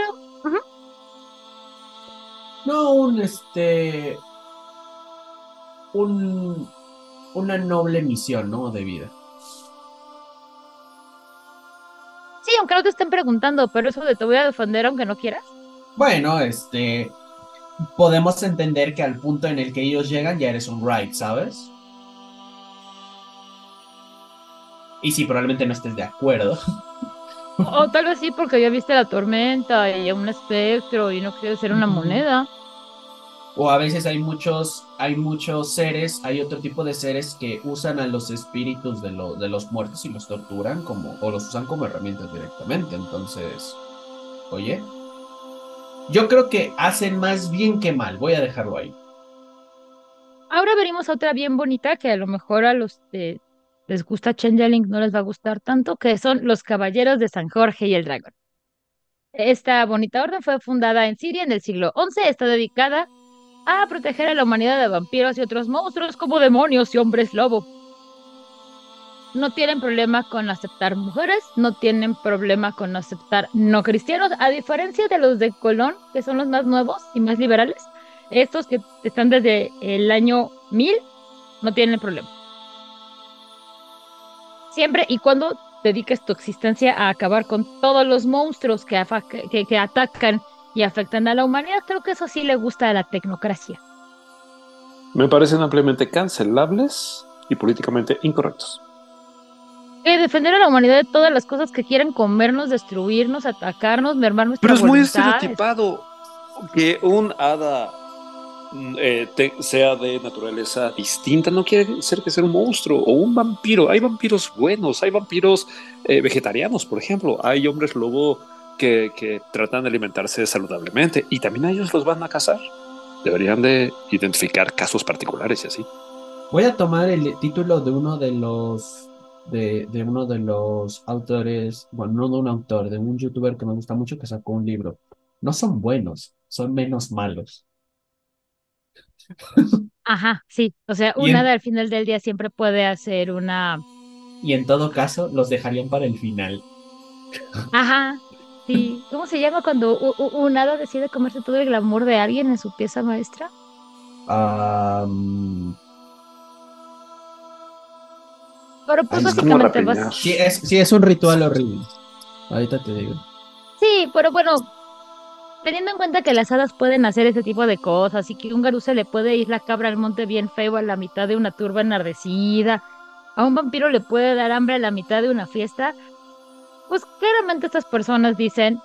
No, un este... Un... Una noble misión, ¿no? De vida. Sí, aunque no te estén preguntando, pero eso de te voy a defender aunque no quieras. Bueno, este. Podemos entender que al punto en el que ellos llegan ya eres un right, ¿sabes? Y sí, probablemente no estés de acuerdo. O tal vez sí, porque ya viste la tormenta y un espectro y no quieres ser una moneda. O a veces hay muchos, hay muchos seres, hay otro tipo de seres que usan a los espíritus de, de los muertos y los torturan como, o los usan como herramientas directamente. Entonces, oye, yo creo que hacen más bien que mal. Voy a dejarlo ahí. Ahora veremos otra bien bonita que a lo mejor a los de les gusta Changeling no les va a gustar tanto, que son los Caballeros de San Jorge y el Dragón. Esta bonita orden fue fundada en Siria en el siglo XI, está dedicada a proteger a la humanidad de vampiros y otros monstruos como demonios y hombres lobo. No tienen problema con aceptar mujeres, no tienen problema con aceptar no cristianos, a diferencia de los de Colón, que son los más nuevos y más liberales. Estos que están desde el año 1000 no tienen problema. Siempre y cuando dediques tu existencia a acabar con todos los monstruos que, que atacan y afectan a la humanidad, creo que eso sí le gusta a la tecnocracia. Me parecen ampliamente cancelables y políticamente incorrectos. Que defender a la humanidad de todas las cosas que quieran comernos, destruirnos, atacarnos, mermar nuestra Pero es muy voluntad. estereotipado que un hada mm, eh, te- sea de naturaleza distinta. No quiere ser que sea un monstruo o un vampiro. Hay vampiros buenos, hay vampiros eh, vegetarianos, por ejemplo. Hay hombres lobo que, que tratan de alimentarse saludablemente y también a ellos los van a cazar. Deberían de identificar casos particulares y así. Voy a tomar el título de uno de los de, de uno de los autores, bueno, no de un autor, de un youtuber que me gusta mucho que sacó un libro. No son buenos, son menos malos. Ajá, sí. O sea, Y un en- al final del día siempre puede hacer una. Y en todo caso, los dejarían para el final. Ajá, sí. ¿Cómo se llama cuando un hada decide comerse todo el glamour de alguien en su pieza maestra? Am, Pero pues Ay, básicamente vas. sí, es, sí, es un ritual horrible. Ahorita te digo. Sí, pero bueno, teniendo en cuenta que las hadas pueden hacer ese tipo de cosas y que un garú se le puede ir la cabra al monte bien feo a la mitad de una turba enardecida, a un vampiro le puede dar hambre a la mitad de una fiesta, pues claramente estas personas dicen,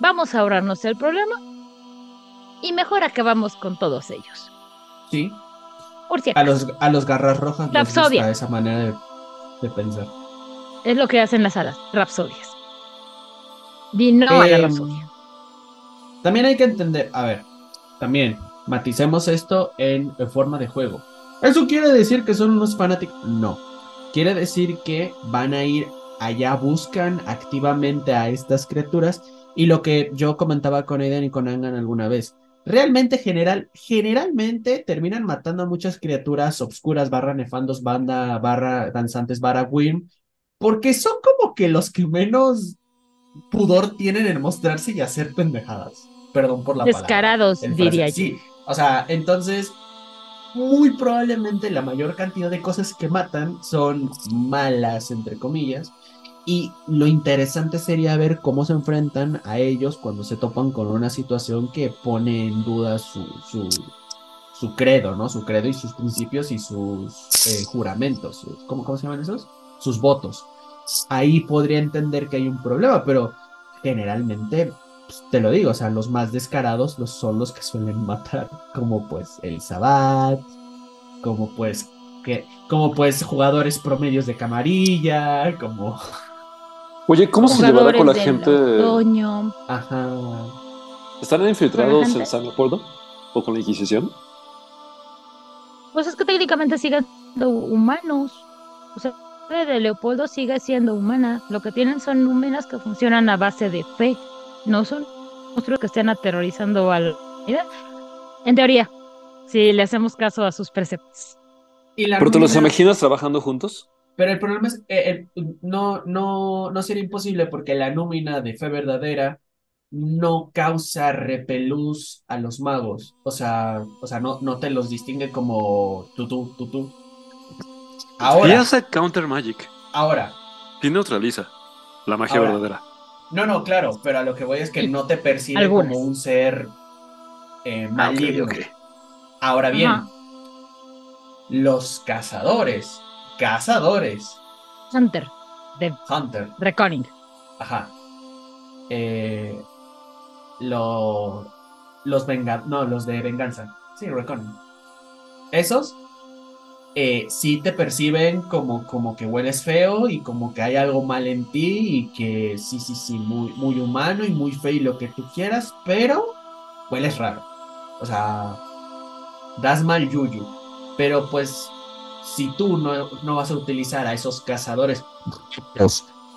vamos a ahorrarnos el problema y mejor acabamos con todos ellos. Sí, Por si a los, a los garras rojas les Rapsodia. gusta esa manera de, de pensar. es lo que hacen las hadas, rapsodias. Di no a la Em, rapsodia. También hay que entender, a ver, también maticemos esto en, en forma de juego. ¿Eso quiere decir que son unos fanáticos? No. Quiere decir que van a ir allá, buscan activamente a estas criaturas y lo que yo comentaba con Aiden y con Angan alguna vez. Realmente general, generalmente terminan matando a muchas criaturas obscuras, barra nefandos, banda, barra danzantes, barra win, porque son como que los que menos pudor tienen en mostrarse y hacer pendejadas. Perdón por la palabra. Descarados, diría yo. Sí, o sea, entonces, muy probablemente la mayor cantidad de cosas que matan son malas, entre comillas. Y lo interesante sería ver cómo se enfrentan a ellos cuando se topan con una situación que pone en duda su, su, su credo, ¿no? Su credo y sus principios y sus eh, juramentos. ¿cómo, ¿Cómo se llaman esos? Sus votos. Ahí podría entender que hay un problema, pero generalmente, pues, te lo digo, o sea, los más descarados los, son los que suelen <laughs> matar, como pues el Sabat, como pues que, como pues jugadores promedios de camarilla, como, <laughs> Oye, ¿cómo se llevará con la gente? otoño. ajá, ¿Están infiltrados en San Leopoldo? ¿O con la Inquisición? Pues es que técnicamente siguen siendo humanos. O sea, la de Leopoldo sigue siendo humana. Lo que tienen son humanas que funcionan a base de fe. No son monstruos que estén aterrorizando a la humanidad. En teoría, si le hacemos caso a sus preceptos. Y la ¿Pero te los imaginas trabajando juntos? Pero el problema es, eh, el- no, no, no sería imposible porque la nómina de fe verdadera no causa repelús a los magos. O sea, o sea, no, no te los distingue como tutú, tutú. Y Ahora, hace Counter Magic. ahora. Y neutraliza la magia Ahora. verdadera. No, no, claro, pero a lo que voy es que no te percibe Algunas. como un ser eh, Ah, maligno. Ahora bien, Ajá. los cazadores, cazadores, Hunter, de Hunter, Reconning. Ajá. Eh, lo- los venga, no, los de venganza. Sí, Recon. Esos eh, sí te perciben como, como que hueles feo y como que hay algo mal en ti y que sí, sí, sí, muy, muy humano y muy feo y lo que tú quieras, pero hueles raro. O sea, das mal yuyu. Pero pues, si tú no, no vas a utilizar a esos cazadores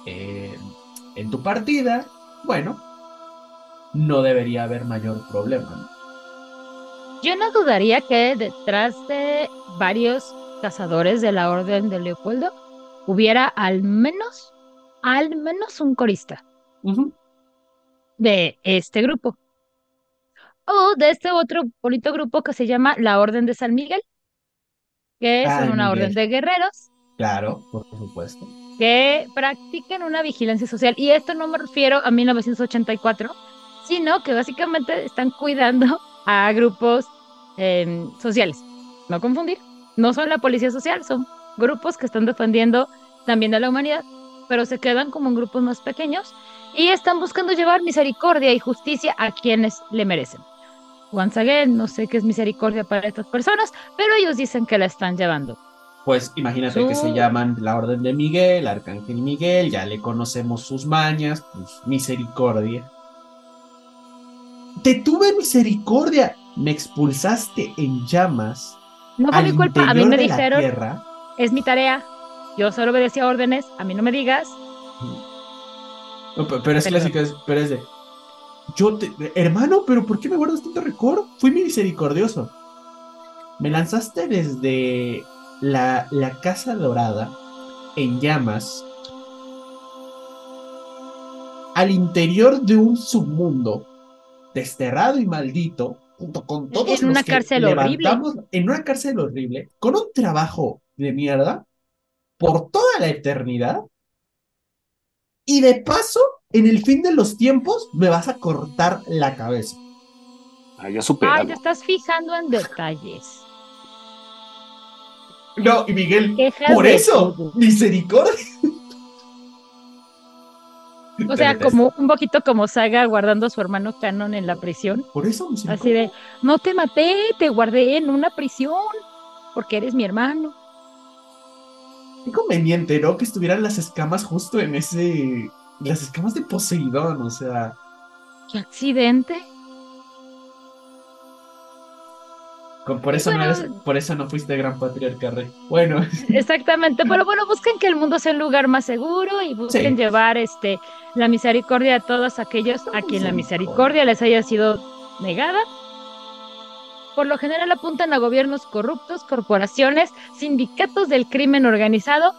eh, en tu partida, bueno, no debería haber mayor problema. ¿no? Yo no dudaría que detrás de varios cazadores de la Orden de Leopoldo hubiera al menos, al menos un corista de este grupo. O de este otro bonito grupo que se llama la Orden de San Miguel, que Ah, son una Miguel. orden de guerreros Claro, por supuesto. que practican una vigilancia social. Y esto no me refiero a 1984, sino que básicamente están cuidando a grupos em, sociales. no confundir, no son la policía social, son grupos que están defendiendo también a la humanidad, pero se quedan como en grupos más pequeños y están buscando llevar misericordia y justicia a quienes le merecen. Once again, no sé qué es misericordia para estas personas, pero ellos dicen que la están llevando. Pues imagínate que se llaman la Orden de Miguel, Arcángel Miguel, ya le conocemos sus mañas, pues misericordia. Te tuve misericordia, me expulsaste en llamas. No fue mi culpa, a mí me dijeron, es mi tarea, yo solo obedecía órdenes, a mí no me digas. pero es clásico, pero es de, yo te, hermano, pero ¿por qué me guardas tanto rencor? Fui misericordioso. Me lanzaste desde la, la Casa Dorada en llamas al interior de un submundo desterrado y maldito, junto con todos en una cárcel horrible. En una cárcel horrible, con un trabajo de mierda por toda la eternidad. Y de paso, en el fin de los tiempos, me vas a cortar la cabeza. Ay, ya Ay, te estás fijando en detalles. No, y Miguel, por eso, misericordia. O sea, como un poquito como Saga guardando a su hermano Canon en la prisión. Por eso, Así de, no te maté, te guardé en una prisión, porque eres mi hermano. Qué conveniente, ¿no? Que estuvieran las escamas justo en ese. Las escamas de Poseidón, o sea. ¿Qué accidente? Por eso, no por eso no fuiste gran patriarca, Rey. Bueno. <laughs> Exactamente, pero bueno, busquen que el mundo sea un lugar más seguro y busquen llevar este la misericordia a todos aquellos a quien la misericordia les haya sido negada. Por lo general apuntan a gobiernos corruptos, corporaciones, sindicatos del crimen organizado.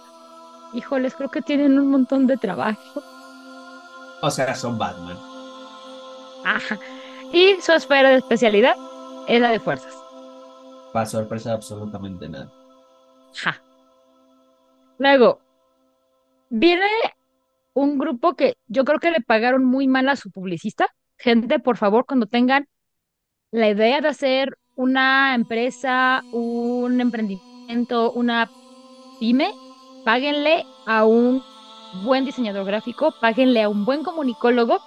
Híjoles, creo que tienen un montón de trabajo. O sea, son Batman. Ajá. Y su esfera de especialidad es la de fuerzas. Para sorpresa, absolutamente nada. Ja. Luego, viene un grupo que yo creo que le pagaron muy mal a su publicista. Gente, por favor, cuando tengan la idea de hacer una empresa, un emprendimiento, una pyme, páguenle a un buen diseñador gráfico, páguenle a un buen comunicólogo,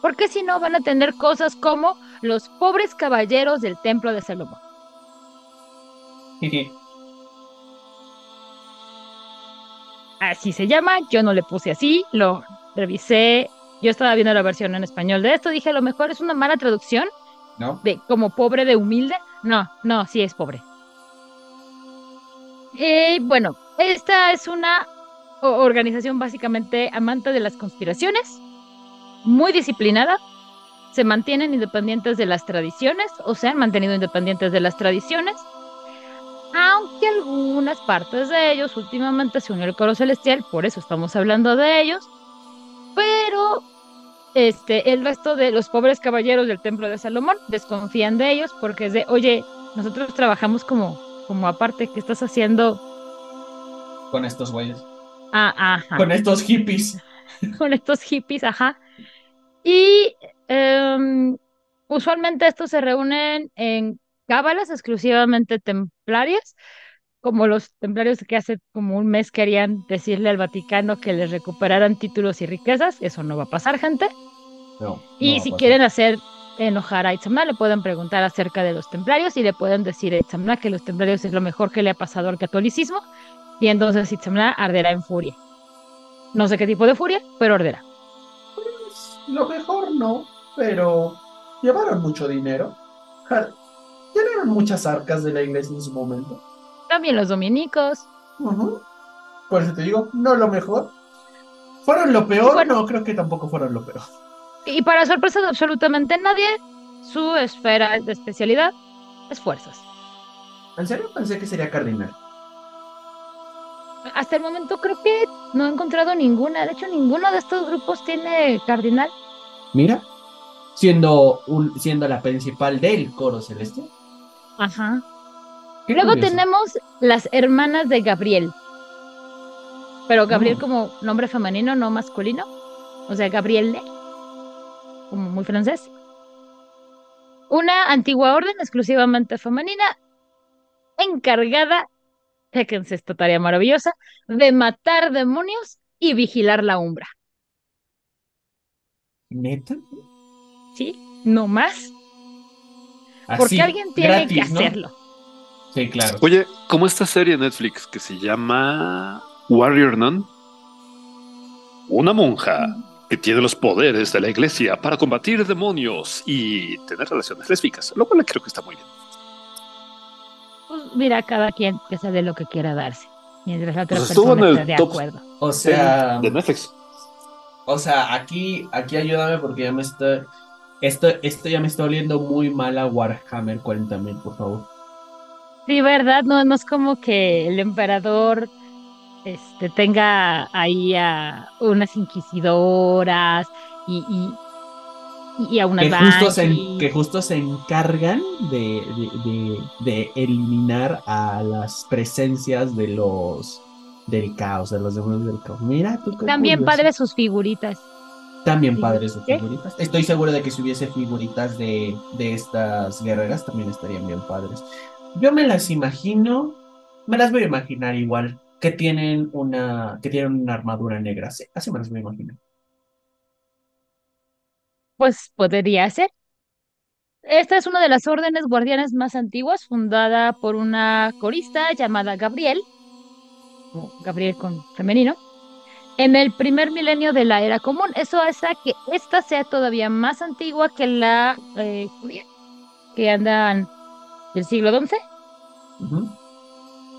porque si no van a tener cosas como los pobres caballeros del templo de Salomón. así se llama, yo no le puse así, lo revisé, yo estaba viendo la versión en español de esto, dije a lo mejor es una mala traducción, ¿no? De como pobre de humilde, no, no, sí es pobre. Eh, bueno, esta es una organización básicamente amante de las conspiraciones, muy disciplinada, se mantienen independientes de las tradiciones, o se han mantenido independientes de las tradiciones, aunque algunas partes de ellos últimamente se unió el coro celestial, por eso estamos hablando de ellos, pero este, el resto de los pobres caballeros del templo de Salomón desconfían de ellos porque es de, oye, nosotros trabajamos como, como aparte, ¿qué estás haciendo? Con estos güeyes. Ah, ajá. Con estos hippies. <laughs> Con estos hippies, ajá. Y em, usualmente estos se reúnen en cábalas exclusivamente templarias, como los templarios que hace como un mes querían decirle al Vaticano que les recuperaran títulos y riquezas. Eso no va a pasar, gente. y si quieren hacer enojar a Itzamna, le pueden preguntar acerca de los templarios y le pueden decir a Itzamna que los templarios es lo mejor que le ha pasado al catolicismo. Y entonces Itzamna arderá en furia. No sé qué tipo de furia, pero arderá. Pues, lo mejor no, pero llevaron mucho dinero. Tienen muchas arcas de la iglesia en su momento. También los dominicos. Por eso te digo, no lo mejor. ¿Fueron lo peor? no, creo que tampoco fueron lo peor. Y para sorpresa de absolutamente nadie, su esfera de especialidad es fuerzas. ¿En serio? Pensé que sería cardinal. Hasta el momento creo que no he encontrado ninguna. De hecho, ninguno de estos grupos tiene cardinal. Mira, siendo, un, siendo la principal del coro celestial. Ajá. Luego tenemos las hermanas de Gabriel. Pero Gabriel oh. como nombre femenino, no masculino. O sea, Gabriel, como muy francés. Una antigua orden exclusivamente femenina. encargada, fíjense esta tarea maravillosa, de matar demonios y vigilar la umbra. ¿Neta? ¿Sí? No más. Así, Porque alguien tiene que hacerlo. Sí, claro. Oye, como esta serie de Netflix que se llama Warrior Nun, una monja que tiene los poderes de la iglesia para combatir demonios y tener relaciones lésbicas, lo cual creo que está muy bien. Mira, cada quien que se dé lo que quiera darse. Mientras la otra Pues persona en el esté de top. acuerdo. O sea, De Netflix. o sea, aquí, aquí ayúdame porque ya me está, esto, esto ya me está oliendo muy mal a Warhammer 40.000, por favor. Sí, ¿verdad? No, no es como que el emperador este, tenga ahí a unas inquisidoras y, y, y a unas Que justo, se, banshees. que justo se encargan de, de, de- de eliminar a las presencias de los del caos, de los demonios del caos. Mira, tú qué También padre sus figuritas. También padres sus figuritas. Estoy seguro de que si hubiese figuritas de, de estas guerreras también estarían bien padres. Yo me las imagino, me las voy a imaginar igual, que tienen una, que tienen una armadura negra. Sí, así me las voy a imaginar. Pues podría ser. Esta es una de las órdenes guardianes más antiguas, fundada por una corista llamada Gabriel, Gabriel con femenino, en el primer milenio de la era común. Eso hace que esta sea todavía más antigua que la eh, que andan del siglo XI. Ujú.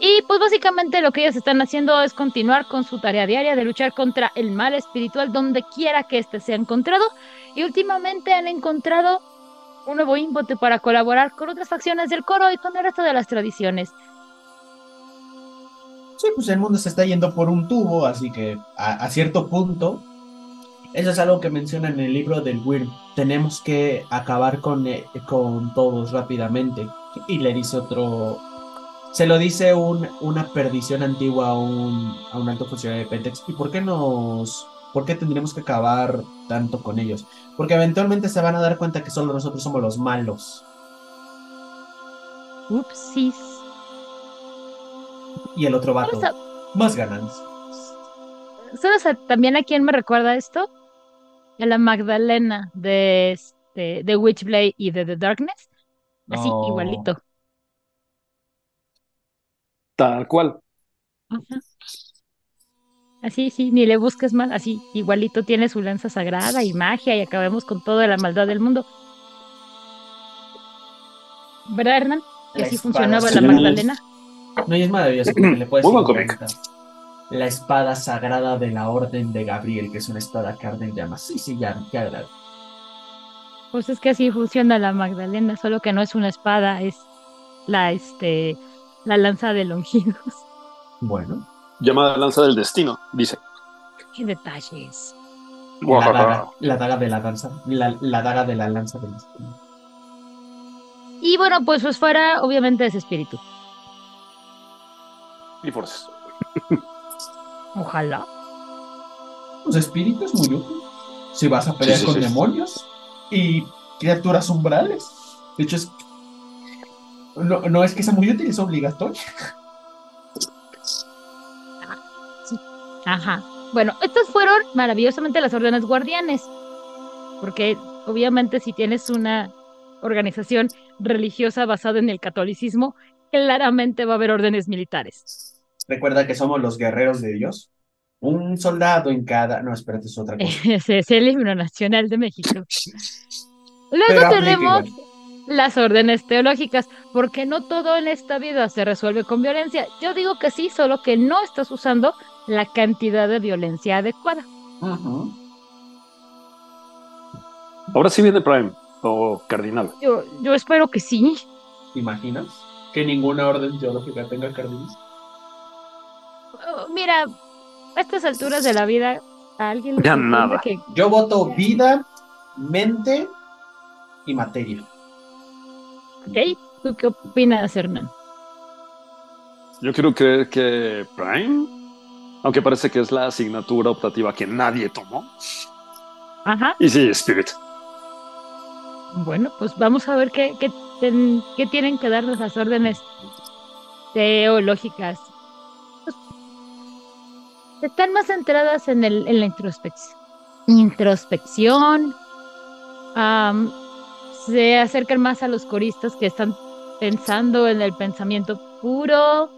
Y pues básicamente lo que ellas están haciendo es continuar con su tarea diaria de luchar contra el mal espiritual donde quiera que éste sea encontrado. Y últimamente han encontrado un nuevo ímpetu para colaborar con otras facciones del coro y con el resto de las tradiciones. Sí, pues el mundo se está yendo por un tubo, así que a, cierto punto, eso es algo que menciona en el libro del Wyrm. Tenemos que acabar con, eh, con todos rápidamente. Y le dice otro. Se lo dice un, una perdición antigua a un, a un alto funcionario de Pentex. ¿Y por qué nos.? ¿Por qué tendríamos que acabar tanto con ellos? Porque eventualmente se van a dar cuenta que solo nosotros somos los malos. Upsis. Y el otro vato, ¿Sabes, más ganancias. sabes a- también a quién me recuerda esto? A la Magdalena de, este, de Witchblade y de The Darkness. Así, No. igualito. Tal cual. Ajá. Así, sí, ni le busques más, así, igualito tiene su lanza sagrada y magia y acabemos con toda la maldad del mundo. ¿Verdad, Hernán? Que así funcionaba la. Magdalena. No, y es maravilloso <clears throat> porque le puedes La espada sagrada de la Orden de Gabriel, que es una espada que arde en llamas. Sí, sí, ya, ya agrada. Pues es que así funciona la Magdalena, solo que no es una espada, es la, este, la lanza de Longinos. Bueno, Llamada lanza del destino, dice. Qué detalles. la daga, la daga de la danza, la, la daga de la lanza del destino. Y bueno, pues pues fuera, obviamente, ese espíritu. Y forces. <laughs> Ojalá. Los espíritus muy útil. Si vas a pelear Sí, sí, con sí. demonios y criaturas umbrales. De hecho, es. No, no es que sea muy útil, es obligatorio. Ajá. Bueno, estas fueron maravillosamente las órdenes guardianes, porque obviamente si tienes una organización religiosa basada en el catolicismo, claramente va a haber órdenes militares. Recuerda que somos los guerreros de Dios. Un soldado en cada. No, espérate, es otra cosa. Ese <laughs> es el himno nacional de México. <laughs> Luego Pero tenemos. Las órdenes teológicas, porque no todo en esta vida se resuelve con violencia. Yo digo que sí, solo que no estás usando la cantidad de violencia adecuada. Ujú. Ahora sí viene Prime o Cardinal. Yo, yo espero que sí. ¿Te imaginas? Que ninguna orden teológica tenga cardinales. Oh, Mira, a estas alturas de la vida, a alguien Ya nada. que Yo voto vida, mente y materia. Ok, ¿Tú qué opinas, Hernán? Yo quiero creer que Prime, aunque parece que es la asignatura optativa que nadie tomó. Ajá. Y sí, Spirit. Bueno, pues vamos a ver qué, qué, ten- qué tienen que darnos las órdenes teológicas pues, están más centradas en, el, en la introspección. Introspección. Se acercan más a los coristas que están pensando en el pensamiento puro.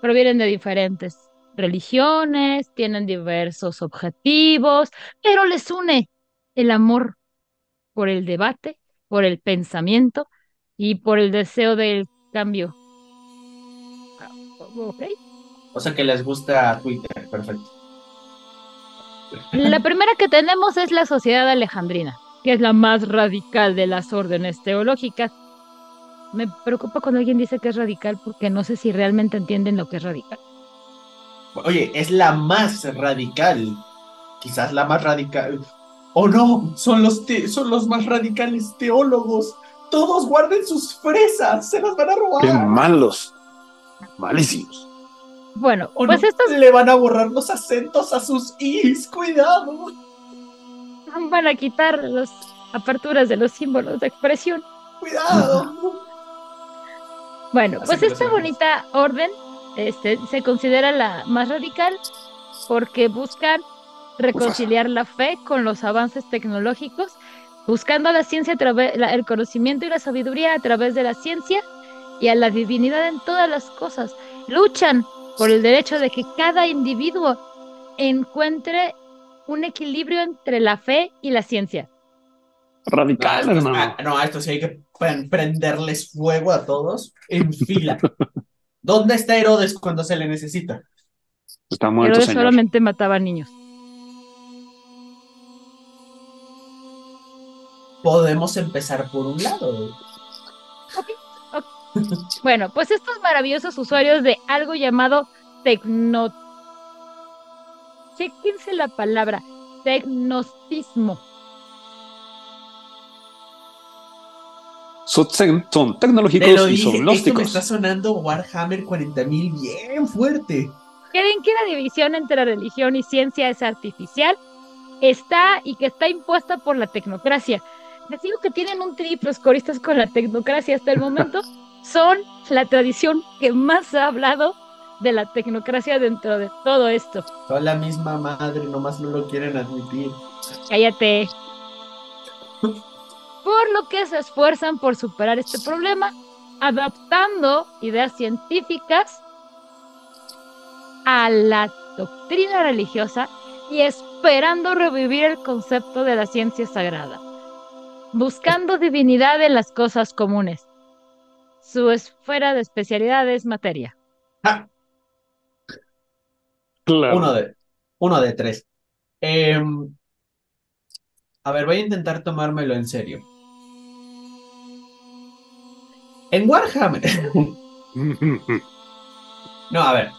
Provienen de diferentes religiones, tienen diversos objetivos, pero les une el amor por el debate, por el pensamiento y por el deseo del cambio. Ah, ok. O sea que les gusta Twitter, perfecto. La primera que tenemos es la sociedad alejandrina, que es la más radical de las órdenes teológicas. Me preocupa cuando alguien dice que es radical porque no sé si realmente entienden lo que es radical. Oye, es la más radical. Quizás la más radical. Oh no, son los, te- son los más radicales teólogos. Todos guarden sus fresas, se las van a Qué robar. malos. Malísimos. Bueno, Oh, pues no, estos Le van a borrar los acentos a sus is, cuidado. <laughs> van a quitar las aperturas de los símbolos de expresión. Cuidado. Bueno, Así pues esta bonita orden este, se considera la más radical porque buscan reconciliar la fe con los avances tecnológicos, buscando la ciencia a través, la- el conocimiento y la sabiduría a través de la ciencia y a la divinidad en todas las cosas. Luchan por el derecho de que cada individuo encuentre un equilibrio entre la fe y la ciencia. Radical, no, hermano. a- no, a esto sí hay que pre- prenderles fuego a todos en fila. <laughs> ¿Dónde está Herodes cuando se le necesita? Está muerto, señor. solamente mataba niños. Podemos empezar por un lado. Bueno, pues estos maravillosos usuarios de algo llamado tecno... Chéquense la palabra, tecnocismo. Son, son Te tecnológicos y dije, son esto me gnósticos. está sonando Warhammer 40.000 bien fuerte. ¿Creen que la división entre religión y ciencia es artificial? Está y que está impuesta por la tecnocracia. Les digo que tienen un trip los coristas con la tecnocracia hasta el momento. <laughs> Son la tradición que más ha hablado de la tecnocracia dentro de todo esto. Son la misma madre, nomás no lo quieren admitir. Cállate. Por lo que se esfuerzan por superar este problema, adaptando ideas científicas a la doctrina religiosa y esperando revivir el concepto de la ciencia sagrada, buscando divinidad en las cosas comunes. Su esfera de especialidad es materia. Ah, Claro. uno de, uno de tres. Em, a ver, voy a intentar tomármelo en serio. En Warhammer. <laughs> No, a ver.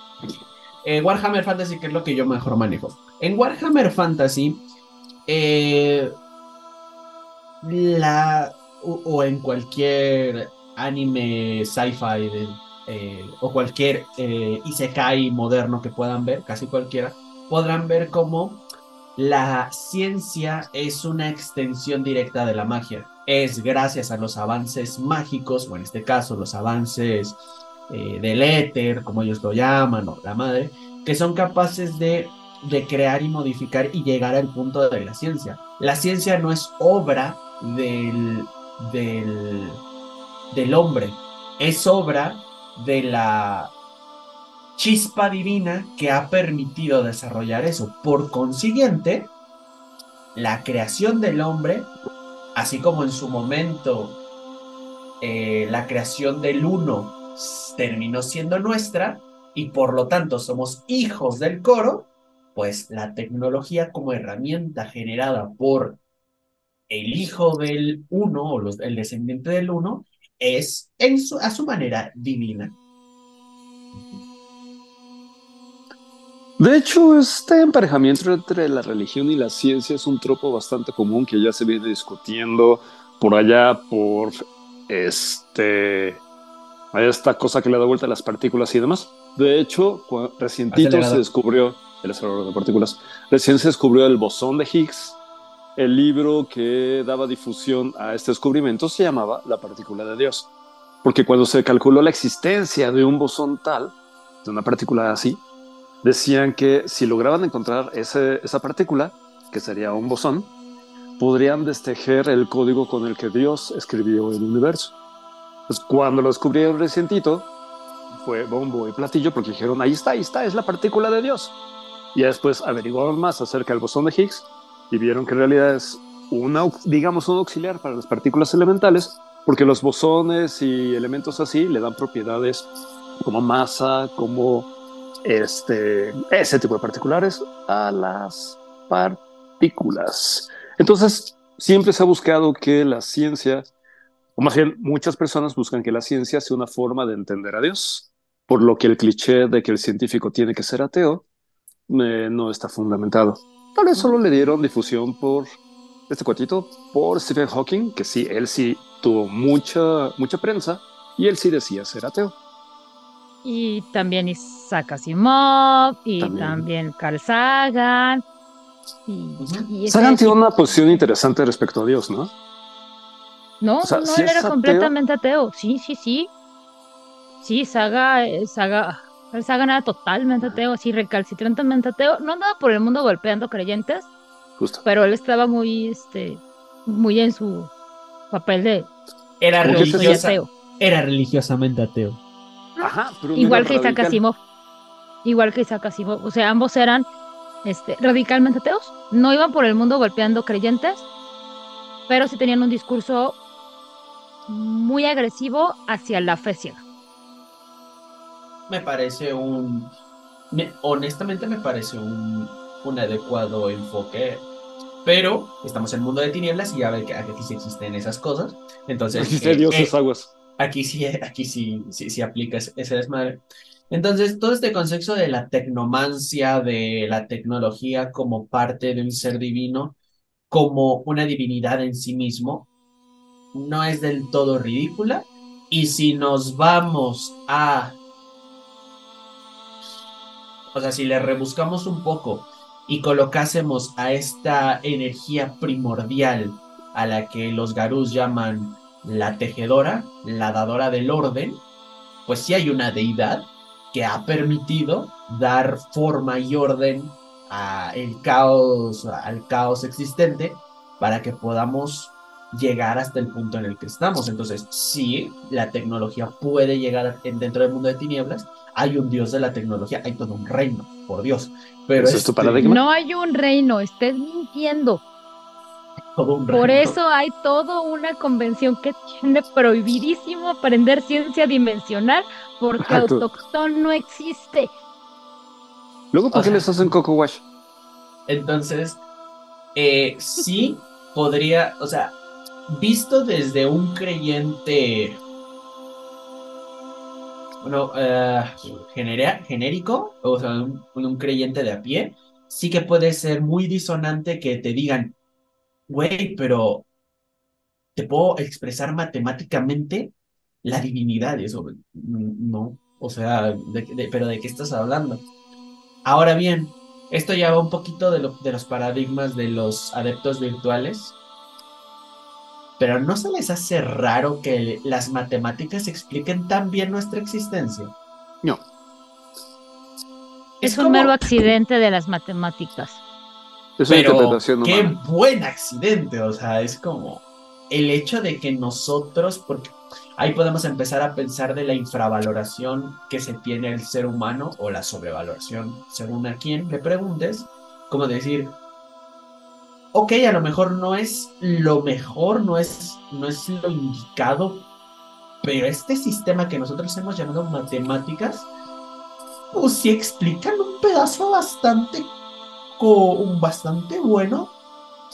Eh, Warhammer Fantasy, que es lo que yo mejor manejo. En Warhammer Fantasy, eh, la. O, o en cualquier anime sci-fi de- eh, o cualquier eh, moderno que puedan ver, casi cualquiera, podrán ver cómo la ciencia es una extensión directa de la magia. Es gracias a los avances mágicos, o en este caso los avances eh, del éter, como ellos lo llaman, o la madre, que son capaces de, de crear y modificar y llegar al punto de la ciencia. La ciencia no es obra del, del, del hombre, es obra de la chispa divina que ha permitido desarrollar eso. Por consiguiente, la creación del hombre, así como en su momento eh, la creación del uno terminó siendo nuestra y por lo tanto somos hijos del coro, pues la tecnología como herramienta generada por el hijo del uno o los- el descendiente del uno es en su- a su manera divina. De hecho, este emparejamiento entre la religión y la ciencia es un tropo bastante común que ya se viene discutiendo por allá por este esta cosa que le da vuelta a las partículas y demás. De hecho, recientito se descubrió el acelerador de partículas. Recién se descubrió el bosón de Higgs. El libro que daba difusión a este descubrimiento se llamaba La partícula de Dios. porque cuando se calculó la existencia de un bosón tal, de una partícula así, decían que si lograban encontrar esa partícula, que sería un bosón, podrían destejer el código con el que Dios escribió el universo. Pues cuando lo descubrieron recientito, fue bombo y platillo porque dijeron, ahí está, ahí está, es la partícula de Dios. Y después averiguaron más acerca del bosón de Higgs y vieron que en realidad es una, digamos, un auxiliar para las partículas elementales, porque los bosones y elementos así le dan propiedades como masa, como este, ese tipo de particulares a las partículas. Entonces, siempre se ha buscado que la ciencia, o más bien muchas personas buscan que la ciencia sea una forma de entender a Dios, por lo que el cliché de que el científico tiene que ser ateo eh, no está fundamentado. Tal vez solo le dieron difusión por este cuatito, por Stephen Hawking, que sí, él sí tuvo mucha, mucha prensa y él sí decía ser ateo. Y también Isaac Asimov, y también, Carl Sagan. Y, Sagan tiene una posición interesante respecto a Dios, ¿no? No, no, él era completamente ateo. Sí, sí, sí. Sí, Saga, eh, Saga, Carl Sagan era totalmente ateo, así recalcitrantemente ateo. No andaba por el mundo golpeando creyentes, Justo. pero él estaba muy, este, muy en su papel de era religiosa, ateo. Era religiosamente ateo. Igual que Isaac Asimov. Igual que Isaac Asimov. O sea, ambos eran este, radicalmente ateos. No iban por el mundo golpeando creyentes, pero sí tenían un discurso muy agresivo hacia la fe ciega. Me parece un. honestamente, me parece un, un adecuado enfoque pero estamos en el mundo de tinieblas y ya ve que aquí sí existen esas cosas. Entonces, existen eh, dioses eh, aguas aquí sí, aquí sí, sí, sí aplica ese desmadre. Entonces, todo este concepto de la tecnomancia, de la tecnología como parte de un ser divino, como una divinidad en sí mismo, no es del todo ridícula. Y si nos vamos a... O sea, si le rebuscamos un poco y colocásemos a esta energía primordial a la que los garús llaman la tejedora, la dadora del orden, pues sí hay una deidad que ha permitido dar forma y orden a el caos, al caos existente para que podamos llegar hasta el punto en el que estamos. Entonces, sí, la tecnología puede llegar dentro del mundo de tinieblas. Hay un dios de la tecnología, hay todo un reino, por Dios. Pero ¿Es este, No hay un reino, estés mintiendo. Por eso hay toda una convención que tiene prohibidísimo aprender ciencia dimensional porque autoctón no existe. Luego, ¿por qué les hacen Coco Wash? Entonces, eh, sí podría, o sea, visto desde un creyente, bueno, eh, genérico, o sea, un creyente de a pie, sí que puede ser muy disonante que te digan, güey, pero te puedo expresar matemáticamente la divinidad, eso no, o sea, pero ¿de qué estás hablando? Ahora bien, esto ya va un poquito de, de los paradigmas de los adeptos virtuales, pero ¿no se les hace raro que las matemáticas expliquen tan bien nuestra existencia? No. Es, un mero accidente de las matemáticas. Es Pero qué buen accidente, o sea, es como el hecho de que nosotros, porque ahí podemos empezar a pensar de la infravaloración que se tiene el ser humano o la sobrevaloración, según a quien le preguntes, como decir, ok, a lo mejor no es lo mejor, no es, no es lo indicado, pero este sistema que nosotros hemos llamado matemáticas, pues sí explican un pedazo bastante un bastante bueno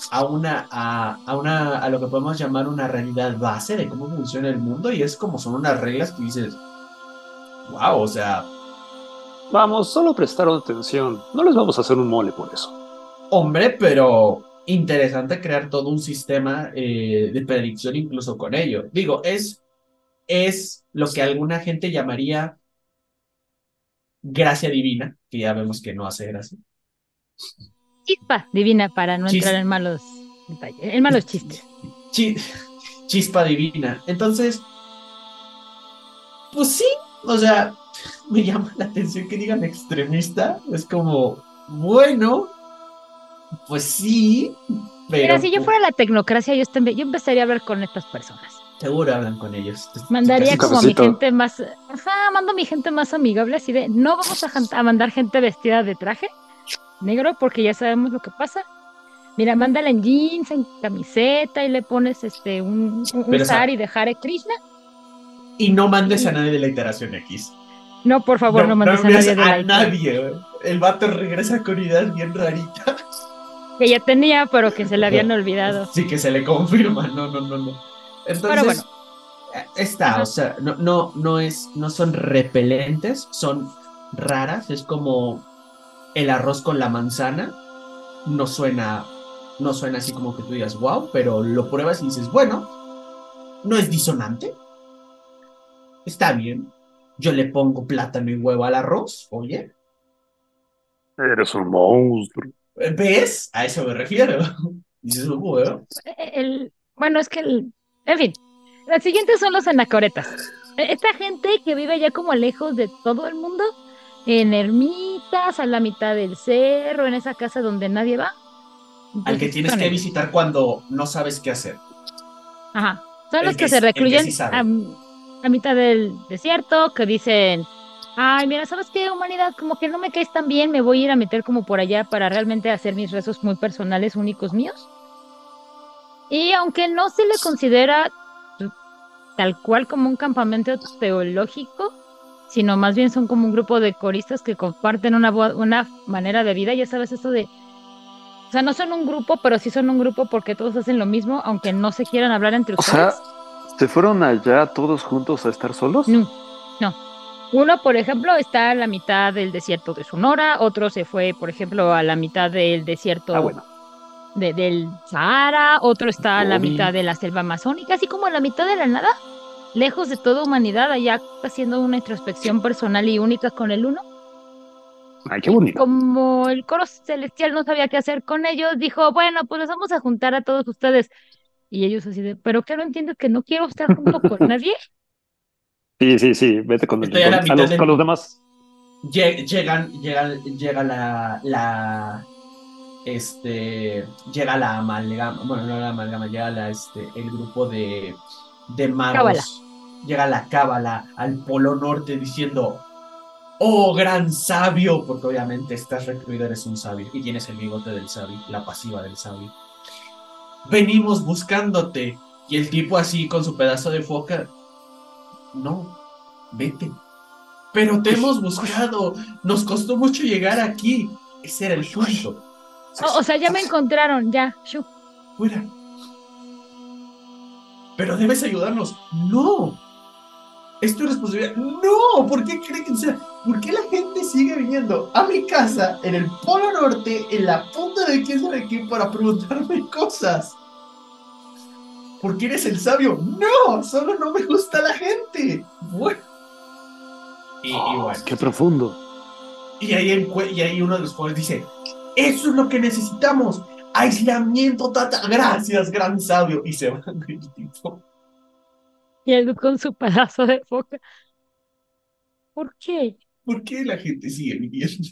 a una, a, una, a lo que podemos llamar una realidad base de cómo funciona el mundo y es como son unas reglas que dices, wow, o sea... Vamos, solo prestaron atención, no les vamos a hacer un mole por eso. Hombre, pero interesante crear todo un sistema eh, de predicción incluso con ello. Digo, es, es lo que alguna gente llamaría gracia divina, que ya vemos que no hace gracia. Chispa divina para no entrar en malos en malos chistes. chispa divina. Entonces, Pues sí, o sea, <laughs> me llama la atención que digan extremista. Es como, bueno, pues sí, pero. Mira, si yo fuera la tecnocracia, yo, estem- yo empezaría a hablar con estas personas. Seguro hablan con ellos. Mandaría como a mi gente más, ajá, mando a mi gente más amigable, así de, no vamos a, a mandar gente vestida de traje negro porque ya sabemos lo que pasa. Mira, mándala en jeans, en camiseta y le pones este un, un, un sari de Hare Krishna. Y no mandes a nadie de la iteración X. No, por favor, no, mandes a envíes nadie de a la IKEA, nadie. El vato regresa con ideas bien raritas. Que ya tenía, pero que se le habían olvidado. Sí, que se le confirma. No, no, no, no. Entonces, Pero bueno. eh, está, Ajá. o sea, no, no, no es, no son repelentes, son raras. Es como el arroz con la manzana. No suena, no suena así como que tú digas, wow, pero lo pruebas y dices, bueno, no es disonante. Está bien. Yo le pongo plátano y huevo al arroz, oye. Eres un monstruo. ¿Ves? A eso me refiero. <laughs> Dices, "Uh, huevo. El, bueno, es que el, en fin, las siguientes son los anacoretas. E- Esta gente que vive ya como lejos de todo el mundo, en ermitas, a la mitad del cerro, en esa casa donde nadie va. Al que Entonces, tienes que visitar cuando no sabes qué hacer. Ajá. Son El los que que se que recluyen sí sabe. a, a mitad del desierto, que dicen, ay, mira, ¿sabes qué, humanidad? Como que no me caes tan bien, me voy a ir a meter como por allá para realmente hacer mis rezos muy personales, únicos míos. Y aunque no se le considera tal cual como un campamento teológico, sino más bien son como un grupo de coristas que comparten una, una manera de vida, ya sabes, esto de... O sea, no son un grupo, pero sí son un grupo porque todos hacen lo mismo, aunque no se quieran hablar entre O sea, ustedes. ¿se fueron allá todos juntos a estar solos? No, no. Uno, por ejemplo, está a la mitad del desierto de Sonora, otro se fue, por ejemplo, a la mitad del desierto Ah, bueno. de- del Sahara, otro está a la Uy. mitad de la selva amazónica, así como a la mitad de la nada, lejos de toda humanidad, allá haciendo una introspección personal y única con el uno. Ay, qué bonito. Como el coro celestial no sabía qué hacer con ellos, dijo, bueno, pues los vamos a juntar a todos ustedes. Y ellos así de, pero no entiendo que no quiero estar junto con <laughs> nadie. Sí, sí, sí, vete con, Estoy a los, del- con los demás. Lle- Llegan, llegan, llega la, la, este, llega la amalgama, bueno, no la amalgama, llega la, este, el grupo de, de magos, Cábala. llega la cábala al polo norte diciendo, oh gran sabio, porque obviamente estás recluido, eres un sabio, y tienes el bigote del sabio, la pasiva del sabio. Venimos buscándote, y el tipo así con su pedazo de foca, no, vete. Pero te hemos buscado. Nos costó mucho llegar aquí. Ese era el punto. O, o sea, ya me encontraron, ya. shu. Fuera. Pero debes ayudarnos. No. Es tu responsabilidad. No. ¿Por qué creen que o sea, ¿Por qué la gente sigue viniendo a mi casa en el Polo Norte, en la punta de quién sabe qué, para preguntarme cosas? ¿Por qué eres el sabio? No. Solo no me gusta la gente. Bueno. Y, y bueno. Qué profundo. Y ahí, encue- y ahí uno de los jóvenes dice, eso es lo que necesitamos, aislamiento total, gracias, gran sabio. Y se van <laughs> el tipo. Y él con su pedazo de foca. ¿Por qué? ¿Por qué la gente sigue viviendo?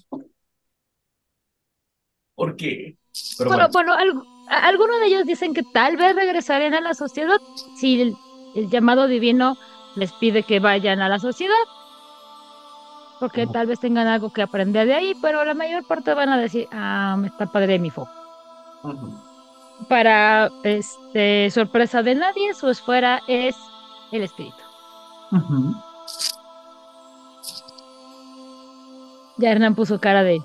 ¿Por qué? Pero Bueno, bueno, bueno, algo- algunos de ellos dicen que tal vez regresarían a la sociedad si el, el llamado divino les pide que vayan a la sociedad. Porque tal vez tengan algo que aprender de ahí, pero la mayor parte van a decir, ah, me está padre mi foco. Para este sorpresa de nadie, su esfera es el espíritu. Ya Hernán puso cara de,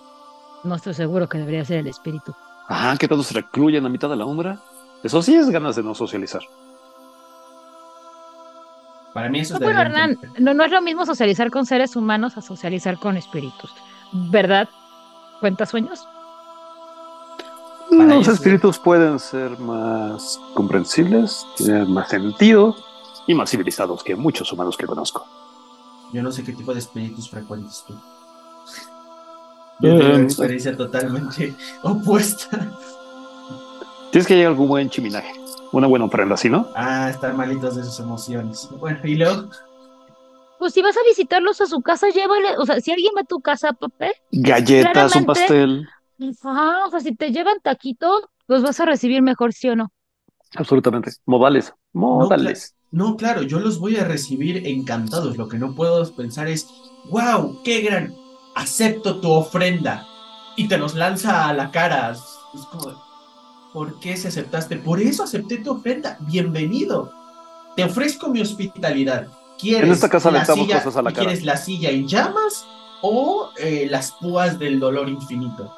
no estoy seguro que debería ser el espíritu. Ajá, que todos se recluyen a mitad de la umbra. Eso sí es ganas de no socializar. Para mí eso No, es bueno, Hernán, no, no es lo mismo socializar con seres humanos a socializar con espíritus. ¿Verdad? ¿Cuenta sueños? Para Los espíritus pueden ser más comprensibles, tienen más sentido y más civilizados que muchos humanos que conozco. Yo no sé qué tipo de espíritus frecuentes tú. Yo tengo una experiencia totalmente <laughs> opuesta. Tienes que llegar a algún buen chiminaje, una buena ofrenda, ¿sí no? Ah, están malitos de sus emociones. Bueno, y luego, Pues si vas a visitarlos a su casa, llévale, o sea, si alguien va a tu casa, Pepe, Galletas, un pastel. ajá, o sea, si te llevan taquitos, los vas a recibir mejor, ¿sí o no? Absolutamente. Modales. Modales. No, claro, yo los voy a recibir encantados. Lo que no puedo pensar es, wow, qué gran, acepto tu ofrenda. Y te los lanza a la cara. Es como, ¿por qué se aceptaste? Por eso acepté tu ofrenda. Bienvenido. Te ofrezco mi hospitalidad. ¿Quieres En esta casa la silla- cosas a la cara. ¿Quieres la silla en llamas o eh, las púas del dolor infinito?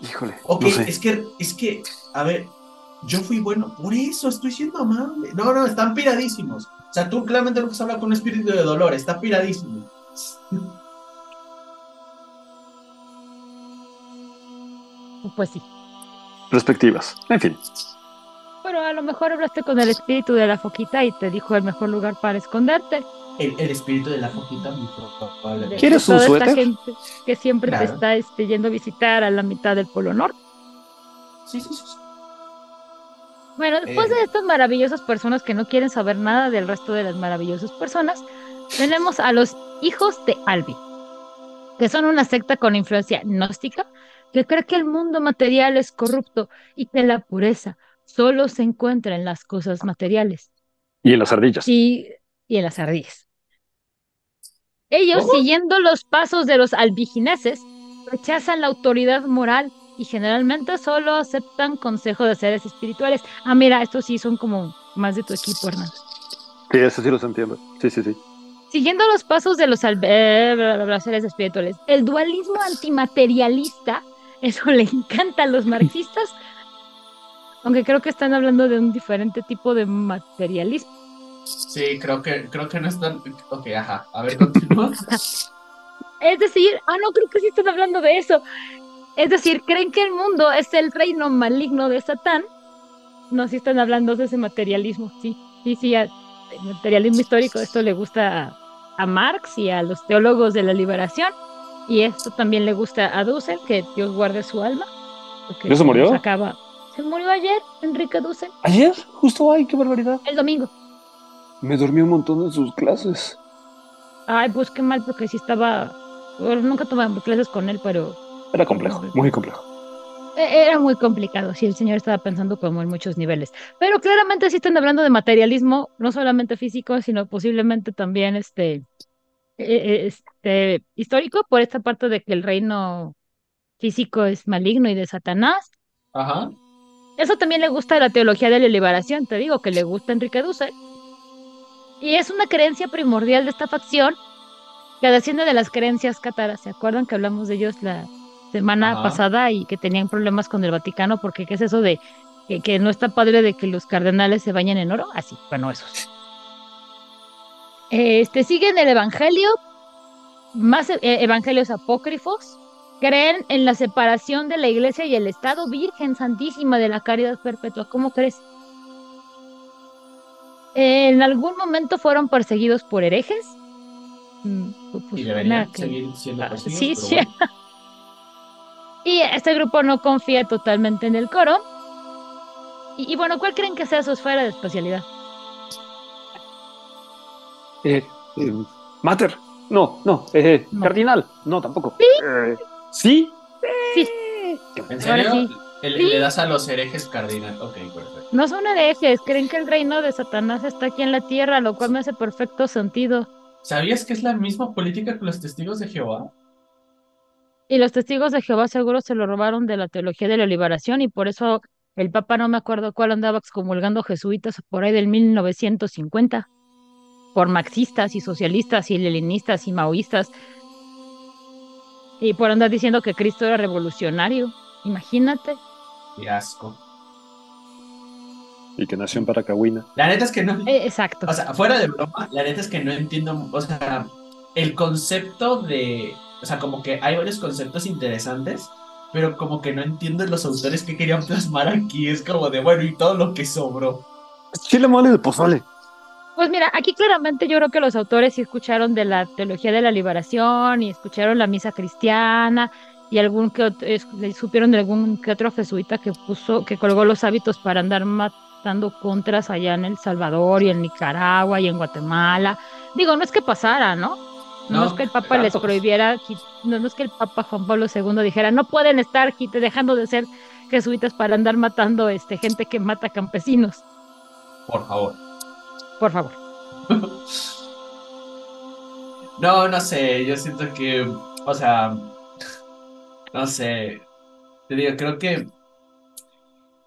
Híjole. Ok, no sé. es que, es que, a ver, yo fui bueno, por eso estoy siendo amable. No, no, están piradísimos. O sea, tú claramente no puedes hablar con un espíritu de dolor, está piradísimo. Pues sí. Perspectivas. En fin. Pero a lo mejor hablaste con el espíritu de la foquita y te dijo el mejor lugar para esconderte. El, el espíritu de la foquita, muy probablemente. ¿Quieres un toda esta gente que siempre te está este, yendo a visitar a la mitad del Polo Norte. Sí, sí, sí. sí. Bueno, después Eh. de estas maravillosas personas que no quieren saber nada del resto de las maravillosas personas, tenemos a los hijos de Albi, que son una secta con influencia gnóstica que cree que el mundo material es corrupto y que la pureza solo se encuentra en las cosas materiales Y en las ardillas. y, y en las ardillas. Ellos, ¿Cómo? siguiendo los pasos de los albigineses, rechazan la autoridad moral y generalmente solo aceptan consejos de seres espirituales. Ah, mira, estos sí son como más de tu equipo, Hernán. Sí, eso sí los entiendo. Sí, sí, sí. Siguiendo los pasos de los eh, bla, seres espirituales, el dualismo antimaterialista, eso le encanta a los marxistas, aunque creo que están hablando de un diferente tipo de materialismo. Sí, creo que, creo que no están. Ok, ajá. A ver, continúa. <laughs> Es decir, ah, no, creo que sí están hablando de eso. Es decir, creen que el mundo es el reino maligno de Satán. No, sí están hablando de ese materialismo, sí, sí, sí, a- el materialismo histórico, esto le gusta a, a Marx y a los teólogos de la liberación, y esto también le gusta a Dussel, que Dios guarde su alma. ¿Ya se murió? nos acaba- Se murió ayer, Enrique Dussel, Ayer, justo ay, qué barbaridad. el domingo. Me dormí un montón en sus clases. Ay, pues qué mal, porque sí estaba, bueno, nunca tomé clases con él, pero Era complejo, muy complejo. E- Era muy complicado, sí, el señor estaba pensando como en muchos niveles. Pero claramente sí están hablando de materialismo, no solamente físico, sino posiblemente también este, este histórico, por esta parte de que el reino físico es maligno y de Satanás. Ajá. Eso también le gusta a la teología de la liberación, te digo que le gusta a Enrique Dussel. Y es una creencia primordial de esta facción que desciende de las creencias cátaras. ¿Se acuerdan que hablamos de ellos la semana Ajá. pasada y que tenían problemas con el Vaticano? Porque ¿qué es eso de que, que no está padre de que los cardenales se bañen en oro? Así, bueno, esos. Este, siguen el Evangelio, más eh, evangelios apócrifos, creen en la separación de la iglesia y el Estado Virgen Santísima de la Caridad Perpetua. ¿Cómo crees? En algún momento fueron perseguidos por herejes. Mm, pues, Y suena deberían que- seguir siendo Ah, perseguidos, sí, pero sí. bueno. <laughs> Y este grupo no confía totalmente en el coro. Y, y bueno, ¿cuál creen que sea su esfera de especialidad? Eh, eh, Mater. No, no. Eh, No. Cardinal. No, tampoco. Eh, ¿Sí? Sí, ¿En serio? sí. Le, Sí. le das a los herejes cardinal. Ok, perfecto. no son herejes, creen que el reino de Satanás está aquí en la tierra, lo cual me hace perfecto sentido. ¿Sabías que es la misma política que los testigos de Jehová? Y los testigos de Jehová seguro se lo robaron de la teología de la liberación y por eso el Papa no me acuerdo cuál andaba excomulgando jesuitas por ahí del 1950 por marxistas y socialistas y leninistas y maoístas y por andar diciendo que Cristo era revolucionario. Imagínate. Qué asco. Y que nació en Paracahuina. La neta es que no. Eh, exacto. O sea, fuera de broma, la neta es que no entiendo. O sea, el concepto de. O sea, como que hay varios conceptos interesantes, pero como que no entiendo los autores que querían plasmar aquí. Es como de, bueno, y todo lo que sobró. Chile mole de pozole. Pues mira, aquí claramente yo creo que los autores sí escucharon de la teología de la liberación y escucharon la misa cristiana y algún que es- supieron de algún que otro jesuita que puso, que colgó los hábitos para andar matando contras allá en El Salvador y en Nicaragua y en Guatemala. Digo, no es que pasara, ¿no? No, No, es que el Papa les prohibiera, no, no es que el Papa Juan Pablo II dijera, no pueden estar dejando de ser jesuitas para andar matando este, gente que mata campesinos. Por favor. Por favor. <laughs> No, no sé, yo siento que, o sea, no sé, te digo, creo que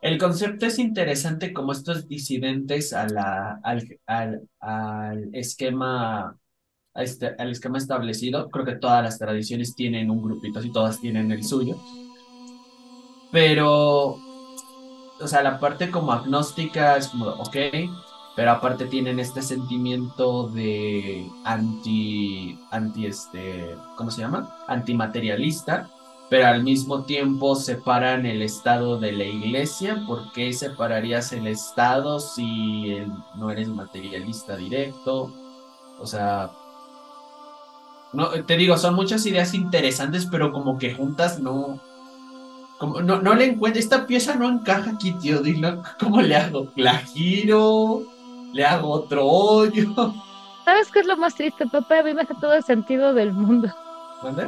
el concepto es interesante como estos disidentes al, al, al esquema, este, al esquema establecido. Creo que todas las tradiciones tienen un grupito así, todas tienen el suyo. Pero, o sea, la parte como agnóstica es como, ok, pero aparte tienen este sentimiento de anti, anti este, ¿cómo se llama? Antimaterialista, pero al mismo tiempo separan el Estado de la Iglesia. ¿Por qué separarías el Estado si no eres materialista directo? O sea, no, te digo, son muchas ideas interesantes, pero como que juntas no, como, no, no le encuentro, esta pieza no encaja aquí, tío, dilo, ¿cómo le hago? ¿La giro? ¿Le hago otro hoyo? ¿Sabes qué es lo más triste, papá? A mí me hace todo el sentido del mundo. ¿Mande?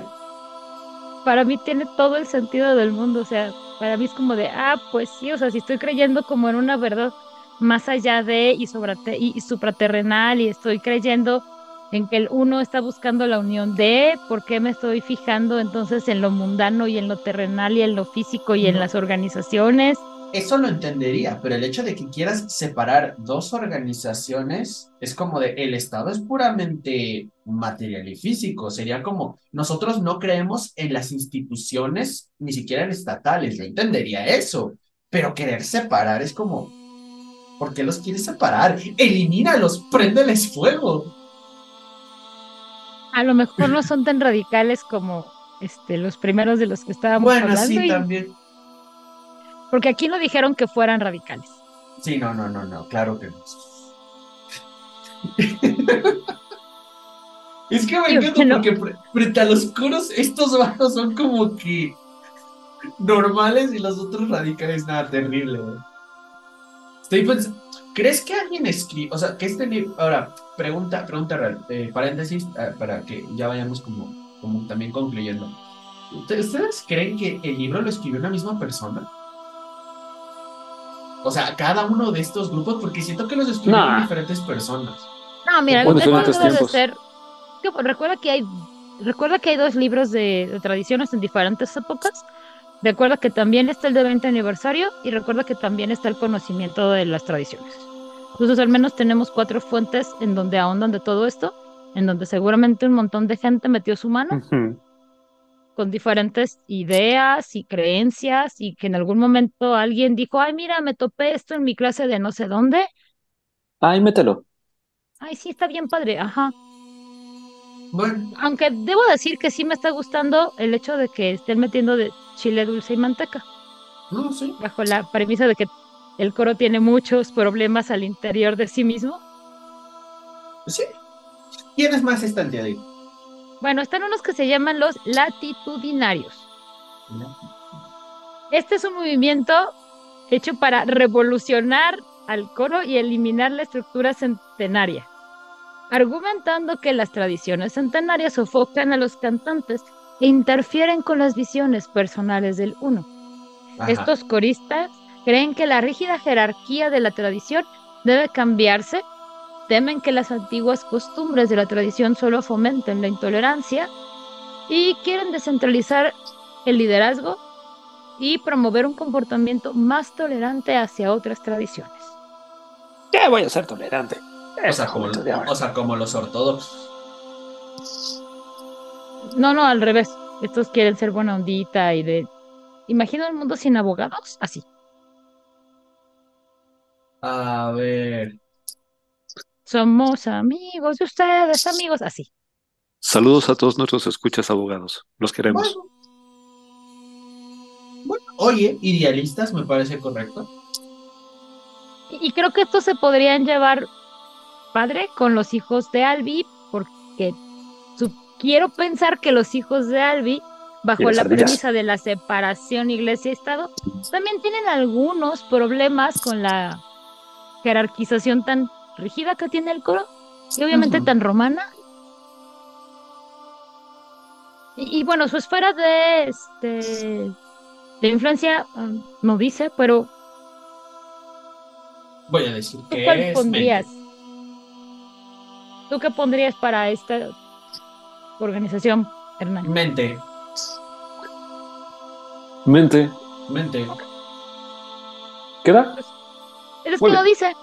Para mí tiene todo el sentido del mundo. O sea, para mí es como de, ah, pues sí, o sea, si estoy creyendo como en una verdad más allá de y, sobrate- y, y supraterrenal y estoy creyendo en que el uno está buscando la unión de, ¿por qué me estoy fijando entonces en lo mundano y en lo terrenal y en lo físico y en las organizaciones? Eso lo entendería, pero el hecho de que quieras separar dos organizaciones es como de el Estado es puramente material y físico. Sería como nosotros no creemos en las instituciones, ni siquiera en estatales. Yo entendería eso, pero querer separar es como, ¿por qué los quieres separar? Elimínalos, préndeles fuego. A lo mejor no son tan radicales como este, los primeros de los que estábamos Bueno, hablando, sí, y- también. Porque aquí no dijeron que fueran radicales. Sí, no, no, no, no, claro que no. <laughs> Es que me encanta no. porque fre- frente a los coros, estos vatos son como que normales y los otros radicales, nada terrible. güey. Estoy pensando, ¿crees que alguien escribe, o sea, que este libro, ahora, pregunta, pregunta real, eh, paréntesis, eh, para que ya vayamos como, como también concluyendo. ¿Ustedes ustedes creen que el libro lo escribió una misma persona? O sea, cada uno de estos grupos, porque siento que los escribieron Nah. diferentes personas. No, mira, O en lo que no diferentes debe de ser. que, pues, recuerda que hay. Recuerda que hay dos libros de, de tradiciones en diferentes épocas. Recuerda que también está el de 20 aniversario y recuerda que también está el conocimiento de las tradiciones. Entonces, al menos tenemos cuatro fuentes en donde ahondan de todo esto, en donde seguramente un montón de gente metió su mano Ujú. Con diferentes ideas y creencias y que en algún momento alguien dijo, ay, mira, me topé esto en mi clase de no sé dónde. Ay, mételo. Ay, sí, está bien padre, ajá. Bueno, Aunque debo decir que sí me está gustando el hecho de que estén metiendo de chile dulce y manteca, no sé. bajo la premisa de que el coro tiene muchos problemas al interior de sí mismo. Sí. ¿Quiénes más están, tía Di? Bueno, están unos que se llaman los latitudinarios. Este es un movimiento hecho para revolucionar al coro y eliminar la estructura centenaria, argumentando que las tradiciones centenarias sofocan a los cantantes e interfieren con las visiones personales del uno. Ajá. Estos coristas creen que la rígida jerarquía de la tradición debe cambiarse, temen que las antiguas costumbres de la tradición solo fomenten la intolerancia y quieren descentralizar el liderazgo y promover un comportamiento más tolerante hacia otras tradiciones. ¿Qué voy a ser tolerante? O sea, como, o sea, los ortodoxos. No, no, al revés. Estos quieren ser buena ondita y de... Imagina un mundo sin abogados, así. A ver. Somos amigos de ustedes, amigos, así. Saludos a todos nuestros escuchas abogados. Los queremos. Bueno. Bueno, oye, idealistas me parece correcto. Y y creo que estos se podrían llevar padre con los hijos de Albi, porque su- quiero pensar que los hijos de Albi, bajo la ardillas. premisa de la separación iglesia-estado, también tienen algunos problemas con la jerarquización tan rígida que tiene el coro. y obviamente tan romana. Y, y bueno, su esfera de, este, de influencia ah, no dice, pero Voy a decir ¿tú que cuál es pondrías? mente. ¿Tú qué pondrías para esta organización, Hernán? Mente, Mente. mente. ¿Queda? Es que bien. dice.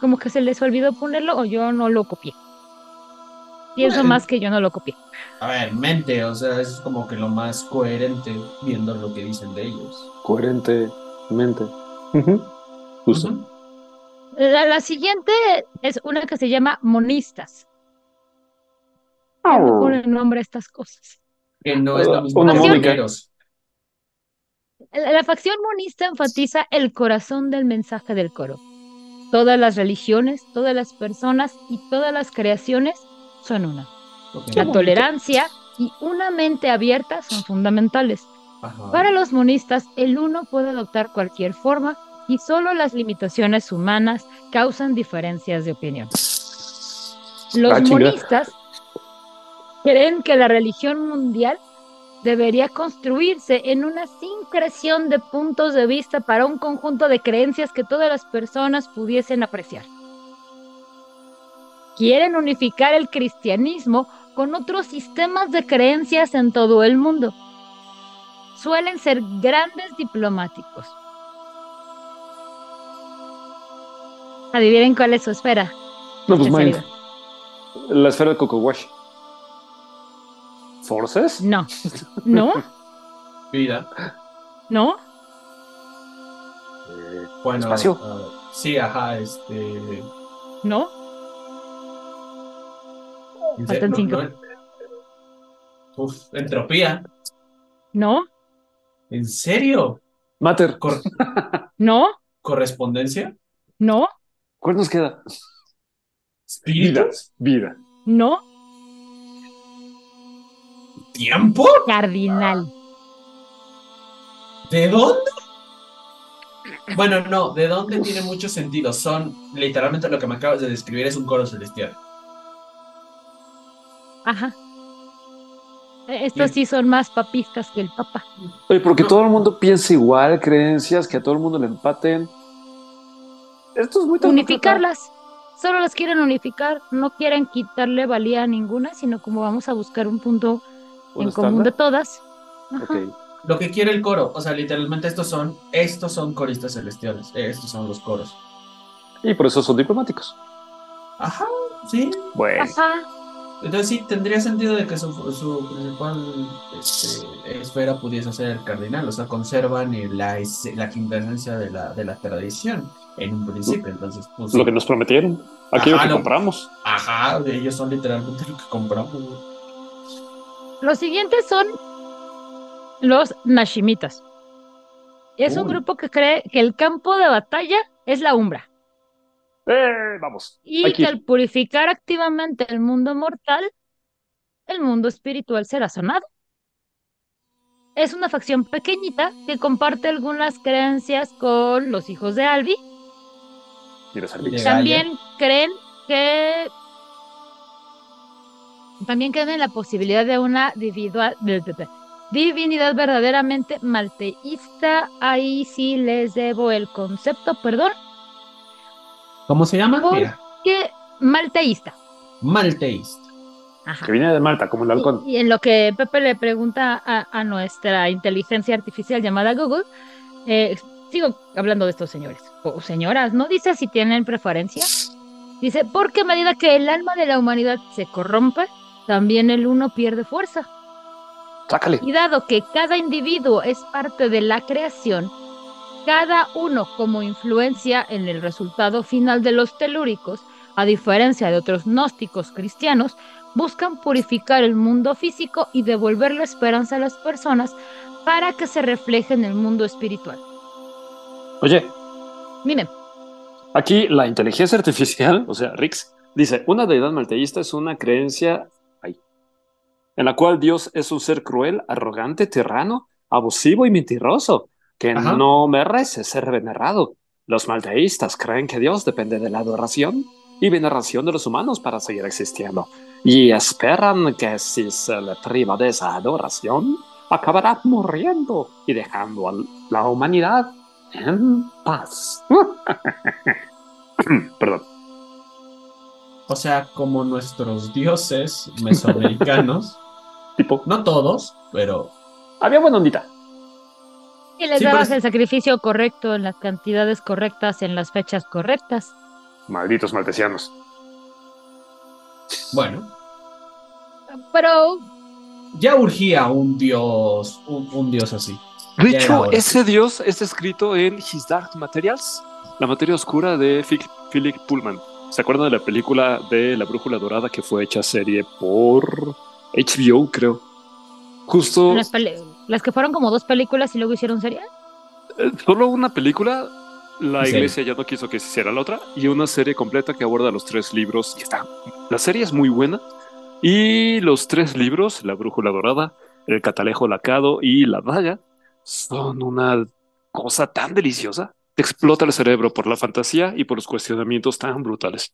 Como que se les olvidó ponerlo o yo no lo copié. Pienso Bueno. más que yo no lo copié. A ver, mente, o sea, es como que lo más coherente viendo lo que dicen de ellos. Coherente. Mente. Justo. La, la siguiente es una que se llama monistas. ¿Quién le pone nombre a estas cosas? Que no es lo Uh, mismo la facción monista enfatiza el corazón del mensaje del coro. Todas las religiones, todas las personas y todas las creaciones son una. La tolerancia y una mente abierta son fundamentales. Ajá. Para los monistas, el uno puede adoptar cualquier forma y solo las limitaciones humanas causan diferencias de opinión. Los Ah, monistas creen que la religión mundial debería construirse en una sincreción de puntos de vista para un conjunto de creencias que todas las personas pudiesen apreciar. Quieren unificar el cristianismo con otros sistemas de creencias en todo el mundo. Suelen ser grandes diplomáticos. Adivinen cuál es su esfera. No, pues. La esfera de Coco Wash. ¿Forces? No, no, <laughs> Vida. no. Eh, Bueno, Espacio. ah, sí, ajá, este. No, en Faltan serio, cinco. no- Uf, entropía. no, ¿En serio? Mater. Cor- <laughs> no, ¿Correspondencia? no, ¿Cuál nos queda? Vida. ¿Espíritus? Vida. no. ¿Tiempo? Cardinal. ¿De dónde? Bueno, no, ¿de dónde tiene mucho sentido? Son literalmente lo que me acabas de describir es un coro celestial. Ajá. Eh, Estos sí son más papistas que el papa. Oye, porque No. todo el mundo piensa igual, creencias, que a todo el mundo le empaten. Esto es muy. Unificarlas. Solo las quieren unificar. No quieren quitarle valía a ninguna, sino como vamos a buscar un punto ¿Un en común de todas. Lo que quiere el coro, o sea, literalmente estos son, estos son coristas celestiales, estos son los coros. Y por eso son diplomáticos. Ajá, sí. Bueno. Ajá. Entonces sí, tendría sentido de que su, su principal este, esfera pudiese ser el cardinal, o sea, conservan eh, la, la quintesencia de la, de la tradición en un principio, entonces pues, Lo que nos prometieron. Aquello Ajá, que lo- compramos. Ajá, ellos son literalmente lo que compramos. Los siguientes son los Nashimitas. Es un grupo que cree que el campo de batalla es la umbra ¡Eh! Vamos. y Hay que al purificar activamente el mundo mortal, el mundo espiritual será sanado. Es una facción pequeñita que comparte algunas creencias con los hijos de Albi. También creen que también creen en la posibilidad de una individua- de- de- de- divinidad verdaderamente malteísta. Ahí sí les debo el concepto, perdón, ¿Cómo se llama? Por- Mira, que malteísta. Malteist. Ajá. Que viene de Malta, como el halcón. Y, y en lo que Pepe le pregunta a, a nuestra inteligencia artificial llamada Google, eh, sigo hablando de estos señores o señoras, no dice si tienen preferencia. Dice, porque a medida que el alma de la humanidad se corrompe, también el uno pierde fuerza. Sácale. Y dado que cada individuo es parte de la creación, cada uno como influencia en el resultado final de los telúricos, a diferencia de otros gnósticos cristianos, buscan purificar el mundo físico y devolver la esperanza a las personas para que se refleje en el mundo espiritual. Oye, Miren, aquí la inteligencia artificial, o sea, Rix, dice, una deidad malteísta es una creencia en la cual Dios es un ser cruel, arrogante, tirano, abusivo y mentiroso, que Ajá. no merece ser venerado. Los malteístas creen que Dios depende de la adoración y veneración de los humanos para seguir existiendo. Y esperan que si se le priva de esa adoración, acabará muriendo y dejando a la humanidad en paz. <laughs> Perdón. O sea, como nuestros dioses mesoamericanos, <laughs> Tipo, no todos, pero había buena ondita. Y les Sí, dabas es- el sacrificio correcto, en las cantidades correctas, en las fechas correctas. Malditos maltesianos. bueno, Pero ya urgía un dios, un, un dios así. De Ya hecho, ese dios está escrito en His Dark Materials, la materia oscura de Phil- Philip Pullman. ¿Se acuerdan de la película de La Brújula Dorada que fue hecha serie por HBO, creo? Justo las, que fueron como dos películas y luego hicieron serie. eh, solo una película, la Sí. iglesia ya no quiso que se hiciera la otra, y una serie completa que aborda los tres libros. Y está. La serie es muy buena. Y los tres libros, La Brújula Dorada, El Catalejo Lacado y La Daga, son una cosa tan deliciosa. Te explota el cerebro por la fantasía y por los cuestionamientos tan brutales.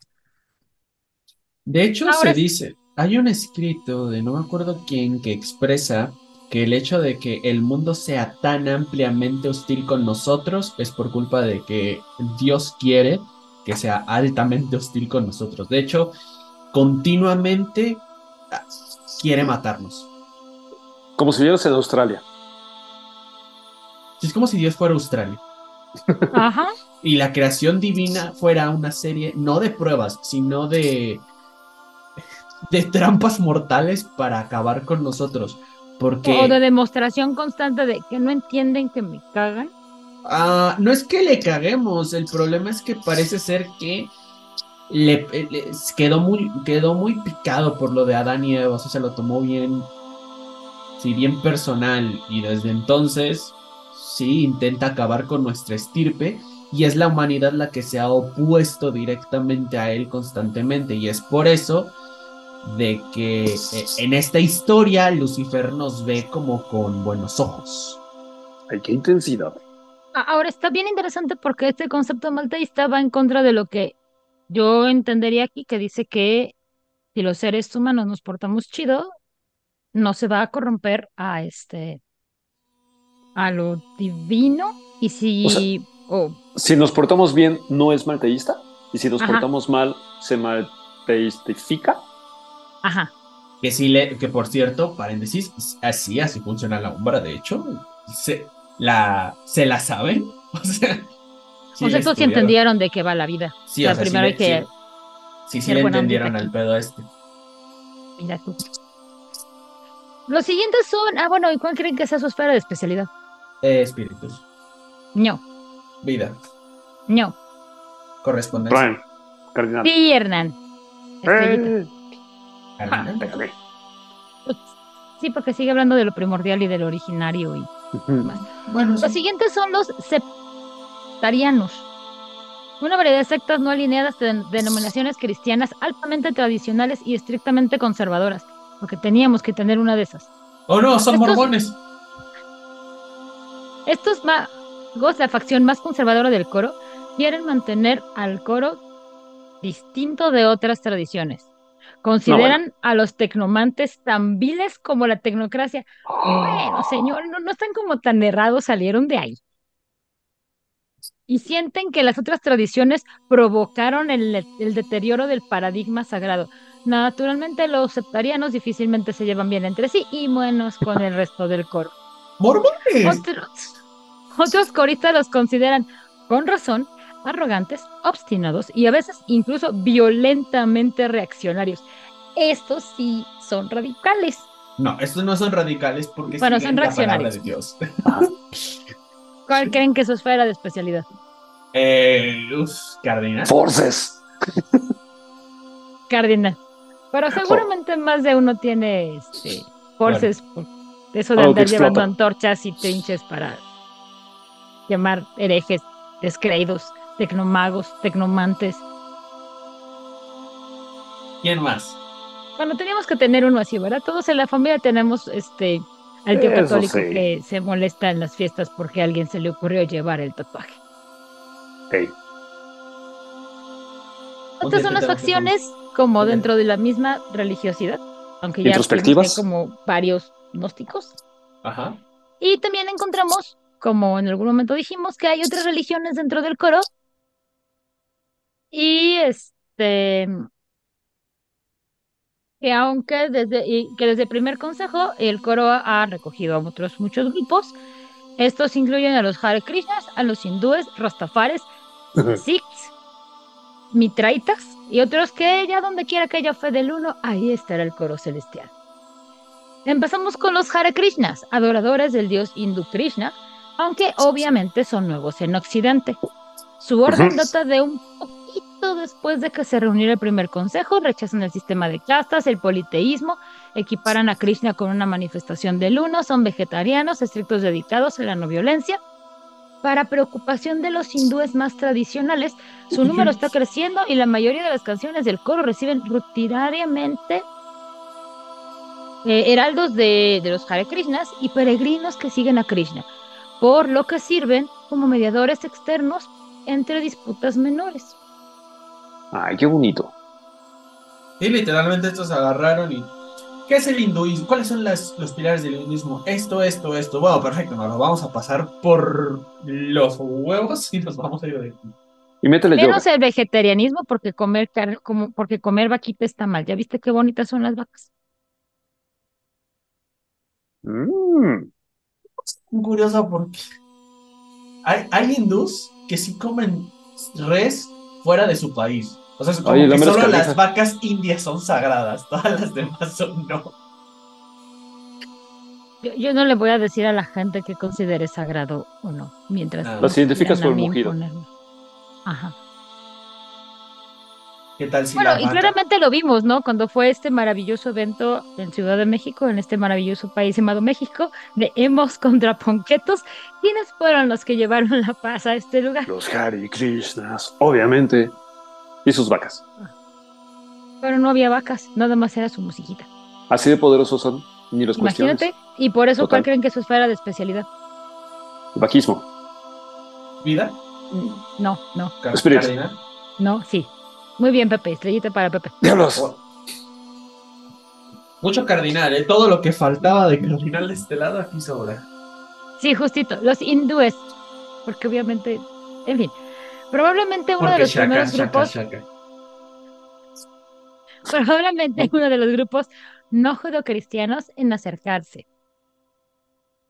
De hecho, Ahora se dice, hay un escrito de no me acuerdo quién que expresa que el hecho de que el mundo sea tan ampliamente hostil con nosotros es por culpa de que Dios quiere que sea altamente hostil con nosotros. De hecho, continuamente ah, quiere matarnos. Como si vieras en Australia. Es como si Dios fuera Australia. Ajá. y la creación divina fuera una serie no de pruebas, sino de de trampas mortales para acabar con nosotros, porque O de demostración constante de que no entienden que me cagan. ah, no es que le caguemos, el problema es que parece ser que le, le- quedó muy quedó muy picado por lo de Adán y Eva, o sea, se lo tomó bien sí, bien personal y desde entonces sí intenta acabar con nuestra estirpe y es la humanidad la que se ha opuesto directamente a él constantemente y es por eso de que eh, en esta historia Lucifer nos ve como con buenos ojos. Ay, qué intensidad. Ahora está bien interesante porque este concepto malteísta va en contra de lo que yo entendería aquí, que dice que si los seres humanos nos portamos chido, no se va a corromper a este a lo divino y si o Si nos portamos bien, no es malteísta. Y si nos Ajá. portamos mal, se malteistifica. Ajá, Que sí le, que por cierto, paréntesis, así, así funciona la umbra, de hecho, se la, se la saben. <laughs> O sea, sí o sea, estos sí entendieron de qué va la vida. Sí, la o sea, sí hay que sí, sí, le entendieron al pedo este. Mira tú. Los siguientes son, ah, bueno, ¿y cuál creen que sea su esfera de especialidad? Eh, espíritus, No, vida, no. correspondencia. Brian, cardinal. Sí, Hernán. Estrellita. Eh, Sí, porque sigue hablando de lo primordial y de lo originario y. Bueno, Los sí. siguientes son los septarianos. Una variedad de sectas no alineadas de denominaciones cristianas altamente tradicionales y estrictamente conservadoras, porque teníamos que tener una de esas. Oh no, son Estos- mormones. Estos magos, la facción más conservadora del coro, quieren mantener al coro distinto de otras tradiciones. Consideran a los tecnomantes tan viles como la tecnocracia. Bueno, señor, no, no están como tan errados, salieron de ahí. Y sienten que las otras tradiciones provocaron el, el deterioro del paradigma sagrado. Naturalmente, los septarianos difícilmente se llevan bien entre sí y menos con el resto del coro. Mormones. Otros, otros coristas los consideran, con razón, arrogantes, obstinados y a veces incluso violentamente reaccionarios. Estos sí son radicales. No, estos no son radicales porque Bueno, son reaccionarios. de Dios. <laughs> ¿Cuál creen que es su esfera de especialidad? Eh, uf, cardinal. Forces. <laughs> Cardinal. Pero seguramente más de uno tiene este, forces por eso de Algo andar llevando antorchas y trinches para llamar herejes, descreídos, tecnomagos, tecnomantes. ¿Quién más? Bueno, teníamos que tener uno así, ¿verdad? Todos en la familia tenemos este al tío Eso católico sí. que se molesta en las fiestas porque a alguien se le ocurrió llevar el tatuaje. Estas son las facciones como dentro de la misma religiosidad, aunque ya existen como varios gnósticos. Ajá. Y también encontramos, como en algún momento dijimos, que hay otras religiones dentro del coro. Y este que aunque desde y que desde el primer consejo el coro ha recogido a otros muchos grupos. Estos incluyen a los Hare Krishnas, a los hindúes, Rastafares, Sikhs, Mitraitas y otros que ya donde quiera que haya fe del uno, ahí estará el coro celestial. Empezamos con los Hare Krishnas, adoradores del dios hindú Krishna, aunque obviamente son nuevos en Occidente. Su orden data de un después de que se reuniera el primer consejo, rechazan el sistema de castas, el politeísmo, equiparan a Krishna con una manifestación del uno, son vegetarianos, estrictos dedicados a la no violencia. Para preocupación de los hindúes más tradicionales, su número está creciendo y la mayoría de las canciones del coro reciben rutinariamente eh, heraldos de, de los Hare Krishnas y peregrinos que siguen a Krishna, por lo que sirven como mediadores externos entre disputas menores. Ay, qué bonito. Y literalmente estos agarraron y. ¿Qué es el hinduismo? ¿Cuáles son las, los pilares del hinduismo? Esto, esto, esto. Bueno, perfecto, nos lo vamos a pasar por los huevos y nos vamos a ir de aquí. Y métele yoga. Menos el vegetarianismo porque comer car- como, porque comer vaquita está mal. ¿Ya viste qué bonitas son las vacas? Mm. Curioso porque hay, hay hindús que sí comen res fuera de su país. O sea, es como Oye, el que hombre es solo las vacas indias son sagradas, <laughs> todas las demás son no. Yo, yo no le voy a decir a la gente que considere sagrado o no, mientras Ah. Las identificas por mugido. imponerme. Ajá. ¿Qué tal si Bueno, la y claramente lo vimos, ¿no? Cuando fue este maravilloso evento en Ciudad de México, en este maravilloso país llamado México, de Hemos contra Ponquetos, ¿quiénes fueron los que llevaron la paz a este lugar? Los Hare Krishnas, obviamente. Y sus vacas. Pero no había vacas, nada más era su musiquita. Así de poderosos son. Ni los cuestiones. Imagínate, y por eso, ¿cuál creen que es su esfera de especialidad? Vaquismo. vida? No, no, cardinal. no, sí. Muy bien, Pepe, estrellita para Pepe. ¡Diablos! Oh. Mucho cardinal, ¿eh? Todo lo que faltaba de cardinal de este lado aquí sobra. Sí, justito, los hindúes, porque obviamente, en fin, probablemente uno de los shaka, primeros shaka, grupos, shaka. probablemente <laughs> uno de los grupos no judocristianos en acercarse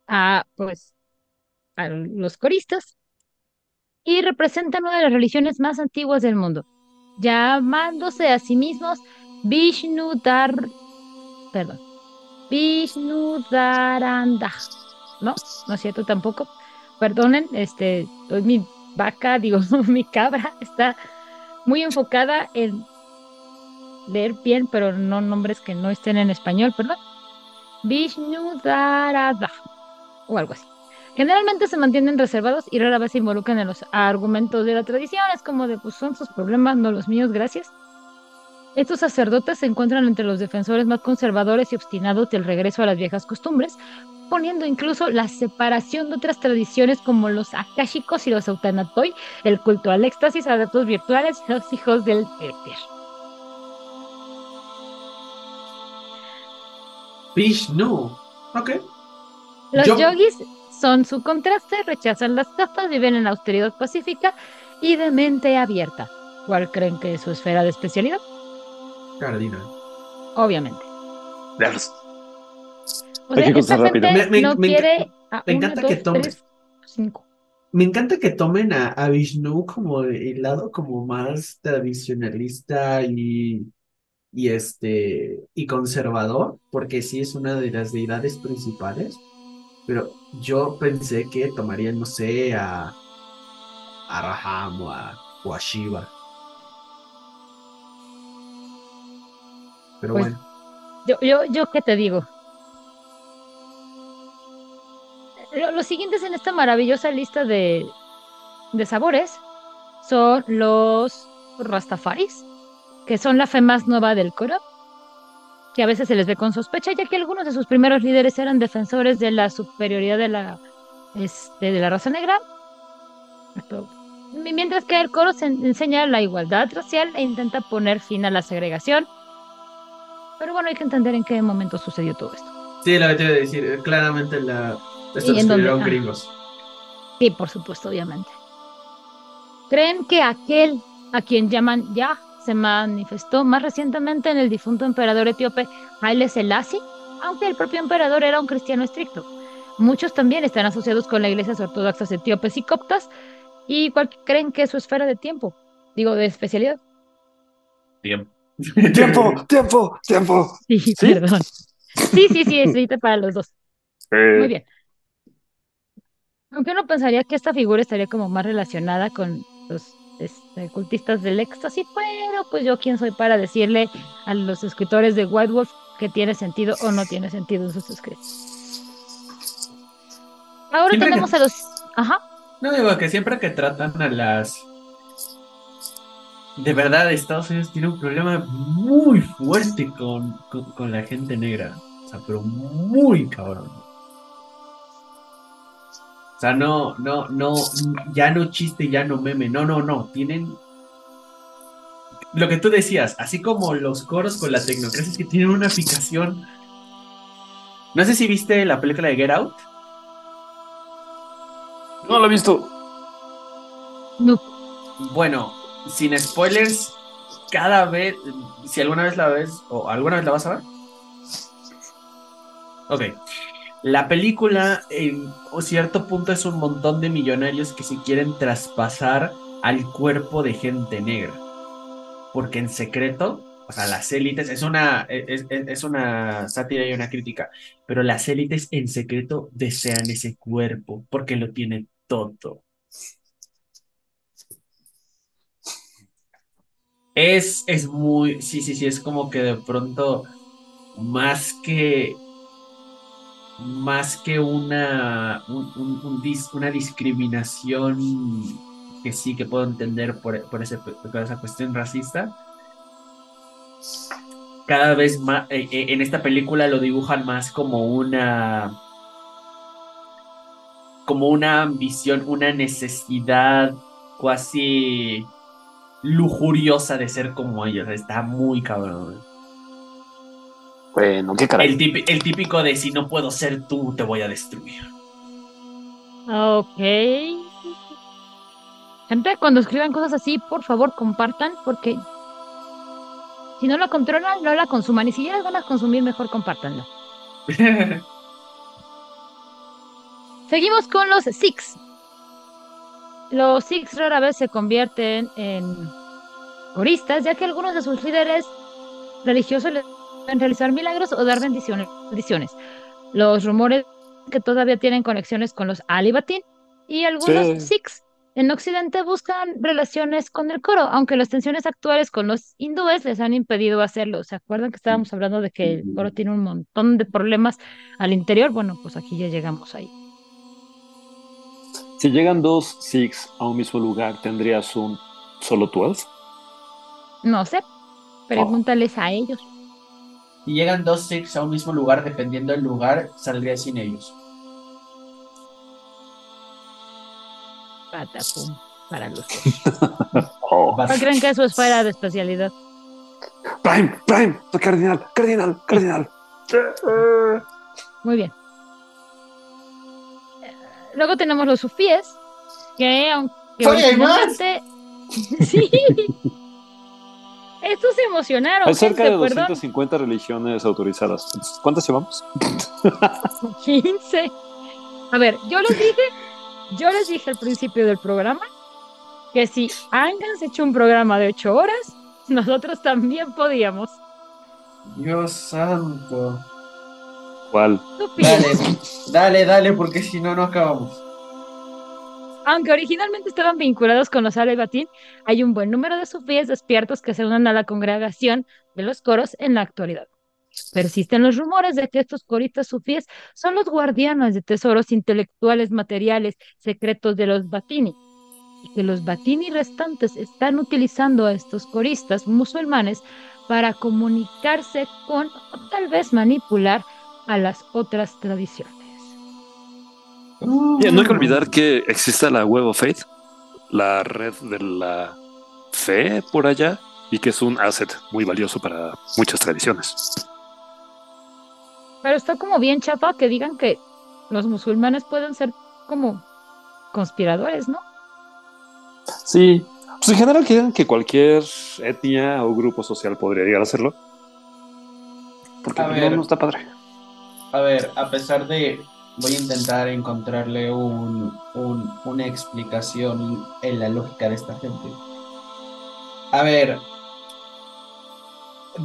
a, pues, a los coristas y representan una de las religiones más antiguas del mundo, llamándose a sí mismos Vishnu Dar, perdón, Vishnu Daranda, ¿no? No es cierto tampoco. Perdonen, este, mi vaca, digo, <laughs> mi cabra está muy enfocada en leer bien, pero no nombres que no estén en español, perdón. Vishnu Darada o algo así. Generalmente se mantienen reservados y rara vez se involucran en los argumentos de la tradición. Es como de, pues son sus problemas, no los míos, gracias. Estos sacerdotes se encuentran entre los defensores más conservadores y obstinados del regreso a las viejas costumbres, poniendo incluso la separación de otras tradiciones como los akáshicos y los autanatoi, el culto al éxtasis, adeptos virtuales y los hijos del éter. Vishnu. Ok. Los Yo- yogis son su contraste, rechazan las castas, viven en la austeridad pacífica y de mente abierta. ¿Cuál creen que es su esfera de especialidad? Cardinal. Obviamente. ¡Diablos! O Hay sea, que esta rápido. gente Me- me- no me quiere a me una, encanta dos, que tome. tres, cinco. Me encanta que tomen a, a Vishnu como el lado como más tradicionalista y, y este y conservador, porque sí es una de las deidades principales. Pero yo pensé que tomarían, no sé, a, a Raham o a, o a Shiva. Pero Pues, bueno, Yo, yo, yo, ¿qué te digo? Lo- Los siguientes en esta maravillosa lista de, de sabores son los Rastafaris, que son la fe más nueva del coro, que a veces se les ve con sospecha, ya que algunos de sus primeros líderes eran defensores de la superioridad de la, este, de la raza negra. Mientras que el coro se enseña la igualdad racial e intenta poner fin a la segregación. Pero bueno, hay que entender en qué momento sucedió todo esto. Sí, lo que te iba a decir, claramente la... Esto ¿Y en dónde? escribieron Ah. gringos. Sí, por supuesto, obviamente. ¿Creen que aquel a quien llaman Ya se manifestó más recientemente en el difunto emperador etíope Haile Selassie? Aunque el propio emperador era un cristiano estricto. Muchos también están asociados con las iglesias ortodoxas etíopes y coptas. ¿Y cuál creen que es su esfera de tiempo? Digo, de especialidad. Tiempo. Tiempo, <laughs> tiempo, tiempo. Sí, ¿Sí? perdón. Sí, sí, sí, es para los dos. Muy bien. Aunque uno pensaría que esta figura estaría como más relacionada con los este, cultistas del éxtasis, pero pues yo quién soy para decirle a los escritores de White Wolf que tiene sentido o no tiene sentido en sus escritos. Ahora Siempre tenemos que- a los... Ajá. No digo que siempre que tratan a las. De verdad, Estados Unidos tiene un problema muy fuerte con, con, con la gente negra. O sea, pero muy cabrón. O sea, no, no, no, ya no chiste, ya no meme. No, no, no. Tienen. Lo que tú decías, así como los coros con la tecnocracia, es que tienen una fijación. No sé si viste la película de Get Out. No lo he visto. No. Bueno, sin spoilers, cada vez, si alguna vez la ves, o alguna vez la vas a ver. Ok. La película, en cierto punto, es un montón de millonarios que se quieren traspasar al cuerpo de gente negra. Porque en secreto, o sea, las élites, es una, es- es una sátira y una crítica, pero las élites en secreto desean ese cuerpo porque lo tienen todo. Es, es muy, sí, sí, sí, es como que de pronto, más que, más que una, una discriminación que sí que puedo entender por, por, por esa cuestión racista, cada vez más, eh, eh, en esta película lo dibujan más como una, como una ambición, una necesidad casi lujuriosa de ser como ellos. Está muy cabrón. Bueno, qué caray. El, típi- el típico de si no puedo ser tú, te voy a destruir. Ok. Gente, cuando escriban cosas así, por favor compartan, porque si no la controlan, no la consuman. Y si ya las van a consumir, mejor compártanla. <laughs> Seguimos con los Sikhs. Los Sikhs rara vez se convierten en coristas, ya que algunos de sus líderes religiosos les pueden realizar milagros o dar bendiciones. Los rumores que todavía tienen conexiones con los Alibatín y algunos Sí. Sikhs en Occidente buscan relaciones con el coro, aunque las tensiones actuales con los hindúes les han impedido hacerlo. ¿Se acuerdan que estábamos hablando de que el coro tiene un montón de problemas al interior? Bueno, pues aquí ya llegamos ahí. Si llegan dos Six a un mismo lugar, ¿tendrías un solo 12? No sé, pregúntales a ellos. Si llegan dos Six a un mismo lugar, dependiendo del lugar, saldría sin ellos. Patapum, para los dos. <laughs> Oh. ¿Cuál creen que eso es fuera de especialidad? Prime, Prime, cardinal, cardinal, cardinal. Muy bien. Luego tenemos los sufíes, que aunque <laughs> sí. Estos se emocionaron. Hay cerca gente, de perdón. 250 religiones autorizadas. ¿Cuántas llevamos? <laughs> 15. A ver, yo les dije, yo les dije al principio del programa que si Angans hecho un programa de 8 horas, nosotros también podíamos. Dios santo. ¿Cuál? Dale, dale, dale, porque si no, no acabamos. Aunque originalmente estaban vinculados con los Alebatín, hay un buen número de sufíes despiertos que se unen a la congregación de los coros en la actualidad. Persisten los rumores de que estos coristas sufíes son los guardianes de tesoros intelectuales, materiales, secretos de los Batini, y que los Batini restantes están utilizando a estos coristas musulmanes para comunicarse con o tal vez manipular a las otras tradiciones. Y no hay que olvidar que existe la Web of Faith, la red de la fe por allá y que es un asset muy valioso para muchas tradiciones. Pero está como bien chapa que digan que los musulmanes pueden ser como conspiradores, ¿no? Sí, pues en general quieren que cualquier etnia o grupo social podría llegar a hacerlo. Porque A no, ver. no está padre. A ver, a pesar de... Voy a intentar encontrarle un, un- una explicación en la lógica de esta gente. A ver,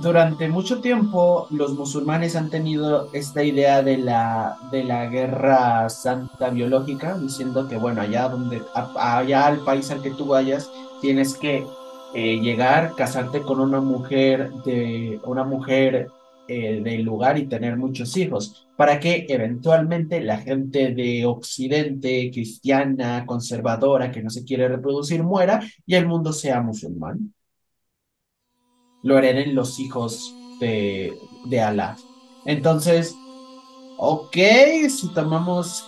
durante mucho tiempo los musulmanes han tenido esta idea de la, de la guerra santa biológica, diciendo que, bueno, allá donde, allá al país al que tú vayas, tienes que eh, llegar, casarte con una mujer de una mujer eh, del lugar y tener muchos hijos, para que eventualmente la gente de Occidente, cristiana, conservadora, que no se quiere reproducir, muera y el mundo sea musulmán. Lo hereden los hijos de, de Alá. Entonces, ok, si tomamos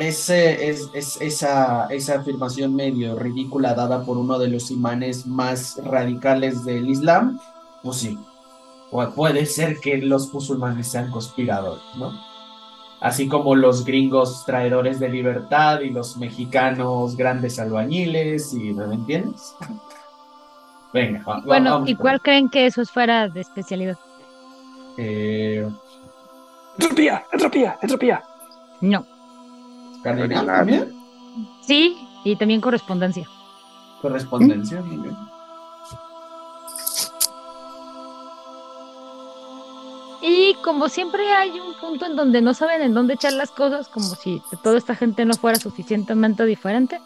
ese, es, es- esa, esa afirmación medio ridícula dada por uno de los imanes más radicales del Islam, pues sí, puede ser que los musulmanes sean conspiradores, ¿no? Así como los gringos traidores de libertad y los mexicanos grandes albañiles, y ¿me entiendes? Venga, va- Bueno, vamos ¿y cuál creen que eso es fuera de especialidad? Eh, Entropía, entropía, entropía. No. ¿Cardenal también? Sí, y también correspondencia. Correspondencia. muy bien. Y como siempre hay un punto en donde no saben en dónde echar las cosas, como si toda esta gente no fuera suficientemente diferente,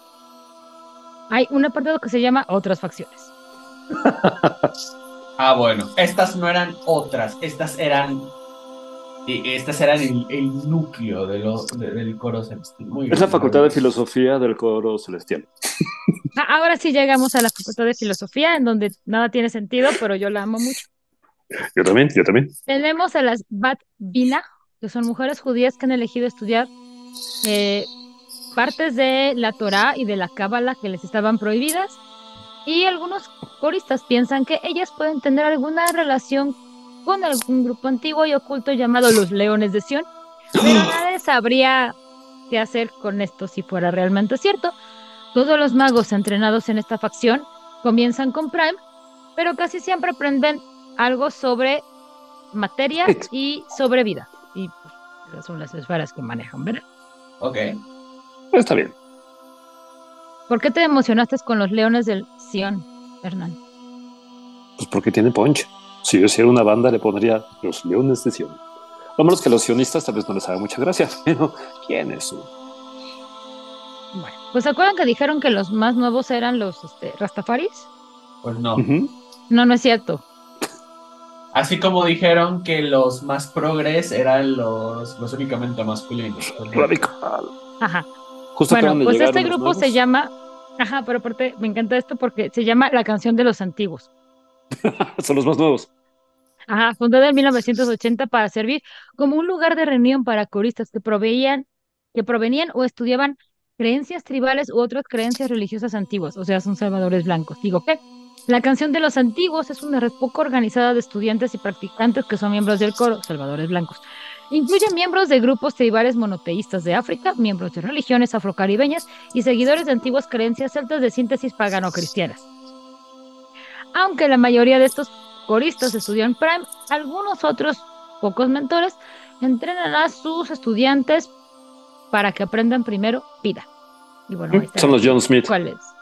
hay un apartado que se llama otras facciones. <laughs> Ah, bueno, estas no eran otras, estas eran. y Estas eran el, el núcleo de lo- de- del coro celestial. Muy Es bien, la Facultad de. Filosofía del Coro Celestial. Ah, Ahora sí llegamos a la facultad de filosofía, en donde nada tiene sentido, pero yo la amo mucho. Yo también, yo también. Tenemos a las Bat Bina, que son mujeres judías que han elegido estudiar eh, partes de la Torá y de la Cábala que les estaban prohibidas. Y algunos coristas piensan que ellas pueden tener alguna relación con algún grupo antiguo y oculto llamado los Leones de Sion. Pero <gasps> nadie sabría qué hacer con esto si fuera realmente cierto. Todos los magos entrenados en esta facción comienzan con Prime, pero casi siempre aprenden algo sobre materia y sobre vida. Y pues, son las esferas que manejan, ¿verdad? Ok. Está bien. ¿Por qué te emocionaste con los leones del Sion, Hernán? Pues porque tiene punch. Si yo hiciera una banda, le pondría los Leones de Sion. Lo menos que a los sionistas tal vez no les haga mucha gracia, <laughs> pero ¿quién es uno? Bueno, pues ¿se acuerdan que dijeron que los más nuevos eran los este, Rastafaris? Pues no. No, no es cierto. Así como dijeron que los más progres eran los, los únicamente masculinos. No. Radical. Ajá. Justo Bueno, pues este grupo se llama, ajá, pero aparte me encanta esto porque se llama La canción de los antiguos. <laughs> Son los más nuevos. Ajá, fundada en 1980 para servir como un lugar de reunión para coristas que proveían, que provenían o estudiaban creencias tribales u otras creencias religiosas antiguas, o sea, son salvadores blancos. Digo que la canción de los antiguos es una red poco organizada de estudiantes y practicantes que son miembros del coro, salvadores blancos. Incluye miembros de grupos tribales monoteístas de África, miembros de religiones afrocaribeñas y seguidores de antiguas creencias celtas de síntesis pagano-cristianas. Aunque la mayoría de estos coristas estudian Prime, algunos otros pocos mentores entrenan a sus estudiantes para que aprendan primero vida. Y bueno, ahí está. Son los John Smith. ¿Cuál es?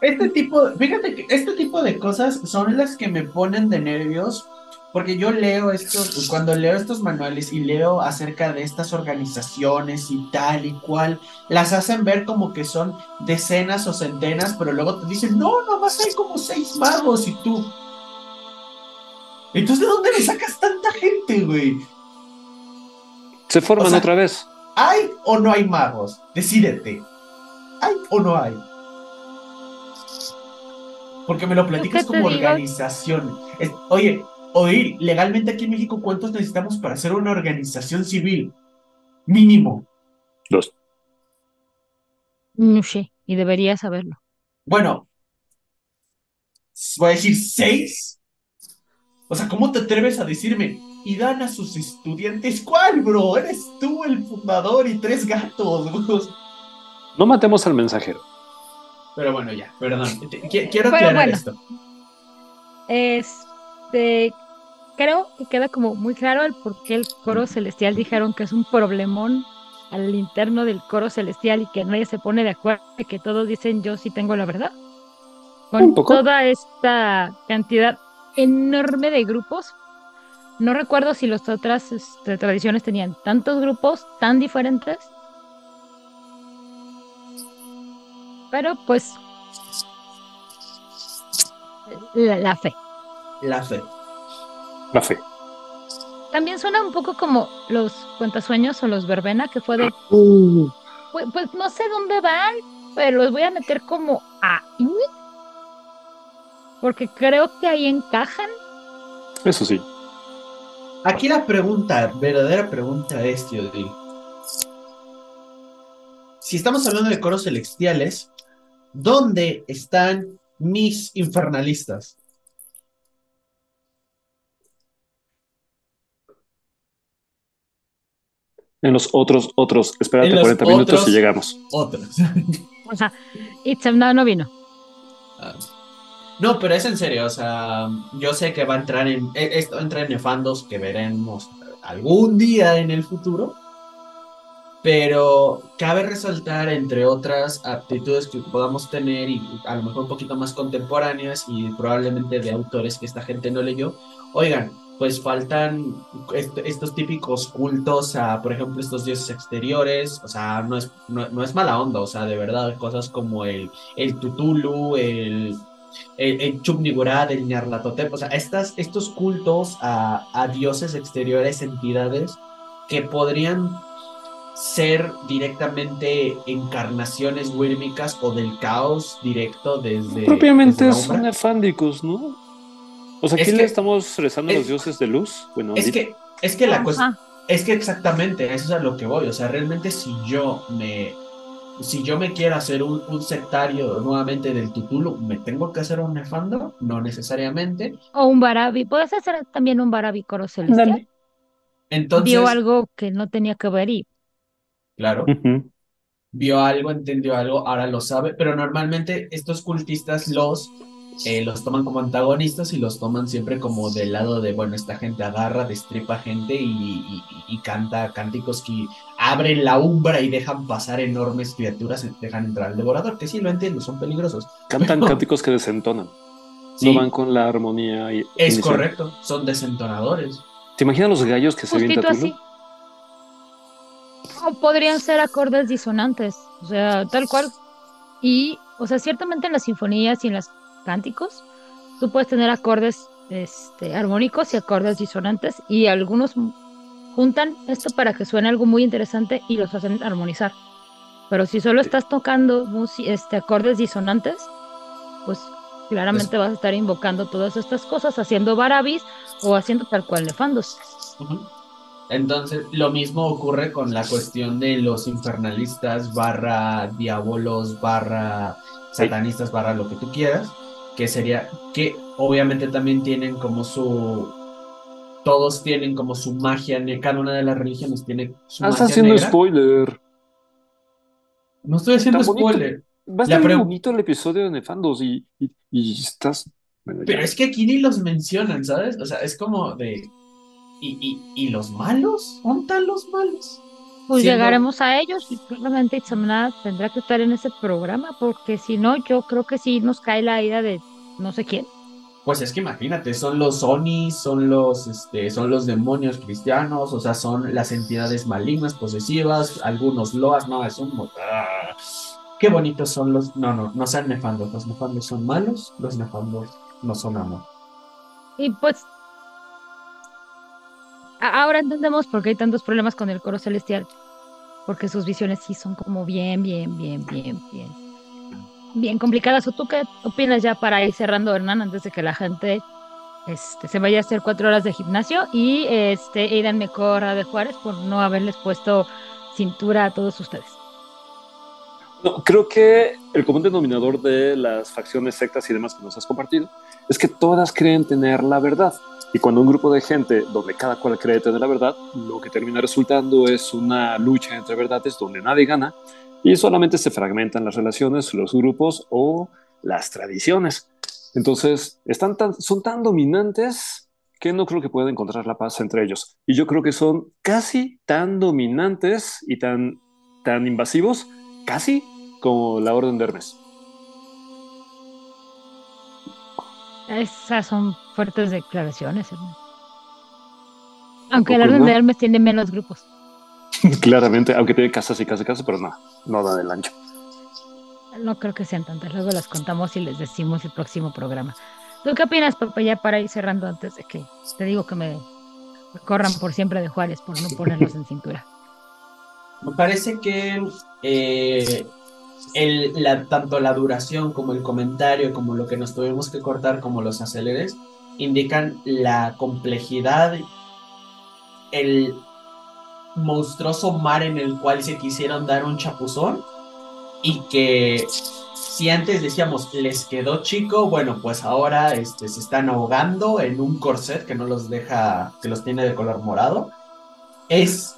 Este tipo, fíjate que este tipo de cosas son las que me ponen de nervios, porque yo leo estos, cuando leo estos manuales y leo acerca de estas organizaciones y tal y cual, las hacen ver como que son decenas o centenas, pero luego te dicen, no, nomás hay como seis magos y tú. Entonces, ¿de dónde me sacas tanta gente, güey? Se forman O sea- otra vez. ¿Hay o no hay magos? Decídete. ¿Hay o no hay? Porque me lo platicas ¿Qué te como organización. Es- oye, oír, legalmente aquí en México, ¿cuántos necesitamos para hacer una organización civil? Mínimo. Dos. No sé, y debería saberlo. Bueno, voy a decir seis. O sea, ¿cómo te atreves a decirme? Y dan a sus estudiantes. ¿Cuál, bro? Eres tú el fundador y tres gatos. <laughs> bro. No matemos al mensajero. Pero bueno, ya, perdón. Quiero aclarar bueno. esto. Este, creo que queda como muy claro el por qué el coro celestial dijeron que es un problemón al interno del coro celestial y que nadie se pone de acuerdo y que todos dicen yo sí tengo la verdad. Con Un poco. toda esta cantidad enorme de grupos. No recuerdo si las otras este, tradiciones tenían tantos grupos tan diferentes. Pero pues la, la fe. La fe. La fe. También suena un poco como los cuentasueños o los verbena, que fue de, pues, pues no sé dónde van, pero los voy a meter como ahí. Porque creo que ahí encajan. Eso sí. Aquí la pregunta, verdadera pregunta es, tío Dil. Si estamos hablando de coros celestiales, ¿dónde están mis infernalistas? En los otros, otros. Espérate En los 40 minutos otros- y llegamos. Otros. <laughs> O sea, Itzem no, no vino. Ah. No, pero es en serio, o sea, yo sé que va a entrar en, e- esto entra en nefandos que veremos algún día en el futuro, pero cabe resaltar, entre otras aptitudes que podamos tener y a lo mejor un poquito más contemporáneas y probablemente de autores que esta gente no leyó, oigan, pues faltan est- estos típicos cultos a, por ejemplo, estos dioses exteriores, o sea, no es, no, no es mala onda, o sea, de verdad, cosas como el, el Tutulu, el, el, el Chupnigurat, el o sea, estas, estos cultos a, a dioses exteriores, entidades que podrían ser directamente encarnaciones wírmicas o del caos directo desde. Propiamente desde umbra. nefánticos, ¿no? O sea, Es aquí que- le estamos rezando a los es- dioses de luz. Bueno, Es que, es que la cuestión. Ajá. Es que exactamente, eso es a lo que voy. O sea, realmente si yo me. Si yo me quiero hacer un, un sectario nuevamente del Tutulu, ¿me tengo que hacer un nefando? No necesariamente. O un Barabi. Puedes hacer también un Barabi coro celestial. Entonces, Vio algo que no tenía que ver y claro, vio algo, entendió algo, ahora lo sabe. Pero normalmente estos cultistas los, eh, los toman como antagonistas y los toman siempre como del lado de, bueno, esta gente agarra, destripa gente y, y- y canta cánticos que abren la umbra y dejan pasar enormes criaturas, dejan entrar al devorador, que sí lo entiendo, son peligrosos. Cantan Pero- cánticos que desentonan. Sí, No van con la armonía. y- es inicial. correcto, son desentonadores. ¿Te imaginas los gallos que se justito así. Podrían ser acordes disonantes, o sea, tal cual. Y, o sea, ciertamente en las sinfonías y en los cánticos, tú puedes tener acordes este, armónicos y acordes disonantes, y algunos juntan esto para que suene algo muy interesante y los hacen armonizar. Pero si solo estás tocando este, acordes disonantes, pues claramente vas a estar invocando todas estas cosas, haciendo barabis o haciendo tal cual nefandos. Ujú. Entonces, lo mismo ocurre con la cuestión de los infernalistas barra diabolos barra satanistas barra lo que tú quieras, que sería que obviamente también tienen como su todos tienen como su magia, cada una de las religiones tiene su Ah, Estás magia haciendo negra. spoiler. No estoy haciendo spoiler, Va a estar muy bonito el episodio de Nefandos y, y, y estás. bueno, pero es que aquí ni los mencionan, ¿sabes? O sea, es como de ¿y, y, y los malos? ¿Dónde están los malos? Pues Siendo- llegaremos a ellos y probablemente Itzamna tendrá que estar en ese programa porque si no, yo creo que sí nos cae la ida de no sé quién. Pues es que imagínate, son los Onis, son los, este, son los demonios cristianos, o sea, son las entidades malignas, posesivas, algunos loas, no, es un... ¡Ah! Qué bonitos son los... No, no, no sean nefandos, los nefandos son malos, los nefandos no son amor. Y pues ahora entendemos por qué hay tantos problemas con el coro celestial. Porque sus visiones sí son como bien, bien, bien, bien, bien. Bien complicadas. ¿O tú qué opinas ya para ir cerrando, Hernán, antes de que la gente este, se vaya a hacer cuatro horas de gimnasio? Y este, Aidan me de Juárez por no haberles puesto cintura a todos ustedes. No, creo que el común denominador de las facciones, sectas y demás que nos has compartido es que todas creen tener la verdad. Y cuando un grupo de gente donde cada cual cree tener la verdad, lo que termina resultando es una lucha entre verdades donde nadie gana y solamente se fragmentan las relaciones, los grupos o las tradiciones. Entonces, están tan, son tan dominantes que no creo que pueda encontrar la paz entre ellos. Y yo creo que son casi tan dominantes y tan, tan invasivos, casi como la Orden de Hermes. Esas son fuertes declaraciones, hermano. Aunque la Orden de Hermes tiene menos grupos. <laughs> Claramente, aunque tiene casas y casas y casas, pero no, no da del ancho. No creo que sean tantas. Luego las contamos y les decimos el próximo programa. ¿Tú qué opinas, Pepe? Ya para ir cerrando antes de que te digo que me corran por siempre de Juárez por no <laughs> ponerlos en cintura. Me parece que eh, el, la, tanto la duración como el comentario, como lo que nos tuvimos que cortar, como los aceleres, indican la complejidad, el monstruoso mar en el cual se quisieron dar un chapuzón y que si antes decíamos les quedó chico, bueno, pues ahora este, se están ahogando en un corset que no los deja, que los tiene de color morado. Es,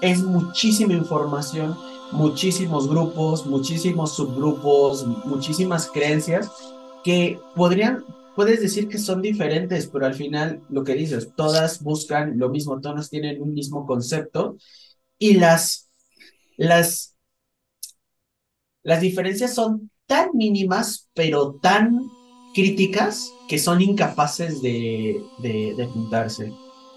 es muchísima información, muchísimos grupos, muchísimos subgrupos, muchísimas creencias que podrían, puedes decir que son diferentes, pero al final lo que dices, todas buscan lo mismo, todas tienen un mismo concepto y las, las las diferencias son tan mínimas, pero tan críticas, que son incapaces de, de, juntarse.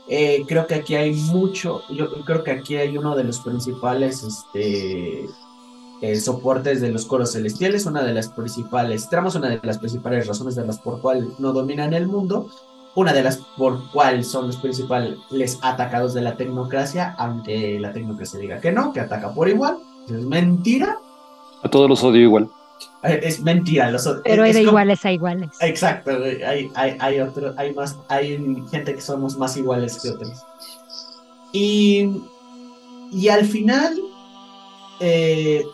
Eh, creo que aquí hay mucho, yo creo que aquí hay uno de los principales este, eh, soportes de los coros celestiales, una de las principales tramas, una de las principales razones de las por cual no dominan el mundo, una de las por cual son los principales atacados de la tecnocracia, aunque la tecnocracia diga que no, que ataca por igual, es mentira, a todos los odio igual. Eh, es mentira, los Pero hay de iguales a iguales. Exacto, hay, hay, hay, otro, hay, más, hay gente que somos más iguales que otros. Y, y al final, eh,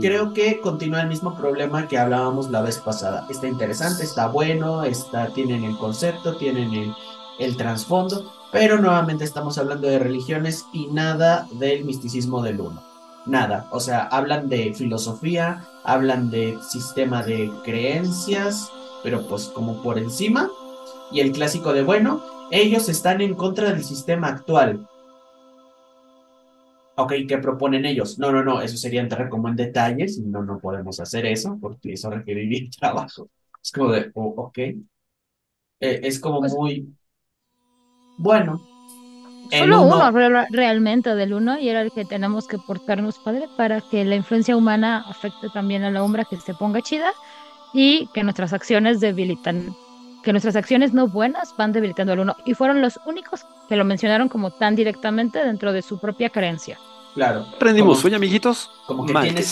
creo que continúa el mismo problema que hablábamos la vez pasada. Está interesante, está bueno, está, tienen el concepto, tienen el, el trasfondo, pero nuevamente estamos hablando de religiones y nada del misticismo del uno nada. O sea, hablan de filosofía, hablan de sistema de creencias, pero pues como por encima. Y el clásico de, bueno, ellos están en contra del sistema actual. Ok, ¿qué proponen ellos? No, no, no, eso sería entrar como en detalles. No, no podemos hacer eso porque eso requiere mi trabajo. Es como de, oh, ok. Eh, es como pues muy... Bueno, Solo uno, realmente del uno y era el que tenemos que portarnos padre para que la influencia humana afecte también a la sombra que se ponga chida y que nuestras acciones debilitan, que nuestras acciones no buenas van debilitando al uno y fueron los únicos que lo mencionaron como tan directamente dentro de su propia creencia. Claro. Aprendimos, oye amiguitos, como que tiene,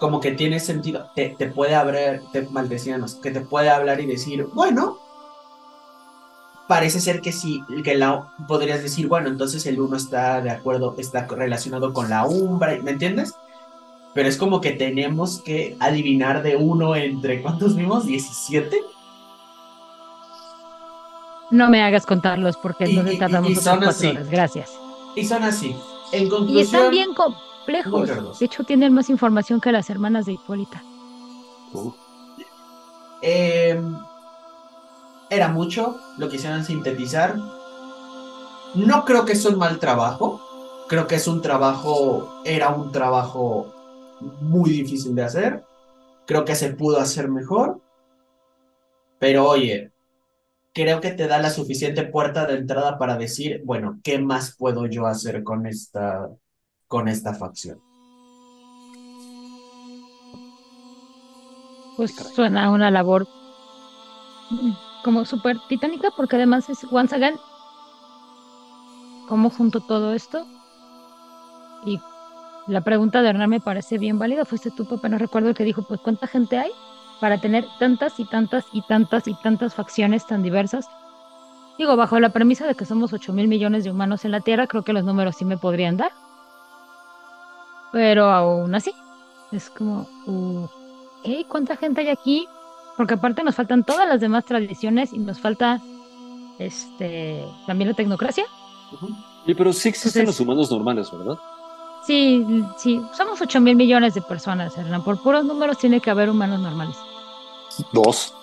como que tiene sentido, te, te puede hablar, te, maldecianos, que te puede hablar y decir, bueno, parece ser que sí, que la podrías decir, bueno, entonces el uno está de acuerdo, está relacionado con la umbra, ¿me entiendes? Pero es como que tenemos que adivinar de uno entre, ¿cuántos vimos? ¿17? No me hagas contarlos porque no tardamos y, son así. horas. Gracias. Y son así. En conclusión, y están bien complejos. De hecho, tienen más información que las hermanas de Hipólita. Eh, era mucho, lo quisieron sintetizar. No creo que es un mal trabajo, creo que es un trabajo, era un trabajo muy difícil de hacer, creo que se pudo hacer mejor, pero oye, creo que te da la suficiente puerta de entrada para decir, bueno, ¿qué más puedo yo hacer con esta, con esta facción? Pues suena una labor como súper titánica porque además es once again cómo junto todo esto y la pregunta de Hernán me parece bien válida fuiste tú papá no recuerdo el que dijo pues cuánta gente hay para tener tantas y tantas y tantas y tantas facciones tan diversas digo bajo la premisa de que somos 8 mil millones de humanos en la Tierra creo que los números sí me podrían dar pero aún así Es como, uh, ¿qué? ¿Cuánta gente hay aquí? Porque aparte nos faltan todas las demás tradiciones y nos falta este también la tecnocracia. Y pero sí existen Entonces- los humanos normales, ¿verdad? Sí, sí, somos 8 mil millones de personas, Hernán. Por puros números tiene que haber humanos normales. Dos.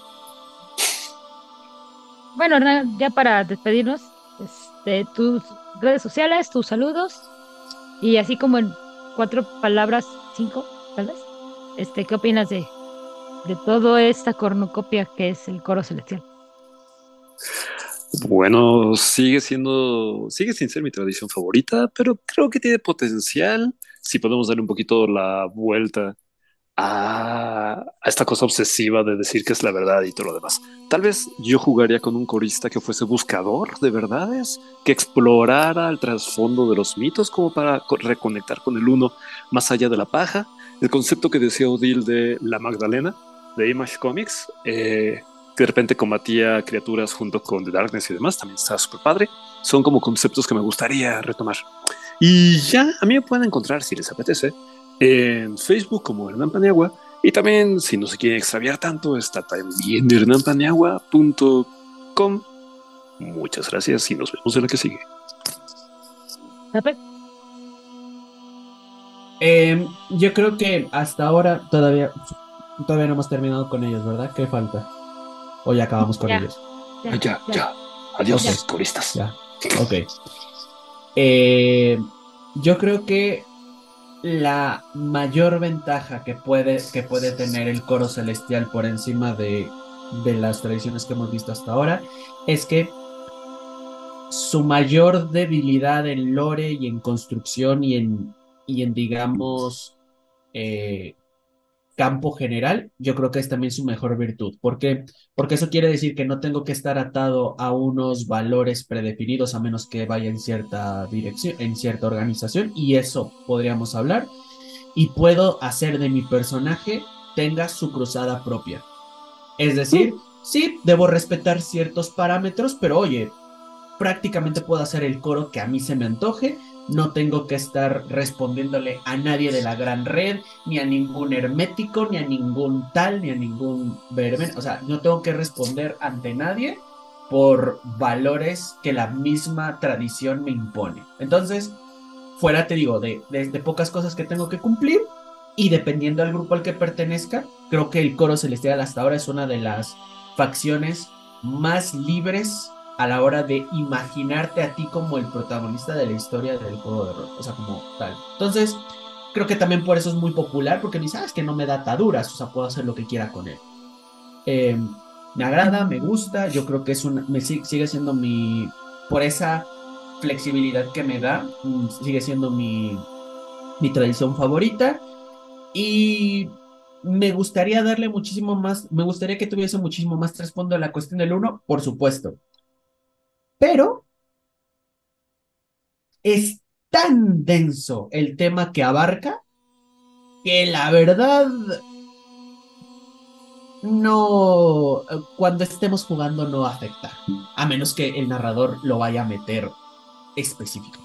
Bueno, Hernán, ya para despedirnos, este, tus redes sociales, tus saludos y así como en cuatro palabras, cinco, tal vez, este, ¿qué opinas de, de toda esta cornucopia que es el coro celestial? Bueno, sigue siendo, sigue sin ser mi tradición favorita, pero creo que tiene potencial si podemos darle un poquito la vuelta a, esta cosa obsesiva de decir que es la verdad y todo lo demás. Tal vez yo jugaría con un corista que fuese buscador de verdades, que explorara el trasfondo de los mitos como para co- reconectar con el uno más allá de la paja. El concepto que decía Odil de la Magdalena, de Image Comics, eh, que de repente combatía criaturas junto con The Darkness y demás, también está súper padre. Son como conceptos que me gustaría retomar. Y ya, a mí me pueden encontrar, si les apetece, en Facebook como Hernán Paniagua. Y también, si no se quieren extraviar tanto, está también hernanpaniagua.com. Muchas gracias y nos vemos en la que sigue. Eh, yo creo que hasta ahora todavía, todavía no hemos terminado con ellos, ¿verdad? ¿Qué falta? O ya acabamos con Ya. ellos. ya, ya, ya. Adiós, Ya. coristas. Ya. Ok. Eh, yo creo que la mayor ventaja que puede, que puede tener el coro celestial por encima de, de las tradiciones que hemos visto hasta ahora es que su mayor debilidad en lore y en construcción y en, y en digamos, eh, campo general, yo creo que es también su mejor virtud. ¿Por qué? Porque eso quiere decir que no tengo que estar atado a unos valores predefinidos a menos que vaya en cierta dirección, en cierta organización, y eso podríamos hablar. Y puedo hacer de mi personaje tenga su cruzada propia. Es decir, sí, debo respetar ciertos parámetros, pero oye, prácticamente puedo hacer el coro que a mí se me antoje. No tengo que estar respondiéndole a nadie de la gran red, ni a ningún hermético, ni a ningún tal, ni a ningún verben. O sea, no tengo que responder ante nadie por valores que la misma tradición me impone. Entonces, fuera, te digo, de pocas cosas que tengo que cumplir y dependiendo del grupo al que pertenezca, creo que el coro celestial hasta ahora es una de las facciones más libres a la hora de imaginarte a ti como el protagonista de la historia del juego de rol, o sea, como tal. Entonces, creo que también por eso es muy popular, porque dices, ah, es que no me da ataduras, o sea, puedo hacer lo que quiera con él. Eh, me agrada, me gusta, yo creo que es una, me sigue, siendo mi, por esa flexibilidad que me da, mm, sigue siendo mi, mi tradición favorita y me gustaría darle muchísimo más, me gustaría que tuviese muchísimo más trasfondo a la cuestión del uno, por supuesto. Pero es tan denso el tema que abarca que la verdad no, cuando estemos jugando no afecta, a menos que el narrador lo vaya a meter específico.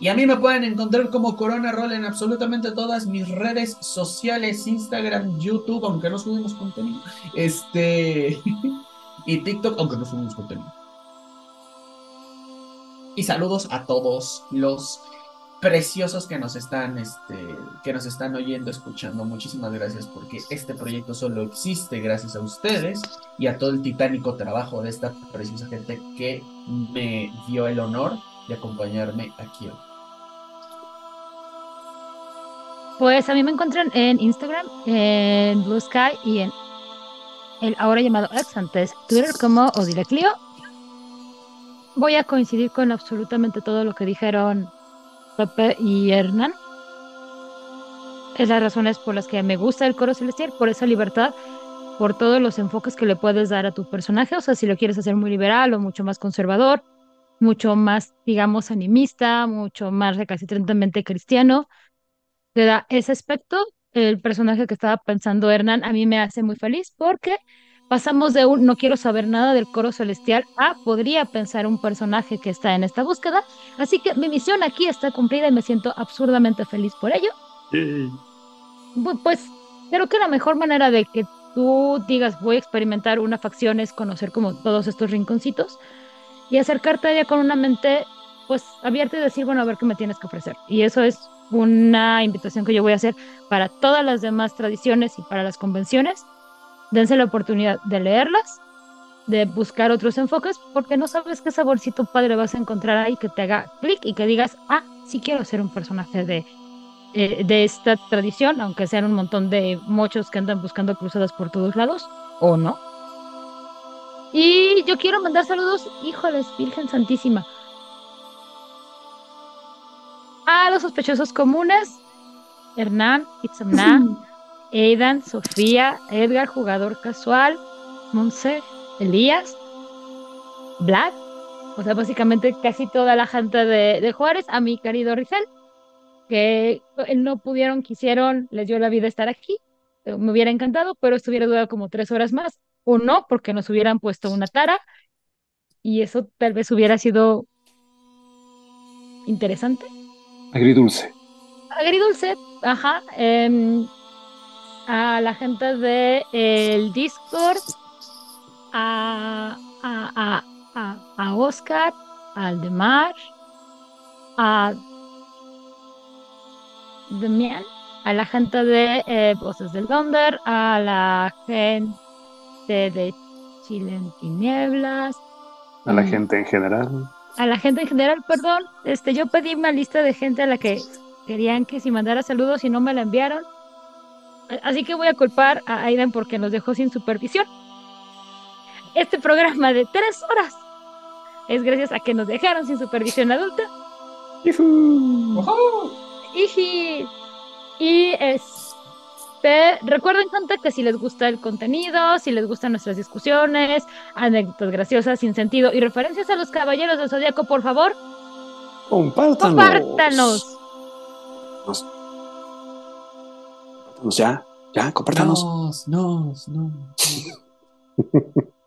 Y a mí me pueden encontrar como Corona Roll en absolutamente todas mis redes sociales, Instagram, YouTube, aunque no subimos contenido, este, <laughs> y TikTok, aunque no subimos contenido. Y saludos a todos los preciosos que nos están, este, que nos están oyendo, escuchando. Muchísimas gracias porque este proyecto solo existe gracias a ustedes y a todo el titánico trabajo de esta preciosa gente que me dio el honor de acompañarme aquí hoy. Pues a mí me encuentran en Instagram, en Blue Sky y en el ahora llamado ex antes Twitter como Odile Clio. Voy a coincidir con absolutamente todo lo que dijeron Pepe y Hernán. Es las razones por las que me gusta el coro celestial, por esa libertad, por todos los enfoques que le puedes dar a tu personaje. O sea, si lo quieres hacer muy liberal o mucho más conservador, mucho más, digamos, animista, mucho más recalcitrantemente cristiano, te da ese aspecto. El personaje que estaba pensando Hernán a mí me hace muy feliz porque pasamos de un no quiero saber nada del coro celestial a podría pensar un personaje que está en esta búsqueda. Así que mi misión aquí está cumplida y me siento absurdamente feliz por ello. Bu- Pues creo que la mejor manera de que tú digas voy a experimentar una facción es conocer como todos estos rinconcitos y acercarte a ella con una mente pues abierta y decir, bueno, a ver qué me tienes que ofrecer. Y eso es una invitación que yo voy a hacer para todas las demás tradiciones y para las convenciones. Dense la oportunidad de leerlas, de buscar otros enfoques, porque no sabes qué saborcito padre vas a encontrar ahí que te haga clic y que digas, ah, sí quiero ser un personaje de, eh, de esta tradición, aunque sean un montón de mochos que andan buscando cruzadas por todos lados, o no. Y yo quiero mandar saludos, híjoles, Virgen Santísima, a los sospechosos comunes, Hernán, Itzamná, <laughs> Aidan, Sofía, Edgar, jugador casual, Monse, Elías, Black, o sea, básicamente casi toda la gente de, de Juárez, a mi querido Rizel, que eh, no pudieron, quisieron, les dio la vida estar aquí. Eh, Me hubiera encantado, pero esto hubiera durado como tres horas más, o no, porque nos hubieran puesto una tara, y eso tal vez hubiera sido interesante. Agridulce. Agridulce, ajá. em, a la gente de el Discord, a, a, a, a, a Oscar, a Aldemar, a Demian, a la gente de eh, Voces del Donder, a la gente de Chile en Tinieblas, A la gente en general. a la gente en general, perdón, este, yo pedí una lista de gente a la que querían que si mandara saludos y no me la enviaron. Así que voy a culpar a Aidan porque nos dejó sin supervisión. Este programa de tres horas es gracias a que nos dejaron sin supervisión adulta. Y este, recuerden gente que si les gusta el contenido, si les gustan nuestras discusiones, anécdotas graciosas sin sentido y referencias a los caballeros del zodiaco, por favor, Compártanos. compártanos. Compártanos ya, ya, compártanos. Nos, nos, nos. <laughs>